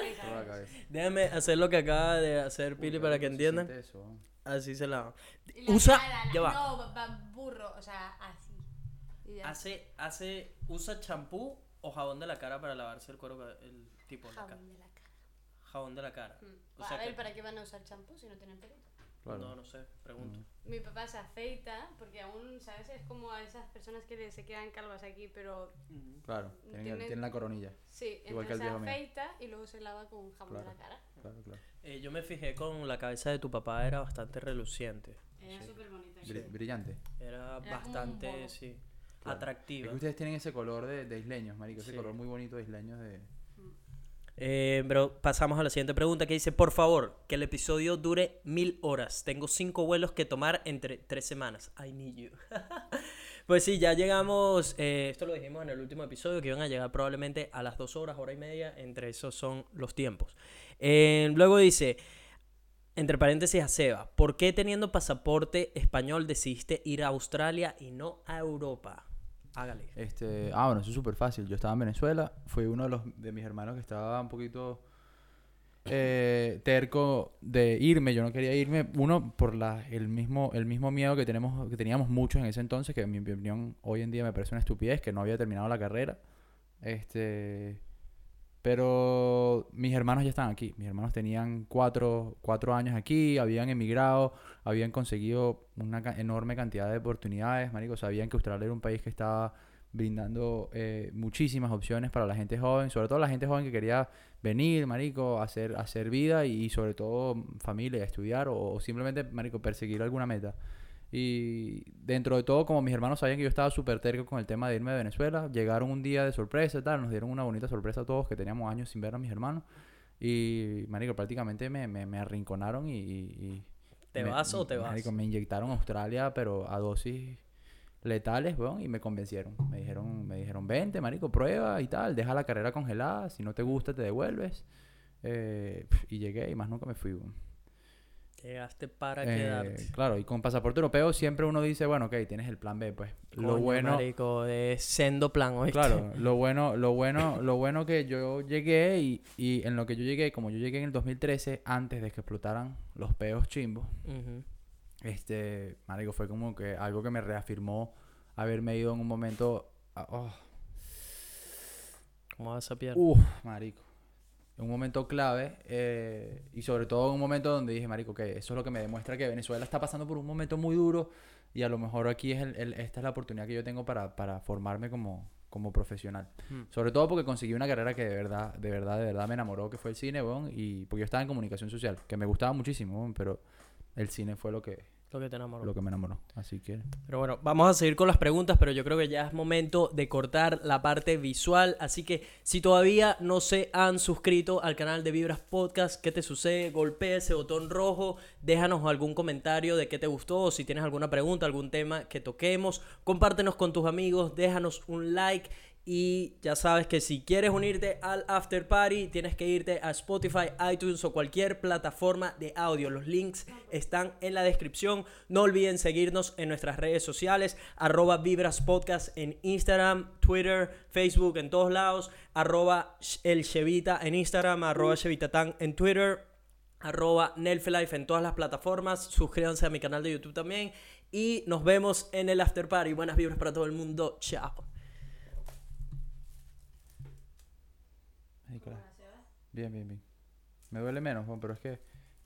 cabeza. Déjame hacer lo que acaba de hacer Pili Uy, para que entiendan. eso. Así se la Usa, cara, la- ya va. No, va- burro, o sea, así. Hace, hace, usa champú o jabón de la cara para lavarse el cuero, el tipo de la cara. Jabón de la cara. Jabón de la cara. Mm. O a ver, que- ¿para qué van a usar champú si no tienen pelito? Claro. No, no sé, pregunto. Mi papá se afeita porque aún, ¿sabes? Es como a esas personas que se quedan calvas aquí, pero Claro, tienen, Tiene- tienen la coronilla. sí, Igual que entonces el se viejo mío. afeita y luego se lava con jabón Claro. de la cara. Claro, claro. Eh, yo me fijé con la cabeza de tu papá, era bastante reluciente. Era súper bonita. Bri- Brillante. Era, un bastante, sí, Claro. atractiva. Es que ustedes tienen ese color de, de isleños, marico. Ese Sí. color muy bonito de isleños de... Eh, pero pasamos a la siguiente pregunta que dice, por favor, que el episodio dure mil horas. Tengo cinco vuelos que tomar entre tres semanas. I need you. pues sí, ya llegamos, eh, esto lo dijimos en el último episodio, que iban a llegar probablemente a las dos horas, hora y media. Entre esos son los tiempos. Eh, luego dice, Entre paréntesis a Seba, ¿por qué teniendo pasaporte español decidiste ir a Australia y no a Europa? Hágale. Este, ah, bueno, eso es súper fácil. Yo estaba en Venezuela, fui uno de los de mis hermanos que estaba un poquito eh, terco de irme. Yo no quería irme, uno por la, el mismo el mismo miedo que tenemos que teníamos muchos en ese entonces, que en mi opinión hoy en día me parece una estupidez, que no había terminado la carrera. Este, pero mis hermanos ya están aquí. Mis hermanos tenían cuatro, cuatro años aquí, habían emigrado, habían conseguido una ca- enorme cantidad de oportunidades, marico. Sabían que Australia era un país que estaba brindando eh, muchísimas opciones para la gente joven, sobre todo la gente joven que quería venir, marico, hacer, hacer vida y, sobre todo mm, familia, estudiar o, o simplemente, marico, perseguir alguna meta. Y dentro de todo, como mis hermanos sabían que yo estaba súper terco con el tema de irme de Venezuela, llegaron un día de sorpresa y tal, nos dieron una bonita sorpresa a todos que teníamos años sin ver a mis hermanos. Y, marico, prácticamente me, me, me arrinconaron y... ¿Te me- vas o te vas? me inyectaron Australia, pero a dosis letales, weón, y me convencieron. Me dijeron, me dijeron, vente, marico, prueba y tal, deja la carrera congelada, si no te gusta te devuelves. Eh, y llegué y más nunca me fui, weón. Llegaste para Eh, quedarte. claro, y con pasaporte europeo siempre uno dice, bueno, ok, tienes el plan B, pues. lo bueno, marico, de sendo plan, ¿oíste? claro, lo bueno, lo bueno, lo bueno que yo llegué y, y en lo que yo llegué, como yo llegué en el 2013, antes de que explotaran los peos chimbos, este, marico, fue como que algo que me reafirmó haberme ido en un momento, a- oh, ¿Cómo vas a? Uf, marico. Un momento clave eh, y sobre todo en un momento donde dije, marico, que eso es lo que me demuestra que Venezuela está pasando por un momento muy duro y a lo mejor aquí es el- el- esta es la oportunidad que yo tengo para, para formarme como, como profesional. Mm. Sobre todo porque conseguí una carrera que de verdad, de verdad, de verdad me enamoró, que fue el cine, weón, y porque yo estaba en comunicación social, que me gustaba muchísimo, weón, pero el cine fue lo que, Lo que te enamoró. lo que me enamoró. Así que... Pero bueno, vamos a seguir con las preguntas, pero yo creo que ya es momento de cortar la parte visual. Así que si todavía no se han suscrito al canal de Vibras Podcast, ¿qué te sucede? Golpea ese botón rojo, déjanos algún comentario de qué te gustó, o si tienes alguna pregunta, algún tema que toquemos, compártenos con tus amigos, déjanos un like. Y ya sabes que si quieres unirte al After Party, tienes que irte a Spotify, iTunes o cualquier plataforma de audio. Los links están en la descripción. No olviden seguirnos en nuestras redes sociales, arroba Vibras Podcast en Instagram, Twitter, Facebook, en todos lados, arroba el Chevita en Instagram, arroba Chevitatán en Twitter, arroba Nelfelife en todas las plataformas. Suscríbanse a mi canal de YouTube también. Y nos vemos en el After Party. Buenas vibras para todo el mundo. Chao. Nicolás. Bien, bien, bien. Me duele menos, pero es que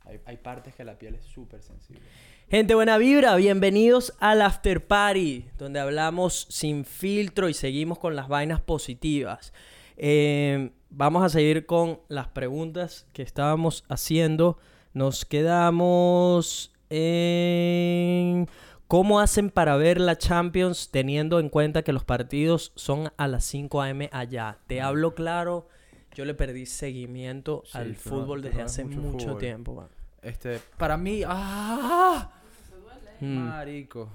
hay, hay partes que la piel es súper sensible. Gente buena vibra, bienvenidos al After Party, donde hablamos sin filtro y seguimos con las vainas positivas. Eh, vamos a seguir con las preguntas que estábamos haciendo. Nos quedamos en cómo hacen para ver la Champions teniendo en cuenta que los partidos son a las 5 a.m. allá. Te hablo claro, yo le perdí seguimiento Sí, al fútbol desde hace mucho tiempo. man. Este, para mí, ¡ah! Mm. Marico.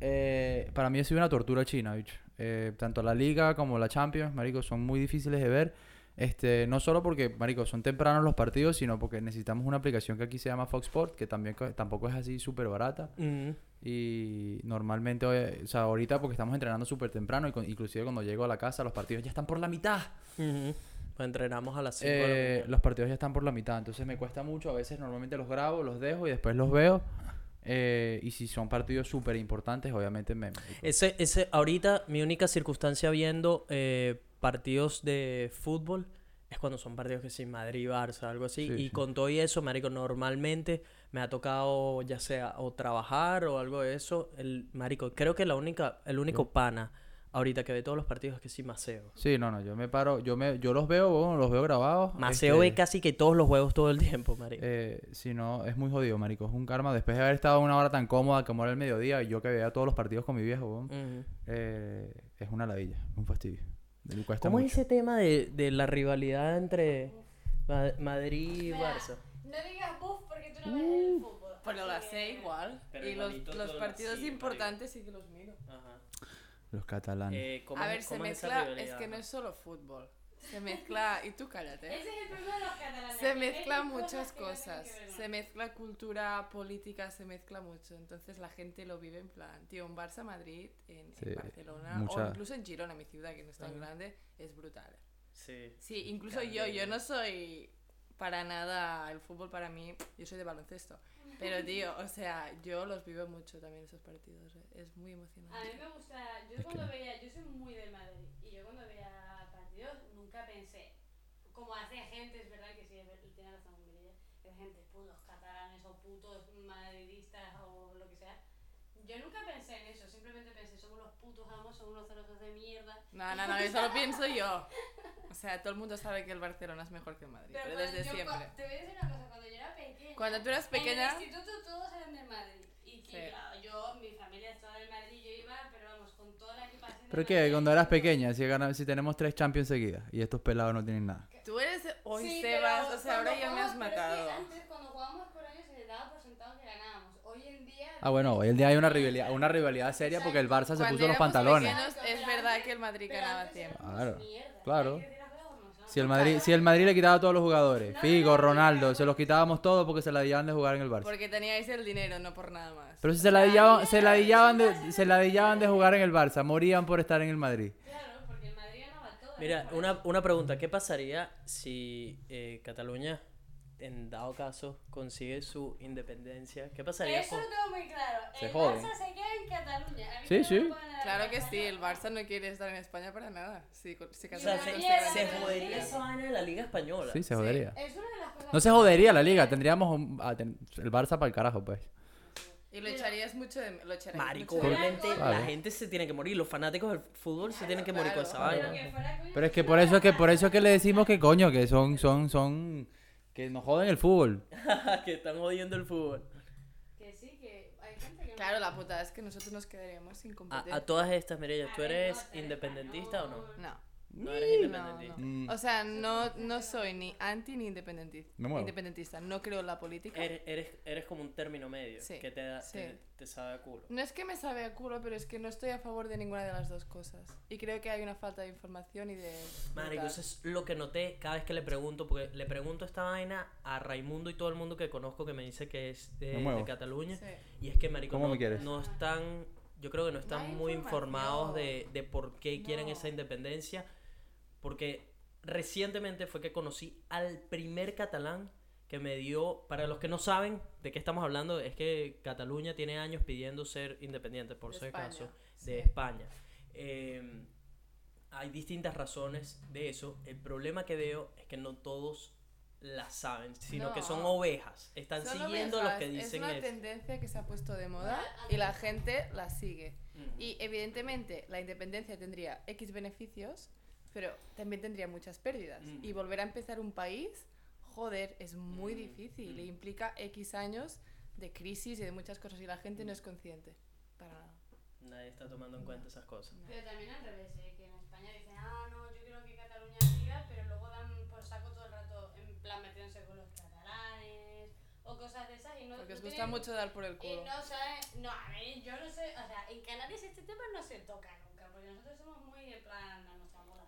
Eh, para mí ha sido una tortura china, bicho. Eh, tanto la liga como la Champions, marico, son muy difíciles de ver. Este, no solo porque, marico, son tempranos los partidos, sino porque necesitamos una aplicación que aquí se llama Fox Sport, que también co- tampoco es así súper barata. Mm. Y normalmente, eh, o sea, ahorita porque estamos entrenando súper temprano, y con- inclusive cuando llego a la casa, los partidos ya están por la mitad. Pues entrenamos a las 5 de la Eh, mañana. los partidos ya están por la mitad, entonces me cuesta mucho. A veces normalmente los grabo, los dejo y después los veo. Eh, y si son partidos súper importantes, obviamente me... Ese, ese, ahorita mi única circunstancia viendo eh, partidos de fútbol es cuando son partidos que sí, Madrid, Barça, algo así. Sí, y sí. con todo y eso, marico, normalmente me ha tocado ya sea o trabajar o algo de eso. El marico, creo que la única, el único pana ahorita que ve todos los partidos es que sí, Maceo. Sí, no, no, yo me paro, yo me, yo los veo, bueno, los veo grabados. Maceo este, ve casi que todos los juegos todo el tiempo, marico. eh, si no, es muy jodido, marico. Es un karma. Después de haber estado una hora tan cómoda como era el mediodía, y yo que veía todos los partidos con mi viejo, eh, es una ladilla, un fastidio. Me cuesta ¿Cómo es ese tema de, de la rivalidad entre Ma- Madrid y. Barça? No digas buff porque tú no ves el fútbol. Pero la así sé igual. Pero y los, los partidos así, importantes sí que los miro. Ajá. Los catalanes. Eh, ¿cómo A es- ver, se mezcla. Es que no es solo fútbol. Se mezcla, y tú cállate. Ese es el problema de los catalanes. Se cosas muchas no cosas. Se mezcla cultura, política, se mezcla mucho. Entonces la gente lo vive en plan, tío, en Barça, Madrid, en, Barcelona mucha- o incluso en Girona, mi ciudad, que no es tan grande, es brutal. Sí. Sí, incluso Grande. yo, yo no soy para nada el fútbol para mí, yo soy de baloncesto. Pero tío, o sea, yo los vivo mucho también esos partidos, eh, es muy A mí emocionante. me gusta, yo Es cuando que- veía, yo soy muy del Madrid y yo cuando veía partidos nunca pensé, como hace gente, es verdad que sí, tiene razón que gente, putos catalanes o putos madridistas o lo que sea. Yo nunca pensé en eso, simplemente pensé, somos los putos amos, son unos celosos de mierda. No, no, no, eso lo pienso yo. O sea, todo el mundo sabe que el Barcelona es mejor que el Madrid, pero, cuando desde yo siempre. te voy a decir una cosa, cuando yo era pequeña, Cuando tú eras pequeña, en el instituto todos eran del Madrid. Y, Sí. y claro, yo, mi familia es toda del Madrid, yo iba, pero vamos, con toda la equipación. ¿Pero qué? Madrid. Cuando eras pequeña, si, gana- si tenemos tres Champions seguidas y estos pelados no tienen nada. tú eres hoy Sí, Sebas, pero o sea, ahora ya me has pero es que matado. antes, cuando jugábamos por años, se le daba por sentado que ganábamos. Hoy en día. Ah, bueno, hoy en día hay una rivalidad, una rivalidad seria porque el Barça se Cuando puso los pantalones. pequeños, es verdad que el Madrid pero ganaba éramos Claro, mierda, claro. Si el Madrid, si el Madrid le quitaba a todos los jugadores, No, Figo, Ronaldo, se los quitábamos todos porque se la dillaban de jugar en el Barça. Porque teníais el dinero, no por nada más. Pero si se la dillaban, se la dillaban de, se la dillaban de jugar en el Barça, morían por estar en el Madrid. Claro, porque el Madrid ganaba todo. Mira, una, una pregunta. ¿Qué pasaría si eh, Cataluña, en dado caso, consigue su independencia? ¿Qué pasaría Eso con... lo tengo muy claro. Se el joden. Barça se queda en Cataluña. A mí Sí, sí. Claro que sí, el Barça no quiere estar en España para nada. Sí, con- si O Cataluña sea, se, jodería esa vaina de la Liga Española. Sí, se Sí. jodería. Es una de las cosas No se jodería la liga, tendríamos un- a ten- el Barça para el carajo, pues. Y lo echarías mucho de lo echaríais Marico, mucho de obviamente Claro. la gente se tiene que morir. Los fanáticos del fútbol se tienen que morir con esa vaina. Pero es que por eso es que por eso es que le decimos que coño, que son son son que nos joden el fútbol. que están jodiendo el fútbol. Que sí, que hay gente que no- Claro, la putada es que nosotros nos quedaríamos sin A, competencia. a todas estas, Mireya, ¿tú eres independentista o no? No. No eres independentista. no. Mm. O sea, no, no soy ni anti ni independentista. Me muevo. independentista. No creo en la política. Eres, eres, eres como un término medio Sí, que te, da, sí. te, te sabe a culo. No es que me sabe a culo, pero es que no estoy a favor de ninguna de las dos cosas. Y creo que hay una falta de información y de... Marico, eso es lo que noté cada vez que le pregunto, porque le pregunto esta vaina a Raimundo y todo el mundo que conozco que me dice que es de, Cataluña. Sí. Y es que, Marico, ¿Cómo no, me quieres? no están, yo creo que no están muy informados de, de por qué quieren No. esa independencia. Porque recientemente fue que conocí al primer catalán que me dio, para los que no saben de qué estamos hablando, es que Cataluña tiene años pidiendo ser independiente, por De España, acaso, sí. de España. Eh, hay distintas razones de eso. El problema que veo es que no todos la saben, sino que son No. ovejas. Están Son siguiendo ovejas, los que dicen Es una eso. tendencia que se ha puesto de moda y la gente la sigue. Ujú. Y evidentemente la independencia tendría X beneficios, pero también tendría muchas pérdidas. Mm. Y volver a empezar un país, joder, es muy Mm, difícil. mm. E implica X años de crisis y de muchas cosas y la gente no es consciente. Para nada. Nadie está tomando en cuenta esas cosas. Pero también al revés, ¿eh? que en España dicen, ah, no, yo quiero que Cataluña siga, pero luego dan por saco todo el rato, en plan metiéndose con los catalanes o cosas de esas y no. Porque os no gusta tienen- mucho dar por el Y culo. no saben, no, a ver, yo no sé, o sea, en Canarias este tema no se toca nunca, porque nosotros somos muy en plan a nuestra moda.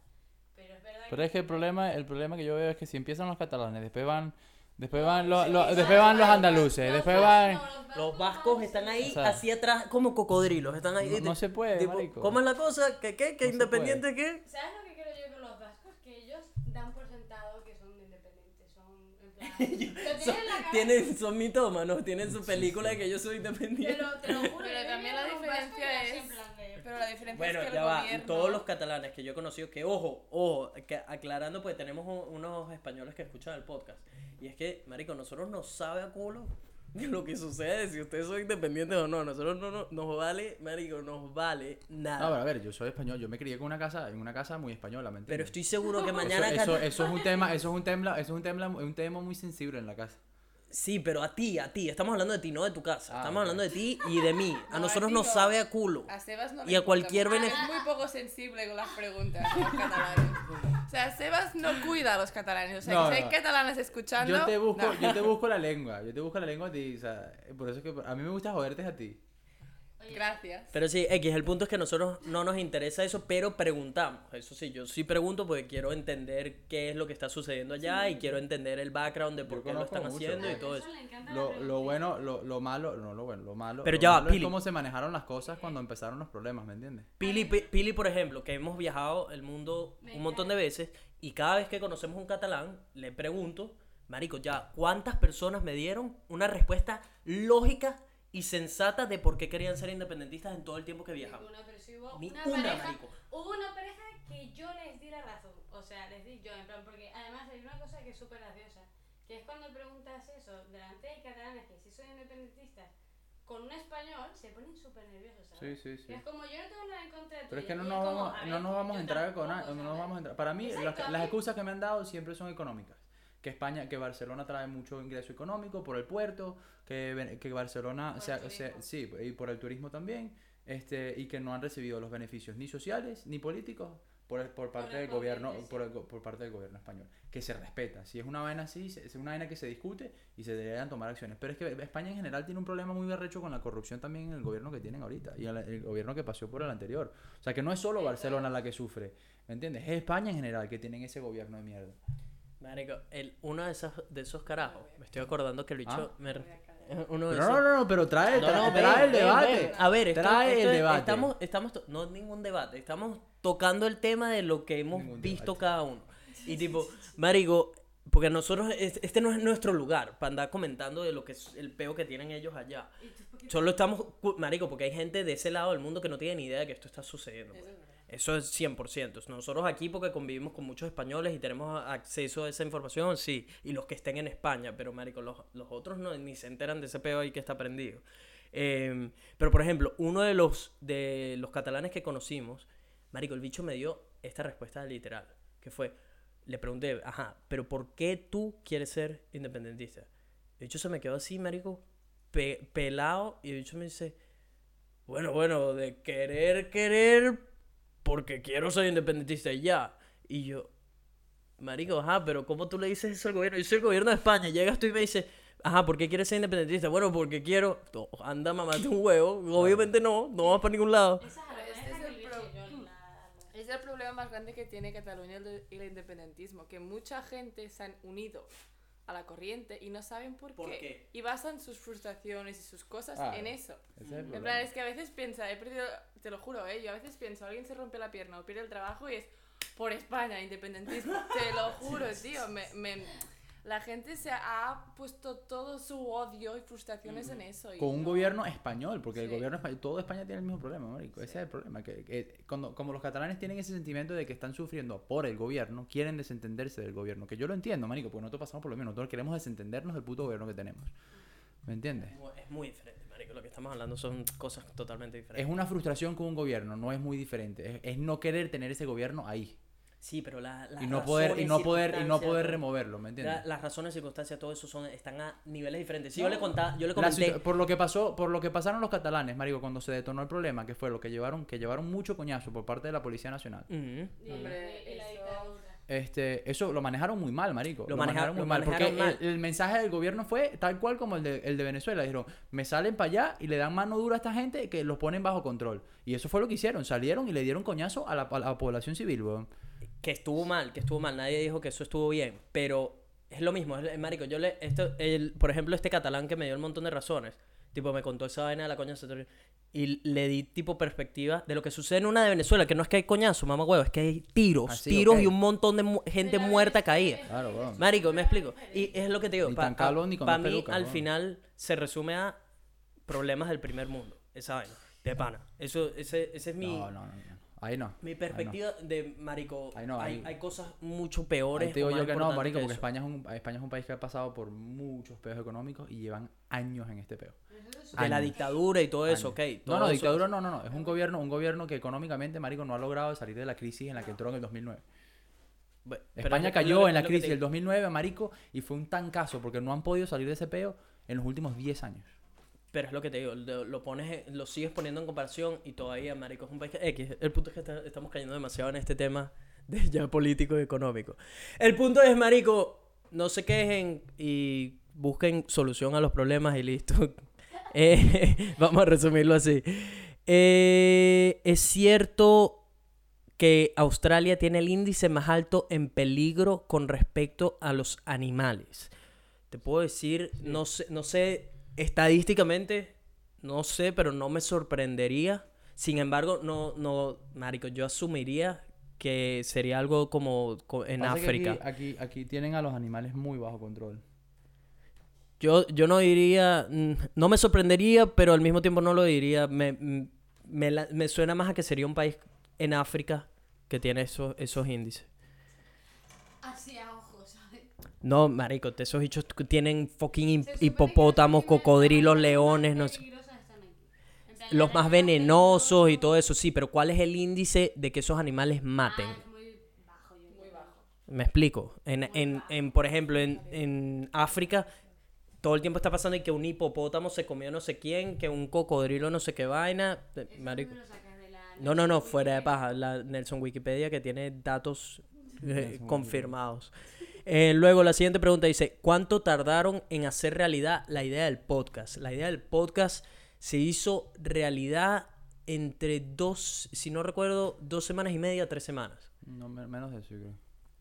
Pero es verdad Pero es que el problema, el problema que yo veo es que si empiezan los catalanes, después van después van los, después van los andaluces, después van los Los vascos están ahí O sea, así atrás como cocodrilos. Están ahí. no, no se puede, tipo, marico. ¿Cómo es la cosa? ¿Qué qué? ¿Que No se independiente qué? ¿Sabes lo que quiero yo con los vascos? Que ellos dan por sentado que son independientes, son en plan... lo tienen cabeza. Tienen, son mitómanos, tienen su película de que yo soy Te independiente. lo, te lo juro. Pero yo también la diferencia es- en plan de- Pero la diferencia Bueno, es que ya el va. gobierno... Todos los catalanes que yo he conocido, que ojo, ojo, que aclarando, pues tenemos un- unos españoles que escuchan el podcast. Y es que, marico, nosotros nos sabe a culo lo que sucede si ustedes son independientes o no. Nosotros no, no- nos vale, marico, nos vale nada. No, pero a ver, yo soy español, yo me crié con una casa, en una casa muy española, ¿me entiendes? Pero estoy seguro que mañana... eso, eso es un tema, eso es un tema, eso es un tema, un tema muy sensible en la casa. Sí, pero a ti, a ti. Estamos hablando de ti, no de tu casa. Ah, Estamos hablando de ti y de mí. A No, a nosotros nos no. sabe a culo. A Sebas no le Y a cualquier mucho. benef- Es muy poco sensible con las preguntas de los catalanes. O sea, Sebas no cuida a los catalanes. O sea, No, que si hay catalanes escuchando... Yo te busco, no. yo te busco la lengua, yo te busco la lengua a ti, o sea, por eso es que a mí me gusta joderte a ti. Gracias. Pero sí, X, el punto es que nosotros no nos interesa eso, pero preguntamos. Eso sí, yo sí pregunto porque quiero entender qué es lo que está sucediendo allá y quiero entender el background de por qué lo están mucho. haciendo y todo eso Lo, lo bueno, lo, lo malo, no lo bueno, lo malo. Pero lo ya va, malo es Pili. cómo se manejaron las cosas cuando empezaron los problemas, ¿me entiendes? Pili, Pi- Pili, por ejemplo, que hemos viajado el mundo un montón de veces y cada vez que conocemos un catalán, le pregunto, Marico, ya, ¿cuántas personas me dieron una respuesta lógica y sensata de por qué querían ser independentistas en todo el tiempo que viajamos? Ninguna, pero sí hubo Ni una, una, pareja, hubo una pareja que yo les di la razón. O sea, les di yo, en plan, porque además hay una cosa que es súper graciosa, que es cuando preguntas eso delante de catalanes que si son independentistas, con un español se ponen súper nerviosos, ¿sabes? Sí, sí, sí. Que es como yo no tengo nada en contra de Pero es tuya", que no nos como, vamos, a no nos vamos a entrar con no nos vamos a entrar. Para mí, las, las excusas que me han dado siempre son económicas. Que España, que Barcelona trae mucho ingreso económico por el puerto, que, que Barcelona, o sea, sea, sí, y por el turismo también, este, y que no han recibido los beneficios ni sociales ni políticos por, por parte el del gobierno, por, el por parte del gobierno español, que se respeta. Si es una vaina así, es una vaina que se discute y se deberían tomar acciones. Pero es que España en general tiene un problema muy berrecho con la corrupción también en el gobierno que tienen ahorita y el, el gobierno que pasó por el anterior. O sea, que no es solo Barcelona la que sufre, ¿me entiendes? Es España en general que tienen ese gobierno de mierda. Marico, el, uno de esos, de esos carajos, me estoy acordando que el bicho Ah. me ref- uno de Pero esos- no, no, no, pero trae, trae, no, trae ven, el debate. ven. A ver, esto- trae esto el es- debate. Estamos, estamos, to- no ningún debate, estamos tocando el tema de lo que hemos Ningún visto debate. cada uno. Y tipo, Marico, porque nosotros, es- este no es nuestro lugar para andar comentando de lo que es el peo que tienen ellos allá. Solo estamos, cu- Marico, porque hay gente de ese lado del mundo que no tiene ni idea de que esto está sucediendo. pues. Eso es 100%. Nosotros aquí, porque convivimos con muchos españoles y tenemos acceso a esa información, sí. Y los que estén en España, pero, marico, los, los otros no, ni se enteran de ese peo ahí que está prendido. Eh, pero, por ejemplo, uno de los, de los catalanes que conocimos, marico, el bicho me dio esta respuesta literal, que fue, le pregunté, ajá, pero ¿por qué tú quieres ser independentista? El bicho se me quedó así, marico, pe- pelado, y el bicho me dice, bueno, bueno, de querer, querer, porque quiero ser independentista y ya. Y yo, marico, ajá, pero ¿cómo tú le dices eso al gobierno? Yo soy el gobierno de España, llegas tú y me dices, ajá, ¿por qué quieres ser independentista? Bueno, porque quiero, No, anda, mamate un huevo, obviamente no, no vas para ningún lado. Es el problema más grande que tiene Cataluña y el- independentismo, que mucha gente se han unido a la corriente y no saben por, ¿Por qué. qué? Y basan sus frustraciones y sus cosas Ah, en eso. Es el En plan, es que a veces piensa, he perdido, te lo juro, ¿eh? yo a veces pienso, alguien se rompe la pierna o pierde el trabajo y es por España, independentismo. te lo juro, tío. Me, me- la gente se ha puesto todo su odio y frustraciones en eso. y con un no- gobierno español, porque el Sí. gobierno español, todo España tiene el mismo problema, marico. Ese es el problema, que, que cuando, como los catalanes tienen ese sentimiento de que están sufriendo por el gobierno, quieren desentenderse del gobierno, que yo lo entiendo, marico, porque nosotros pasamos por lo mismo, nosotros queremos desentendernos del puto gobierno que tenemos. ¿Me entiendes? Es muy diferente, lo que estamos hablando son cosas totalmente Es diferentes. una frustración con un gobierno, no es muy diferente, es, es no querer tener ese gobierno ahí Sí, pero la, las y no poder y razones, no poder y no circunstancias, poder removerlo, ¿me entiendes? la- las razones, circunstancias, todo eso son, están a niveles diferentes. Si No, yo le contaba, yo le La comenté, por lo que pasó, por lo que pasaron los catalanes, marico, cuando se detonó el problema, que fue lo que llevaron, que llevaron mucho coñazo por parte de la Policía Nacional. Y- Hombre, y la. Este, eso lo manejaron muy mal, marico. Lo maneja- muy lo mal. Porque manejaron mal. El, el mensaje del gobierno fue tal cual como el de, el de Venezuela. Dijeron, me salen para allá y le dan mano dura a esta gente que los ponen bajo control. Y eso fue lo que hicieron. Salieron y le dieron coñazo a la, a la población civil, weón. que estuvo mal, que estuvo mal, nadie dijo que eso estuvo bien, pero es lo mismo, es, marico, yo le, esto, el, por ejemplo, este catalán que me dio un montón de razones, tipo, me contó esa vaina de la coña y le di tipo perspectiva de lo que sucede en una de Venezuela, que no es que hay coñazo, mamá huevo, es que hay tiros, Así, tiros y un montón de mu- gente Pero muerta caída. Claro, weón. Marico, me explico. Y es lo que te digo. Ni Para tan calvo ni con dos mí, al final, se resume a problemas del primer mundo. Esa vaina. De pana. Eso, ese, ese es mi, no, no, no. Ahí no. mi no. perspectiva de marico. Ahí no, hay, ahí- hay cosas mucho peores. Ahí te digo o más yo que no, marico, que porque. España es, un, España es un país que ha pasado por muchos peos económicos y llevan años en este peo. De la dictadura y todo eso, Años. ok. No, todo no, eso- dictadura no, no, no. Es un gobierno, un gobierno que económicamente, marico, no ha logrado salir de la crisis en la que entró en el 2009. Bueno, pero España es- es cayó lo en la crisis del digo. 2009, marico, y fue un tancazo porque no han podido salir de ese peo en los últimos 10 años. Pero es lo que te digo, lo, pones, lo sigues poniendo en comparación y todavía, marico, es un país que... X. El punto es que estamos cayendo demasiado en este tema de ya político y económico. El punto es, marico, no se quejen y busquen solución a los problemas y listo. Eh, vamos a resumirlo así. Eh, es cierto que Australia tiene el índice más alto en peligro con respecto a los animales. Te puedo decir, no sé, no sé, estadísticamente, no sé, pero no me sorprendería. Sin embargo, no, no, marico, yo asumiría que sería algo como co- en Pasa que África. Aquí, aquí, aquí tienen a los animales muy bajo control. Yo, yo no diría, mm, no me sorprendería, pero al mismo tiempo no lo diría. Me, mm, me, la- me suena más a que sería un país en África que tiene esos, esos índices. Así a ojos, ¿sabes? No, marico, esos bichos tienen fucking hipopótamos, cocodrilos, leones, no sé. Los más venenosos y todo eso, sí, pero ¿cuál es el índice de que esos animales maten? Ah, es muy bajo, yo Muy creo. bajo. Me explico. En, en, en, por ejemplo, en, en África, todo el tiempo está pasando y que un hipopótamo se comió no sé quién, que un cocodrilo no sé qué vaina. eh, Marico. No, no, no, fuera de paja. La Nelson Wikipedia que tiene datos eh, confirmados. Eh, luego la siguiente pregunta dice, ¿cuánto tardaron en hacer realidad la idea del podcast? La idea del podcast se hizo realidad entre dos, si no recuerdo, dos semanas y media, tres semanas. No, me- menos de eso, creo.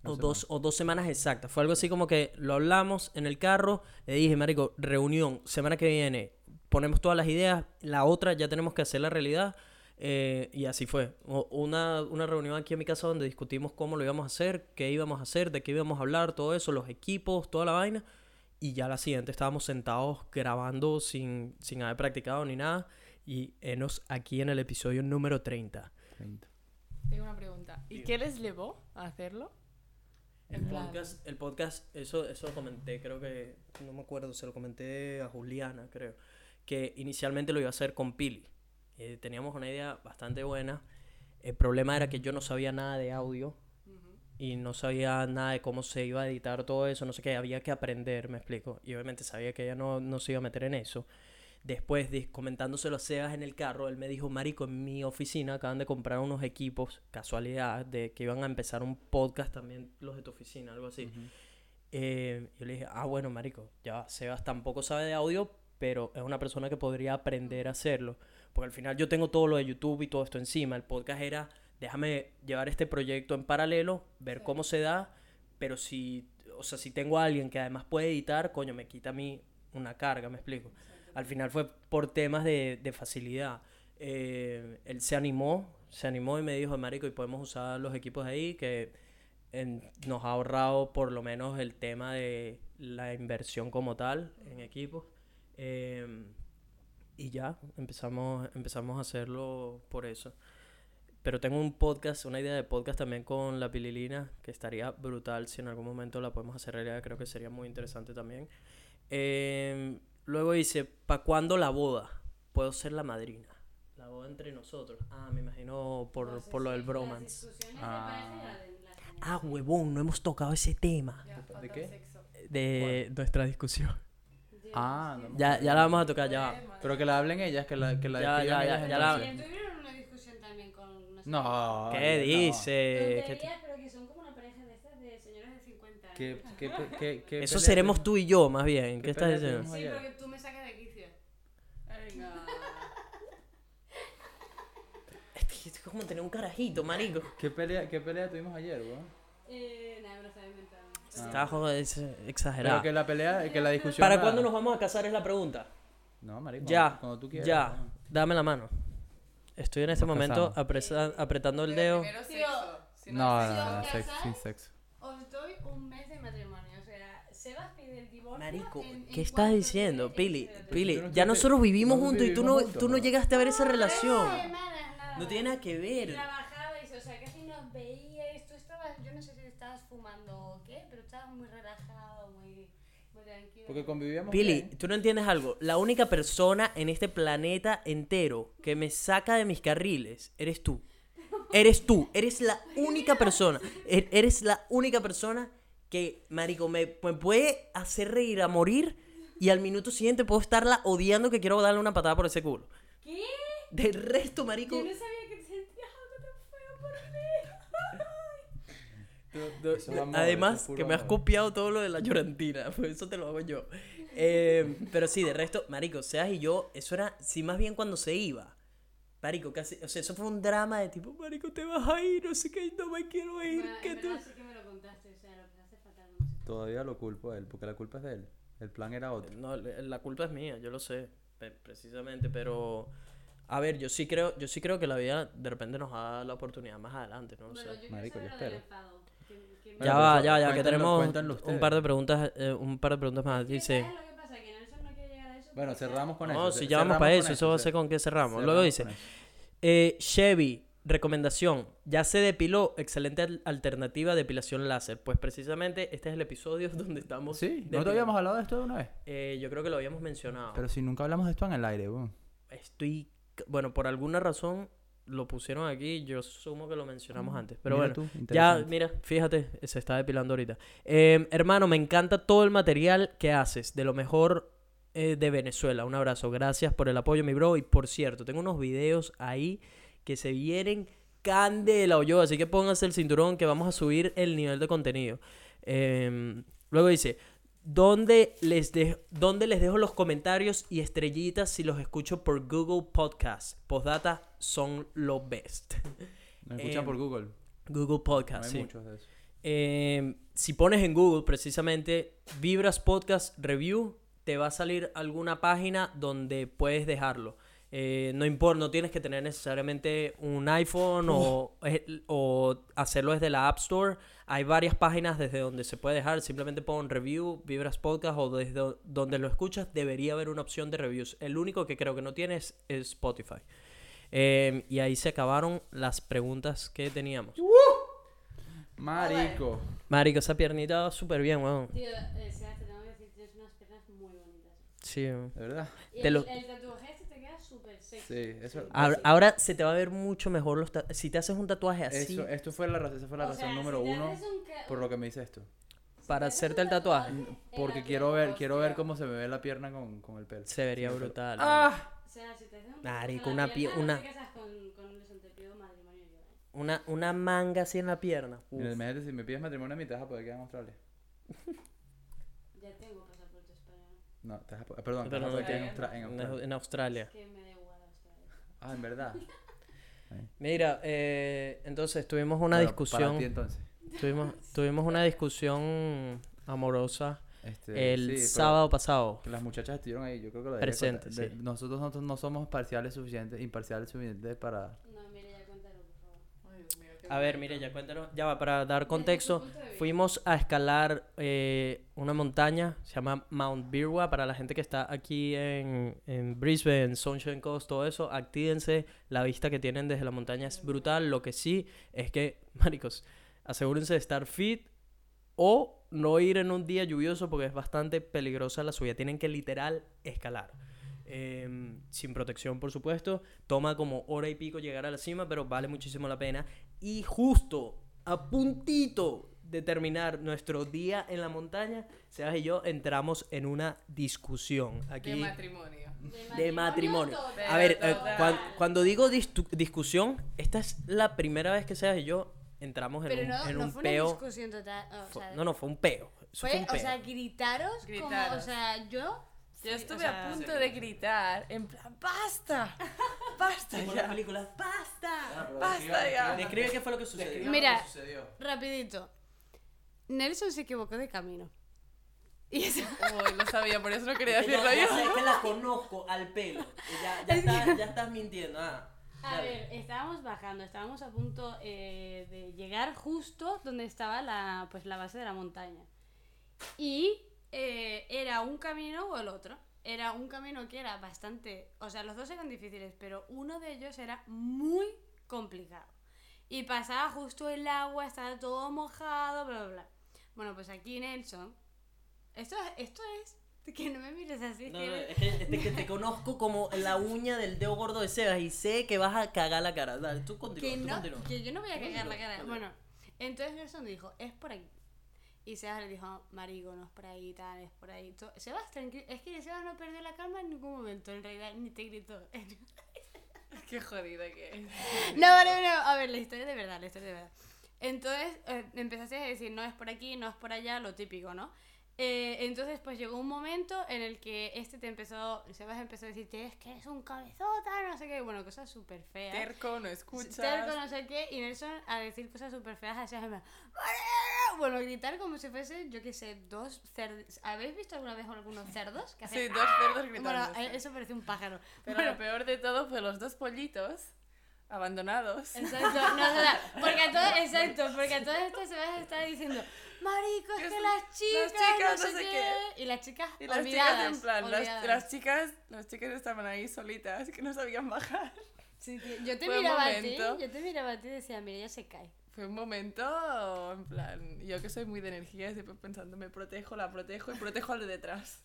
O dos, o dos semanas exactas. Fue algo así como que lo hablamos en el carro. Le dije, Marico, reunión, semana que viene, ponemos todas las ideas. La otra ya tenemos que hacer la realidad. Eh, y así fue. O- Una, una reunión aquí en mi casa donde discutimos cómo lo íbamos a hacer, qué íbamos a hacer, de qué íbamos a hablar, todo eso, los equipos, toda la vaina. Y ya la siguiente estábamos sentados grabando sin, sin haber practicado ni nada. Y enos aquí en el episodio número 30. 30. Tengo una pregunta. ¿Y qué les llevó a hacerlo? El podcast, el podcast, eso, eso lo comenté, creo que, no me acuerdo, se lo comenté a Juliana, creo, que inicialmente lo iba a hacer con Pili. Eh, teníamos una idea bastante buena. El problema era que yo no sabía nada de audio y no sabía nada de cómo se iba a editar todo eso, no sé qué, había que aprender, me explico. Y obviamente sabía que ella no, no se iba a meter en eso. Después, de, comentándoselo a Sebas en el carro, él me dijo, Marico, en mi oficina acaban de comprar unos equipos, casualidad, de que iban a empezar un podcast también los de tu oficina, algo así. Eh, yo le dije, ah, bueno, Marico, ya Sebas tampoco sabe de audio, pero es una persona que podría aprender a hacerlo. Porque al final yo tengo todo lo de YouTube y todo esto encima. El podcast era, déjame llevar este proyecto en paralelo, ver cómo se da, pero si, o sea, si tengo a alguien que además puede editar, coño, me quita a mí una carga, me explico. Al final fue por temas de, de facilidad. Eh, él se animó, se animó y me dijo, Marico, y podemos usar los equipos ahí, que en- nos ha ahorrado por lo menos el tema de la inversión como tal en equipos. Em, y ya, empezamos, empezamos a hacerlo por eso. Pero tengo un podcast, una idea de podcast también con la pililina, que estaría brutal si en algún momento la podemos hacer realidad, creo que sería muy interesante también. Em, luego dice, ¿para cuándo la boda? Puedo ser la madrina. La boda entre nosotros. Ah, me imagino por, por lo del bromance. Ah. Ah, huevón, no hemos tocado ese tema Ya, ¿De qué? de nuestra discusión. Ah, no. Ya, ya la vamos a tocar, ya. va. Pero que la hablen ellas, que la, que la Ya, escriban ya, ya, ellas ya la- tuvieron una discusión también con no sé No. ¿Qué no. dice? ¿Qué Tonterías, pero que son como una pareja de estas de señores de 50 años. ¿Qué, qué, pe- qué, qué Eso pelea seremos tú y yo, más bien. ¿Qué, ¿Qué estás pelea diciendo? Sí, porque tú me sacas de quicio. Venga. Es como tener un carajito, marico. ¿Qué pelea, ¿Qué pelea tuvimos ayer, weón? eh, Está joder, es Pero exagerado. que la pelea, que la discusión. ¿Para la- cuándo nos vamos a casar? Es la pregunta. No, marico. Ya, Cuando, tú quieras. ya. weón. Dame la mano. Estoy en este Nos momento apresa- apretando el Pero dedo. primero sexo. Si No, no, no, no, ¿Te sexo, sin sexo. Os doy un mes de matrimonio. O sea, Sebas pide el divorcio. Marico, en- en ¿qué estás diciendo? Pili. Pili, no ya nosotros vivimos no juntos y tú no, tú no ¿no? llegaste a ver esa relación. No tiene nada que ver. Trabajabais, o sea, casi nos veíais. Tú estabas, yo no sé si estabas fumando o qué, pero estabas muy relajado, muy, muy tranquilo. Porque convivíamos. Pili, bien. tú no entiendes algo. La única persona en este planeta entero que me saca de mis carriles eres tú. Eres tú. Eres la única persona. E- Eres la única persona que, marico, me, me puede hacer reír a morir y al minuto siguiente puedo estarla odiando que quiero darle una patada por ese culo. ¿Qué? Del resto, marico. Yo no sabía que sentías algo tan feo por mí. Eso es amor, Además, que me has amor. copiado todo lo de la llorantina, pues eso te lo hago yo. Eh, pero sí, de resto, marico, Seas y yo, eso era, sí, más bien cuando se iba. Marico, casi, o sea, eso fue un drama de tipo, Marico, te vas a ir, no sé qué, no me quiero ir, Bueno, que tú... sí que me lo contaste, o sea, lo que hace fatal con ese Todavía lo culpo a él, porque la culpa es de él. El plan era otro. No, la culpa es mía, yo lo sé, precisamente, pero... A ver, yo sí creo, yo sí creo que la vida de repente nos da la oportunidad más adelante, no lo Bueno, sé. yo Marico, yo espero. Ya va, ya, ya, que tenemos un par de preguntas, eh, un par de preguntas más. ¿Qué Dice. Bueno, cerramos con eso. no, si ya vamos para eso, eso va a ser con qué cerramos. Luego dice, eh, Chevy, recomendación, ya se depiló, excelente al- alternativa de depilación láser. Pues precisamente este es el episodio donde estamos... Sí, ¿no te habíamos hablado de esto de una vez? Eh, yo creo que lo habíamos mencionado. Pero si nunca hablamos de esto en el aire, weón. Estoy... Bueno, por alguna razón lo pusieron aquí, yo asumo que lo mencionamos antes. Pero Mira bueno, tú, Ya, mira, fíjate, se está depilando ahorita. Eh, hermano, me encanta todo el material que haces, de lo mejor eh, de Venezuela. Un abrazo, gracias por el apoyo, mi bro. Y por cierto, tengo unos videos ahí que se vienen candela o yo, así que pónganse el cinturón que vamos a subir el nivel de contenido. Eh, luego dice, ¿dónde les, de- ¿dónde les dejo los comentarios y estrellitas si los escucho por Google Podcast? Postdata son lo best. Nos escuchan eh, por Google. Google No Podcast, hay sí. muchos de esos. Eh, si pones en Google precisamente Vibras Podcast Review, te va a salir alguna página donde puedes dejarlo. Eh, no importa, no tienes que tener necesariamente un iPhone o, o hacerlo desde la App Store. Hay varias páginas desde donde se puede dejar. Simplemente pon review, Vibras Podcast o desde do- donde lo escuchas. Debería haber una opción de reviews. El único que creo que no tienes es Spotify. Eh, y ahí se acabaron las preguntas que teníamos. Marico. Marico, esa piernita va súper bien, weón. Tío, eh, tengo que decir, tienes unas piernas muy bonitas. Sí, weón. ¿De verdad? Y Te el, lo- el tatuaje este te queda súper sexy. Sí, eso. Ahora, ahora se te va a ver mucho mejor los ta- si te haces un tatuaje así Eso, esto fue la, raz- esa fue la O razón sea, número si uno un por lo que me hice esto. si para hacerte el tatuaje. Porque quiero ver, quiero ver cómo se me ve la pierna con, con el pelo. se vería brutal. ¡Ah! O sea, si te haces un Marico, una pierna, una- eh. Una, una manga así en la pierna. Imagínate si me pides matrimonio a mí te vas a poder quedar en Australia. Ya tengo pasaporte español. No, te vas a po- perdón, te vas a poder quedar En, Australia. en Australia. Es que me da igual Australia. Ah, en verdad. Mira, eh, entonces tuvimos una discusión. Para ti entonces. Tuvimos, tuvimos una discusión amorosa Este, el sí, sábado pasado. Las muchachas estuvieron ahí, yo creo que lo Presente. De- sí. Nosotros no, no somos parciales suficientes, imparciales suficientes para... No, mire, ya cuéntalo, por favor. Ay, Dios mío, qué A ver, mire, ya cuéntanos. Ya va, para dar contexto. Fuimos a escalar eh, una montaña, se llama Mount Birwa, para la gente que está aquí en, en Brisbane, en Sunshine Coast, todo eso, actívense, la vista que tienen desde la montaña es brutal, lo que sí es que, maricos, asegúrense de estar fit o no ir en un día lluvioso porque es bastante peligrosa la subida, tienen que literal escalar. Em, sin protección, por supuesto. Toma como hora y pico llegar a la cima, pero vale muchísimo la pena. Y justo a puntito de terminar nuestro día en la montaña, Sebas y yo entramos en una discusión De aquí matrimonio. de matrimonio. total. A ver, eh, Total. cuan- cuando digo distu- discusión, esta es la primera vez que Sebas y yo entramos en Pero un, no, en no un fue una peo. discusión total. o sea, no, no, fue un peo. Fue, fue, un o peo. sea, gritaros, como, o Gritaros. sea, yo... Yo o estuve sea, a punto de gritar, en plan, ¡basta! ¡Basta las ya! películas, ¡basta! ¡Basta ya! Describe qué fue lo que sucedió. Mira, rapidito. Nelson se equivocó de camino. Y eso... Uy, lo sabía, por eso no quería que decirlo yo. es que la conozco al pelo. Ya, ya, estás, ya estás mintiendo. Ah, A dale. ver, estábamos bajando, estábamos a punto eh, de llegar justo donde estaba la, pues, la base de la montaña. Y eh, era un camino o el otro. Era un camino que era bastante... O sea, los dos eran difíciles, pero uno de ellos era muy complicado. Y pasaba justo el agua, estaba todo mojado, bla, bla, bla. Bueno, pues aquí Nelson... Esto, esto es... Que no me mires así. No, que no, eres- es que, es de que te conozco como la uña del dedo gordo de Sebas y sé que vas a cagar la cara. Dale, tú continúa, que, no, que yo no voy a cagar la cara. Bueno, entonces Nelson dijo, es por aquí. Y Sebas le dijo, marico, no es por ahí, tal, es por ahí. To- Sebas, tranquilo. Es que Sebas no perdió la calma en ningún momento, en realidad, ni te gritó. Qué jodida que es. no, vale, no, a ver, la historia de verdad, la historia de verdad. Entonces eh, empezaste a decir, no es por aquí, no es por allá, lo típico, ¿no? Eh, entonces, pues llegó un momento en el que este te empezó, Sebas empezó a decirte, es que es un cabezota, no sé qué, bueno, cosas súper feas. Terco, no escuchas. Terco, no sé qué, y Nelson a decir cosas súper feas, así, en plan, bueno, a gritar como si fuese, yo qué sé, dos cerdos. ¿Habéis visto alguna vez algunos cerdos? Que hacen, Sí, dos cerdos gritando. Bueno, eh, eso parece un pájaro. Pero Bueno, lo peor de todo fue los dos pollitos abandonados. Exacto, no, no, no, porque a todo, exacto, porque a todo esto se va a estar diciendo, marico, es Que que son- las chicas, chicas, no sé sé qué, y las chicas Y las chicas en plan, las, las chicas, las chicas estaban ahí solitas, que no sabían bajar. Sí, yo te Fue miraba a ti, yo te miraba a ti y decía, mira, ella se cae. Fue un momento, en plan, yo que soy muy de energía, siempre pensando, me protejo, la protejo y protejo al de detrás.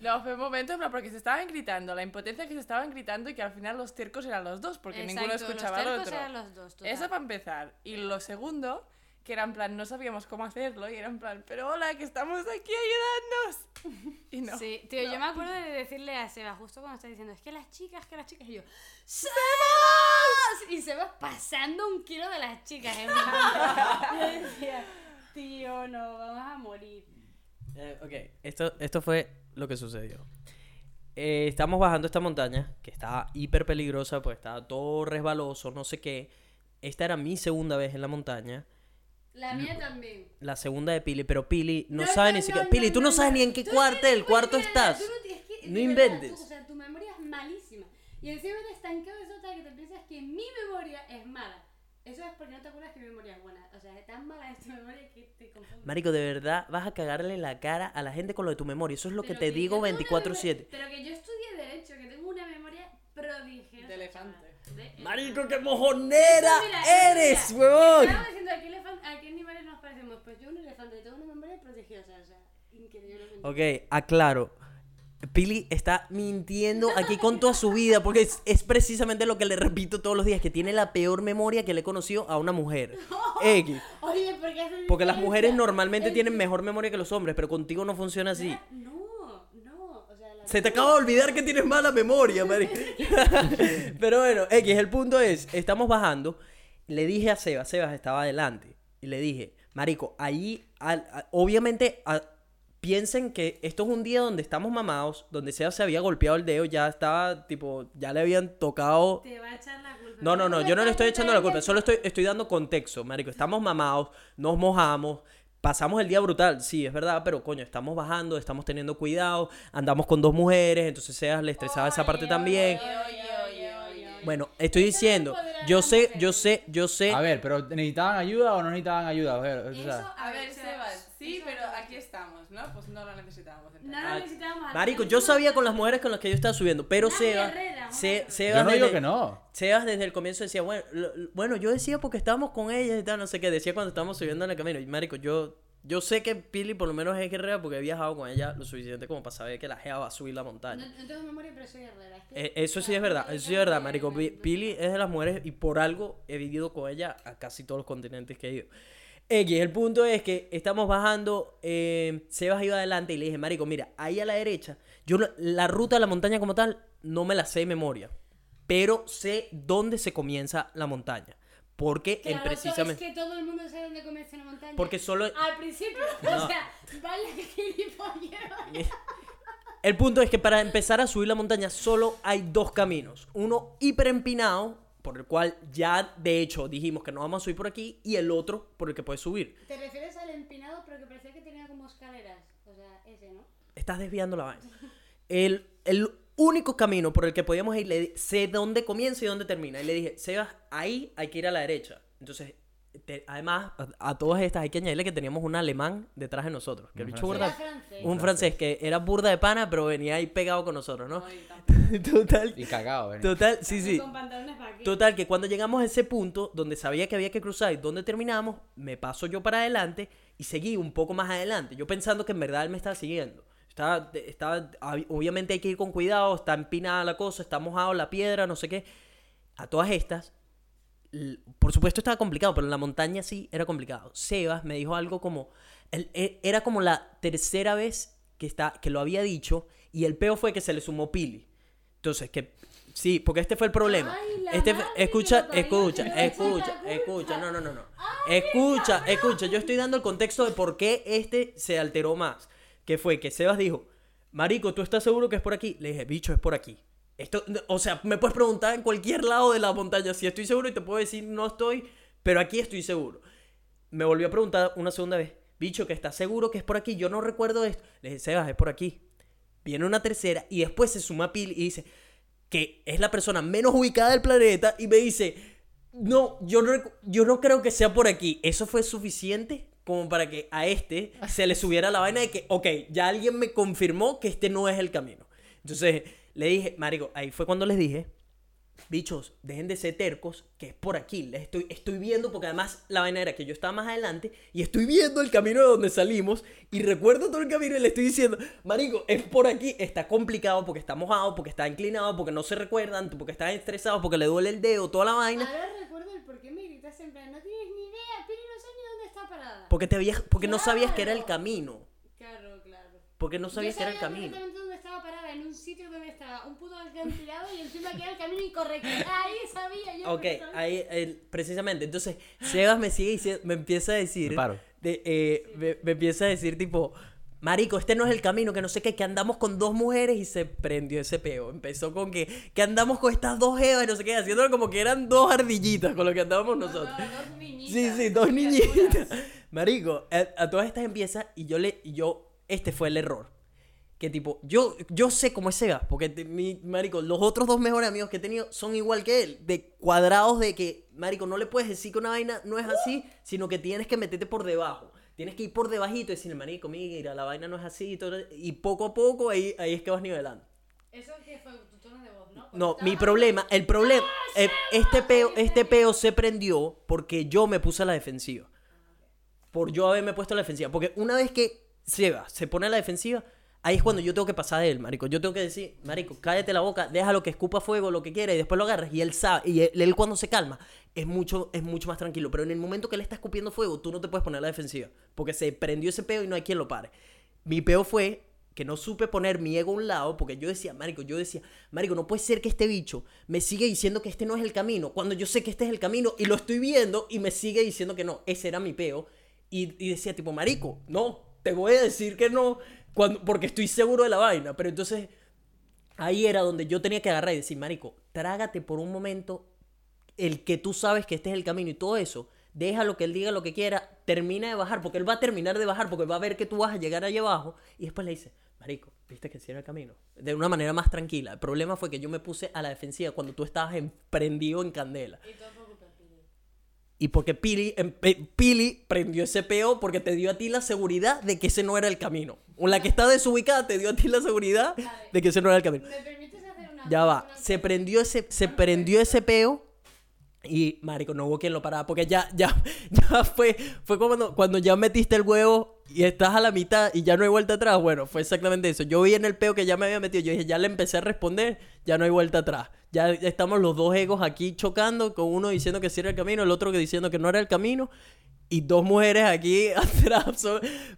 No, fue un momento, en plan, porque se estaban gritando, la impotencia que se estaban gritando y que al final los tercos eran los dos, porque ninguno Exacto, escuchaba los al otro. eran los dos, total. Eso para empezar. Y lo segundo, que era en plan, no sabíamos cómo hacerlo, y era en plan, pero hola, que estamos aquí ayudándonos. Y no. Sí, tío, yo no. me acuerdo de decirle a Seba, justo cuando está diciendo, es que las chicas, que las chicas, y yo, ¡Sebas! Y Sebas pasando un kilo de las chicas, en plan. Yo decía, tío, no, vamos a morir. Eh, ok, esto, esto fue lo que sucedió. Eh, estamos bajando esta montaña, que estaba hiper peligrosa, pues estaba todo resbaloso, no sé qué. Esta era mi segunda vez en la montaña. La mía también. La segunda de Pili, pero Pili no, No, sabe no, ni siquiera. no, Pili, no, tú no, no, sabes ni en qué Tú cuartel, no cuarto tienes- estás. tú no tienes que- No de verdad, inventes. o sea, tu memoria es malísima. Y encima eres tan cabezota que te piensas que mi memoria es mala. Eso es porque no te acuerdas que mi memoria es buena. O sea, es tan mala es tu memoria que te confunde. Marico, de verdad vas a cagarle la cara a la gente con lo de tu memoria. Eso es lo que Pero te digo tengo una 24-7. memoria- Pero que yo estudié Derecho, que tengo una memoria prodigiosa. De elefante. De Marico, elefante. qué mojonera Mira, eres, mira, huevón. Estaba diciendo a qué, elefan- a qué animales nos parecemos. Pues yo un elefante, tengo una memoria prodigiosa, o sea, increíblemente. Ok, aclaro. Pili está mintiendo aquí con toda su vida porque es, es precisamente lo que le repito todos los días, que tiene la peor memoria que le he conocido a una mujer. X. Oye, ¿por qué Porque las mujeres normalmente tienen mejor memoria que los hombres, pero contigo no funciona así. No, no, o sea, la Se te acaba de olvidar que tienes mala memoria, marico. Pero bueno, X, el punto es, estamos bajando. Le dije a Sebas, Sebas estaba adelante. Y le dije, marico, allí, al- a- obviamente, a- piensen que esto es un día donde estamos mamados, donde Sebas se había golpeado el dedo, ya estaba, tipo, ya le habían tocado... Te va a echar la culpa. No, no, no, yo no le estoy echando la culpa, solo estoy... estoy, dando contexto, marico. Estamos mamados, nos mojamos, pasamos el día brutal, sí, es verdad, pero coño, estamos bajando, estamos teniendo cuidado, andamos con dos mujeres, entonces Sebas le estresaba esa parte también. Oye. Bueno, estoy diciendo, yo sé, yo sé, yo sé. A ver, pero ¿necesitaban ayuda o no necesitaban ayuda? A ver, o sea, Eso, A ver, Sebas, sí, pero aquí estamos, ¿no? Pues no lo necesitábamos. No lo necesitábamos. Marico, yo sabía con las mujeres con las que yo estaba subiendo, pero Sebas, Herrera, Se-. Sebas yo no digo desde- que no. Sebas desde el comienzo decía, bueno, lo- bueno, yo decía porque estábamos con ellas y tal, no sé qué, decía cuando estábamos subiendo en el camino. Y marico, yo, yo sé que Pili por lo menos es guerrera porque he viajado con ella lo suficiente como para saber que la Gea va a subir la montaña. No, no tengo memoria, pero soy es que- Eh, eso sí es verdad, eso sí es verdad, marico. Pi- Pili es de las mujeres y por algo he vivido con ella a casi todos los continentes que he ido. X, el punto es que estamos bajando, eh, Sebas iba adelante y le dije, marico, mira, ahí a la derecha, yo la ruta de la montaña como tal no me la sé de memoria, pero sé dónde se comienza la montaña. Porque en Claro, precisamente... Es que todo el mundo sabe dónde comienza una montaña. Porque solo... Al principio, o sea, vaya gilipollas. El punto es que para empezar a subir la montaña solo hay dos caminos. Uno hiper empinado, por el cual ya de hecho dijimos que no vamos a subir por aquí, y el otro por el que puedes subir. Te refieres al empinado, pero que parecía que tenía como escaleras. O sea, ese, ¿no? Estás desviando la vaina. El, el único camino por el que podíamos ir, le di- sé dónde comienza y dónde termina. Y le dije, Sebas, ahí hay que ir a la derecha. Entonces, te- además, a, a todas estas hay que añadirle que teníamos un alemán detrás de nosotros. Que Un francés. burda- francés. un francés que era burda de pana, pero venía ahí pegado con nosotros, ¿no? Ay. Total, Y cagado, ¿eh? total, sí, sí. Total, que cuando llegamos a ese punto donde sabía que había que cruzar y donde terminamos, me paso yo para adelante y seguí un poco más adelante. Yo pensando que en verdad él me estaba siguiendo. Estaba, ob- obviamente hay que ir con cuidado, está empinada la cosa, está mojado la piedra, no sé qué. A todas estas, por supuesto estaba complicado, pero en la montaña sí era complicado. Sebas me dijo algo como, e- era como la tercera vez que, está, que lo había dicho y el peo fue que se le sumó Pili. Entonces, que sí, porque este fue el problema. Ay, Este, madre escucha, escucha, no escucha, escucha, no, no, no, no. Escucha, escucha, yo estoy dando el contexto de por qué este se alteró más. Que fue que Sebas dijo, Marico, ¿tú estás seguro que es por aquí? Le dije, bicho, es por aquí. Esto, o sea, me puedes preguntar en cualquier lado de la montaña si estoy seguro y te puedo decir no estoy, pero aquí estoy seguro. Me volvió a preguntar una segunda vez, bicho, que estás seguro que es por aquí, yo no recuerdo esto. Le dije, Sebas, es por aquí. Viene una tercera y después se suma Pili y dice que es la persona menos ubicada del planeta y me dice, no, yo no, yo no creo que sea por aquí. Eso fue suficiente como para que a este se le subiera la vaina de que, ok, ya alguien me confirmó que este no es el camino. Entonces le dije, Marico, ahí fue cuando les dije, bichos, dejen de ser tercos, que es por aquí. Les estoy, estoy viendo, porque además la vaina era que yo estaba más adelante y estoy viendo el camino de donde salimos y recuerdo todo el camino y le estoy diciendo, Marico, es por aquí, está complicado porque está mojado, porque está inclinado, porque no se recuerdan, porque están estresados, porque le duele el dedo, toda la vaina. Ahora recuerdo el por qué me gritas en plan, no tienes ni idea, Pili no sé ni dónde está parada. Porque, te habías, porque no sabías que era el Claro. camino. Claro, claro. Porque no sabías que era el camino. dónde estaba parada, en un sitio donde estaba un puto acantilado y encima que era el camino incorrecto. Ahí sabía yo. Ok, ahí, el- precisamente. Entonces, Sebas me sigue diciendo, me empieza a decir. Me paro. de, eh, me, me empieza a decir, tipo, Marico, este no es el camino, que no sé qué, que andamos con dos mujeres y se prendió ese peo. Empezó con que, que andamos con estas dos jevas y no sé qué, haciéndolo como que eran dos ardillitas con lo que andábamos nosotros. No, dos niñitas, Sí, sí, dos niñitas. Marico, a, a todas estas empieza y yo le, y yo, este fue el error. Que tipo, yo, yo sé cómo es Sebas, porque te- mi, marico, los otros dos mejores amigos que he tenido son igual que él, de cuadrados de que, marico, no le puedes decir que una vaina no es así, sino que tienes que meterte por debajo. Tienes que ir por debajito y decirle, marico, mira, la vaina no es así y, todo, y poco a poco ahí, ahí es que vas nivelando. Eso que fue tu tono de voz, ¿no? No, mi problema, el problema, eh, este peo, este peo se prendió porque yo me puse a la defensiva. Por yo haberme puesto a la defensiva. Porque una vez que Seba se pone a la defensiva, ahí es cuando yo tengo que pasar de él, marico. Yo tengo que decir, marico, cállate la boca, déjalo que escupa fuego, lo que quiera, y después lo agarras. Y él sabe, y él, cuando se calma, es mucho, es mucho más tranquilo. Pero en el momento que él está escupiendo fuego, tú no te puedes poner a la defensiva. Porque se prendió ese peo y no hay quien lo pare. Mi peo fue que no supe poner mi ego a un lado, porque yo decía, marico, yo decía, marico, no puede ser que este bicho me siga diciendo que este no es el camino, cuando yo sé que este es el camino y lo estoy viendo y me sigue diciendo que no, ese era mi peo. Y decía, tipo, marico, no, te voy a decir que no, porque estoy seguro de la vaina. Pero entonces, ahí era donde yo tenía que agarrar y decir, marico, trágate por un momento el que tú sabes que este es el camino y todo eso. Déjalo que él diga lo que quiera, termina de bajar, porque él va a terminar de bajar, porque va a ver que tú vas a llegar allá abajo, y después le dice, Marico, viste que sí el camino. De una manera más tranquila. El problema fue que yo me puse a la defensiva cuando tú estabas emprendido en candela. Y todo por culpa de Pili. Y porque Pili, em- Pili prendió ese peo porque te dio a ti la seguridad de que ese no era el camino. O la que está desubicada te dio a ti la seguridad de que ese no era el camino. ¿Me permites hacer una Ya va, se prendió ese, se prendió ese peo y marico, no hubo quien lo parara porque ya, ya, ya fue, fue como cuando, cuando ya metiste el huevo y estás a la mitad y ya no hay vuelta atrás. Bueno, fue exactamente eso. Yo vi en el peo que ya me había metido, yo dije, ya le empecé a responder, ya no hay vuelta atrás. Ya estamos los dos egos aquí chocando, con uno diciendo que sí era el camino, el otro que diciendo que no era el camino. Y dos mujeres aquí atrás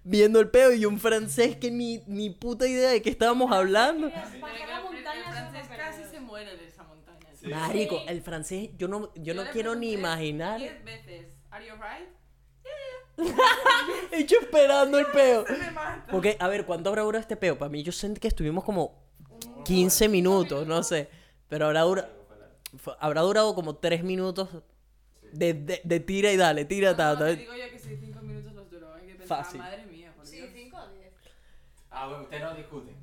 viendo el peo y un francés que ni, ni puta idea de qué estábamos hablando. Bajar la el, montaña el solo francés para casi perder. se muere de esa montaña. Marico, Sí. el francés, yo no, yo no le quiero ni imaginar. Diez veces, ¿Are you right? Hecho esperando el peo. Porque, a ver, ¿cuánto habrá durado este peo? Para mí, yo sentí que estuvimos como 15 minutos, no sé. Pero habrá, dura- habrá durado como 3 minutos de, de, de tira y dale, tira, ta, No, ta. te digo yo que si cinco minutos los duró. Hay que pensar, Fácil. madre mía, por Sí, Dios. 5 o 10. Ah, bueno, ustedes no discuten.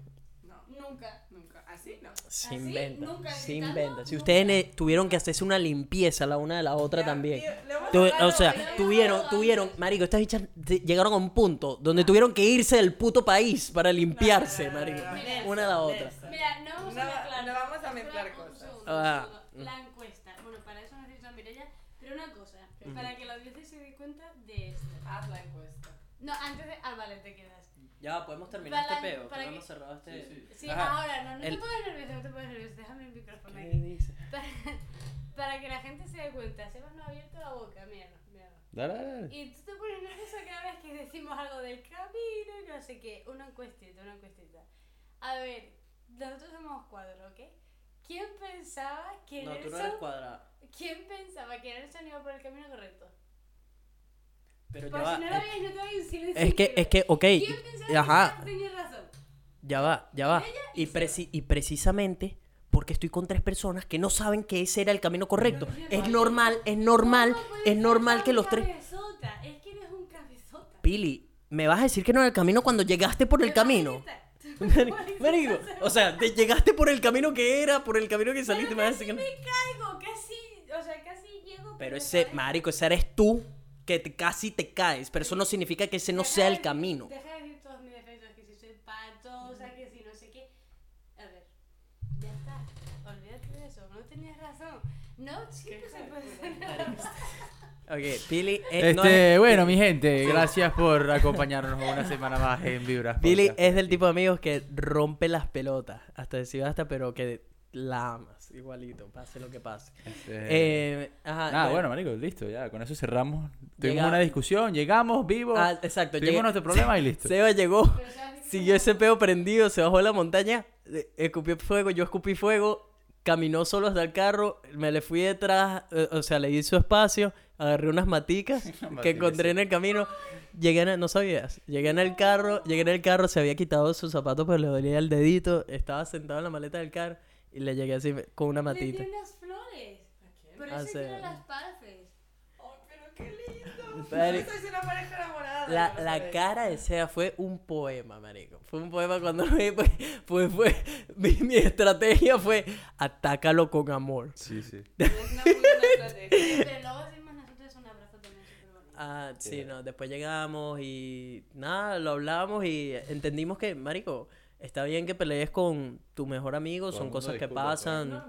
No, Nunca. nunca. Así no. Se inventa, ¿Nunca se inventa. Si ustedes ne- tuvieron que hacerse una limpieza la una de la otra Ya, también. Tu- o sea, tuvieron, tuvieron, marico, estas bichas te- llegaron a un punto donde tuvieron que irse del puto país para limpiarse, no, no, marico. no, no. Una a la otra. Mira, no vamos No a mezclar. no vamos a Espera mezclar un cosas. segundo, Ah, un segundo. La encuesta. Bueno, para eso necesito a Mireia. Pero una cosa, para que la audiencia se dé cuenta de esto. Haz la encuesta. No, antes de. Ah, vale, te quedas. Ya, podemos terminar Para- este peo. para que no hemos cerrado este. Sí, Ajá. ahora no, no El- te pongas nervioso, no te pongas nervioso. Déjame el micrófono ¿Qué aquí. dice? Para, para que la gente se dé cuenta. Sebas no ha abierto la boca, míralo, míralo. Dale, dale, dale. Y tú te pones nervioso cada vez que decimos algo del camino y no sé qué. Una encuestita, una encuestita. A ver, nosotros somos cuatro, ¿ok? ¿Quién pensaba que No, tú no Nelson... eres cuadrada. ¿Quién pensaba que Nelson iba por el camino correcto? Pero ya Por va, si no lo veis, no te voy a silencio. es que, es que, ok, ¿Quién pensaba que ajá, Sara tenía razón? ya va, ya va. Y, preci- y precisamente porque estoy con tres personas que no saben que ese era el camino correcto. Es normal, es normal, ¿Cómo puedes es ser normal tan que los tres... cabezota? Es que eres un cabezota. Pili, ¿me vas a decir que no era el camino cuando llegaste por el camino? Marico, o sea, te llegaste por el camino que era, por el camino que saliste, me vas a decir que no. me caigo, casi, o sea, casi llego. Pero ese, marico, ese eres tú que te- casi te caes, pero eso no significa que ese no Deja sea de el camino. Deja de decir todos mis defectos, que si soy patosa, que si no sé qué. A ver, ya está. Olvídate de eso, no tenías razón. No, siempre se puede hacer. Ok, Pili, eh, no Este, es- bueno, mi gente, gracias por acompañarnos una semana más en Vibras. Billy Podcast. es del tipo de amigos que rompe las pelotas, hasta decir hasta, pero que la igualito, pase lo que pase. Este, Eh, ajá, Nada, bueno, marico, listo, ya, con eso cerramos. Tuvimos Llega- una discusión, llegamos vivos, Ah, exacto, tuvimos llegué- nuestro problema y listo. Seba llegó, siguió ese peo prendido, se bajó de la montaña, eh, escupió fuego, yo escupí fuego, caminó solo hasta el carro, me le fui detrás, eh, o sea, le di su espacio, agarré unas maticas que encontré sí. en el camino, llegué en el, no sabías, llegué en el carro, llegué en el carro, se había quitado sus zapatos pero le dolía el dedito, estaba sentado en la maleta del carro y le llegué así con una Le matita. di unas flores. Por Ah, eso sí. quiero las parfes. Oh, pero qué lindo. Mari- Sois una pareja enamorada. La, no la cara de Sea fue un poema, marico. Fue un poema cuando lo vi, pues, pues fue, mi, mi estrategia fue atácalo con amor. Sí, sí. Es una muy buena estrategia. Pero luego hacemos nosotros un abrazo también súper bonito. Ah, sí, Sí. no, después llegamos y nada, lo hablamos y entendimos que, marico, está bien que pelees con tu mejor amigo, Todo son cosas que pues. pasan.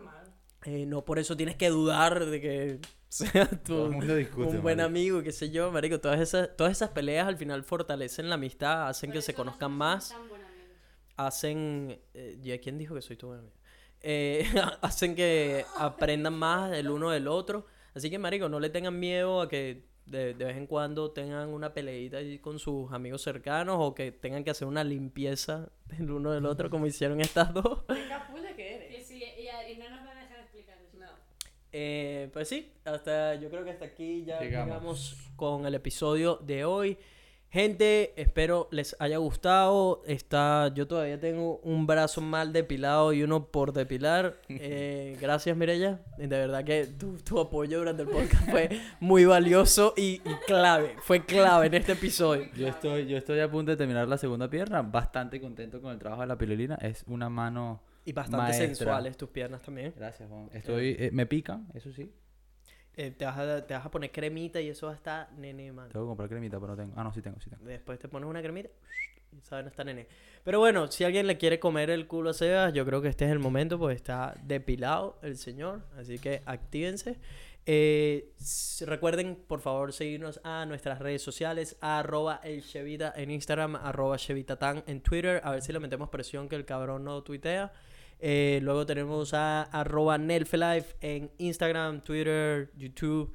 Eh, no por eso tienes que dudar de que sea tu, discute, un buen marico. amigo, qué sé yo, marico. Todas esas, todas esas peleas al final fortalecen la amistad, hacen Por que se conozcan más. hacen. Eh, ¿ya quién dijo que soy tu buen amigo? Eh, hacen que aprendan más el uno del otro. Así que, marico, no le tengan miedo a que de, de vez en cuando tengan una peleita ahí con sus amigos cercanos o que tengan que hacer una limpieza del uno del otro como hicieron estas dos. Qué que eres. Y, sí, y, y no nos van a dejar explicar eso. No. Eh, pues sí, hasta yo creo que hasta aquí ya Llegamos. llegamos con el episodio de hoy. Gente, espero les haya gustado. Está, yo todavía tengo un brazo mal depilado y uno por depilar. Eh, gracias, Mirella. De verdad que tu, tu apoyo durante el podcast fue muy valioso y, y clave. Fue clave en este episodio. Yo estoy, yo estoy a punto de terminar la segunda pierna, bastante contento con el trabajo de la pilolina. Es una mano. Y bastante Maestra. sensuales tus piernas también. Gracias, Juan. Estoy, eh, me pican, eso sí. Eh, te, vas a, te vas a poner cremita y eso va a estar nene, man. Tengo que comprar cremita, pero no tengo. Ah, no, sí tengo, sí tengo. Después te pones una cremita y saben, no está nene. Pero bueno, si alguien le quiere comer el culo a Sebas, yo creo que este es el momento, pues está depilado el señor. Así que actívense. Eh, recuerden, por favor, seguirnos a nuestras redes sociales, arroba el Chevita en Instagram, arroba Chevitatán en Twitter. A ver si le metemos presión que el cabrón no tuitea. Eh, luego tenemos a arroba Nelfelife en Instagram, Twitter, YouTube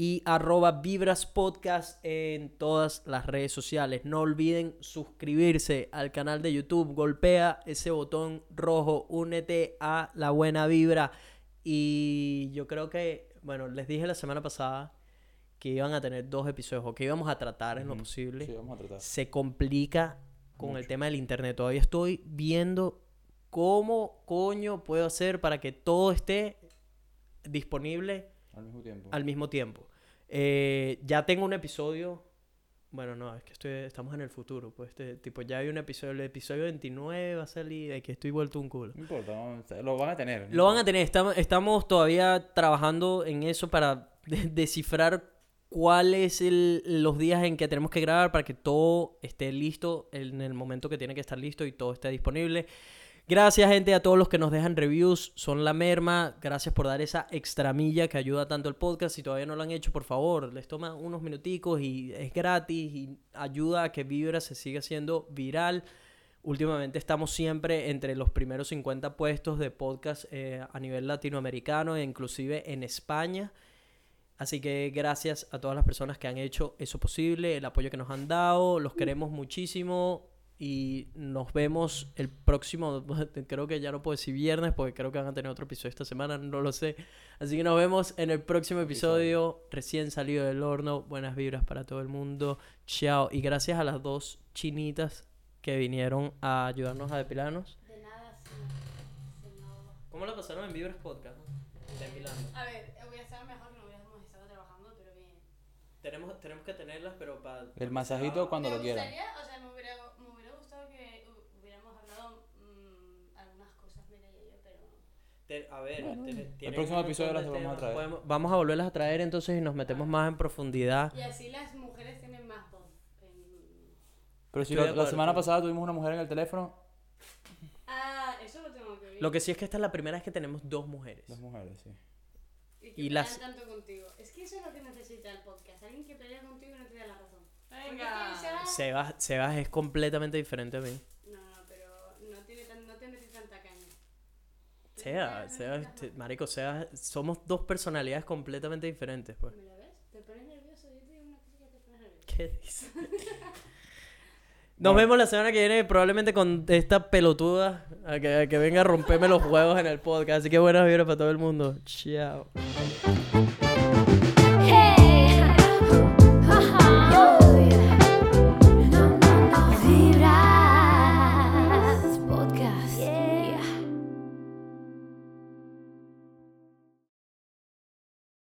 y arroba Vibras Podcast en todas las redes sociales. No olviden suscribirse al canal de YouTube. Golpea ese botón rojo. Únete a la buena vibra. Y yo creo que, bueno, les dije la semana pasada que iban a tener dos episodios o que íbamos a tratar en lo posible. Sí, vamos a tratar. Se complica con el tema del internet. Todavía estoy viendo cómo coño puedo hacer para que todo esté disponible Al mismo tiempo. al mismo tiempo. Eh, ya tengo un episodio. Bueno, no, es que estoy, estamos en el futuro. Pues este, tipo, ya hay un episodio. El episodio 29 va a salir de que estoy vuelto un culo. No importa, lo van a tener. no Lo van a tener. Estamos, estamos todavía trabajando en eso para de- descifrar cuáles el, los días en que tenemos que grabar para que todo esté listo en el momento que tiene que estar listo y todo esté disponible. Gracias, gente, a todos los que nos dejan reviews. Son la merma. Gracias por dar esa extramilla que ayuda tanto el podcast. Si todavía no lo han hecho, por favor, les toma unos minuticos y es gratis y ayuda a que Vibra se siga siendo viral. Últimamente estamos siempre entre los primeros 50 puestos de podcast eh, a nivel latinoamericano e inclusive en España. Así que gracias a todas las personas que han hecho eso posible, el apoyo que nos han dado, los queremos muchísimo. Y nos vemos el próximo, creo que ya no puedo decir viernes porque creo que van a tener otro episodio esta semana, no lo sé. Así que nos vemos en el próximo episodio, recién salido del horno. Buenas vibras para todo el mundo. Chao. Y gracias a las dos chinitas que vinieron a ayudarnos a depilarnos. De nada, sí. sí, no. ¿Cómo lo pasaron en Vibras Podcast? Depilando. A ver, hubiera estado mejor que no hubiéramos estado trabajando, pero bien. Tenemos, tenemos que tenerlas, pero para... El masajito cuando lo quieran. gustaría, o sea, me hubiera, me hubiera gustado que hu- hubiéramos hablado mm, algunas cosas, mira y yo, pero... Te- a ver, Bueno, tiene- el próximo episodio las vamos a traer. Podemos- vamos a volverlas a traer entonces y nos metemos más en profundidad. Y así las mujeres tienen más voz. en- Pero si la, la semana pasada tuvimos una mujer en el teléfono, Ah, eso lo tengo que ver. Lo que sí es que esta es la primera vez que tenemos dos mujeres. dos mujeres, sí. Y que y las- tanto contigo. Es que eso es lo que necesita el podcast. Alguien que pelea contigo y no te da la razón. Venga. Sebas, Sebas es completamente diferente a mí. No, no, pero no, tiene tan, no te mete tanta caña. Sebas, Sebas, te- marico, Sebas, somos dos personalidades completamente diferentes, pues. ¿Me lo ves? Te pones nervioso. Yo te digo una cosa que te pones nervioso. ¿Qué dices? Nos vemos la semana que viene, probablemente con esta pelotuda a que, a que venga a romperme los huevos en el podcast. Así que buenas vibras para todo el mundo. Chao.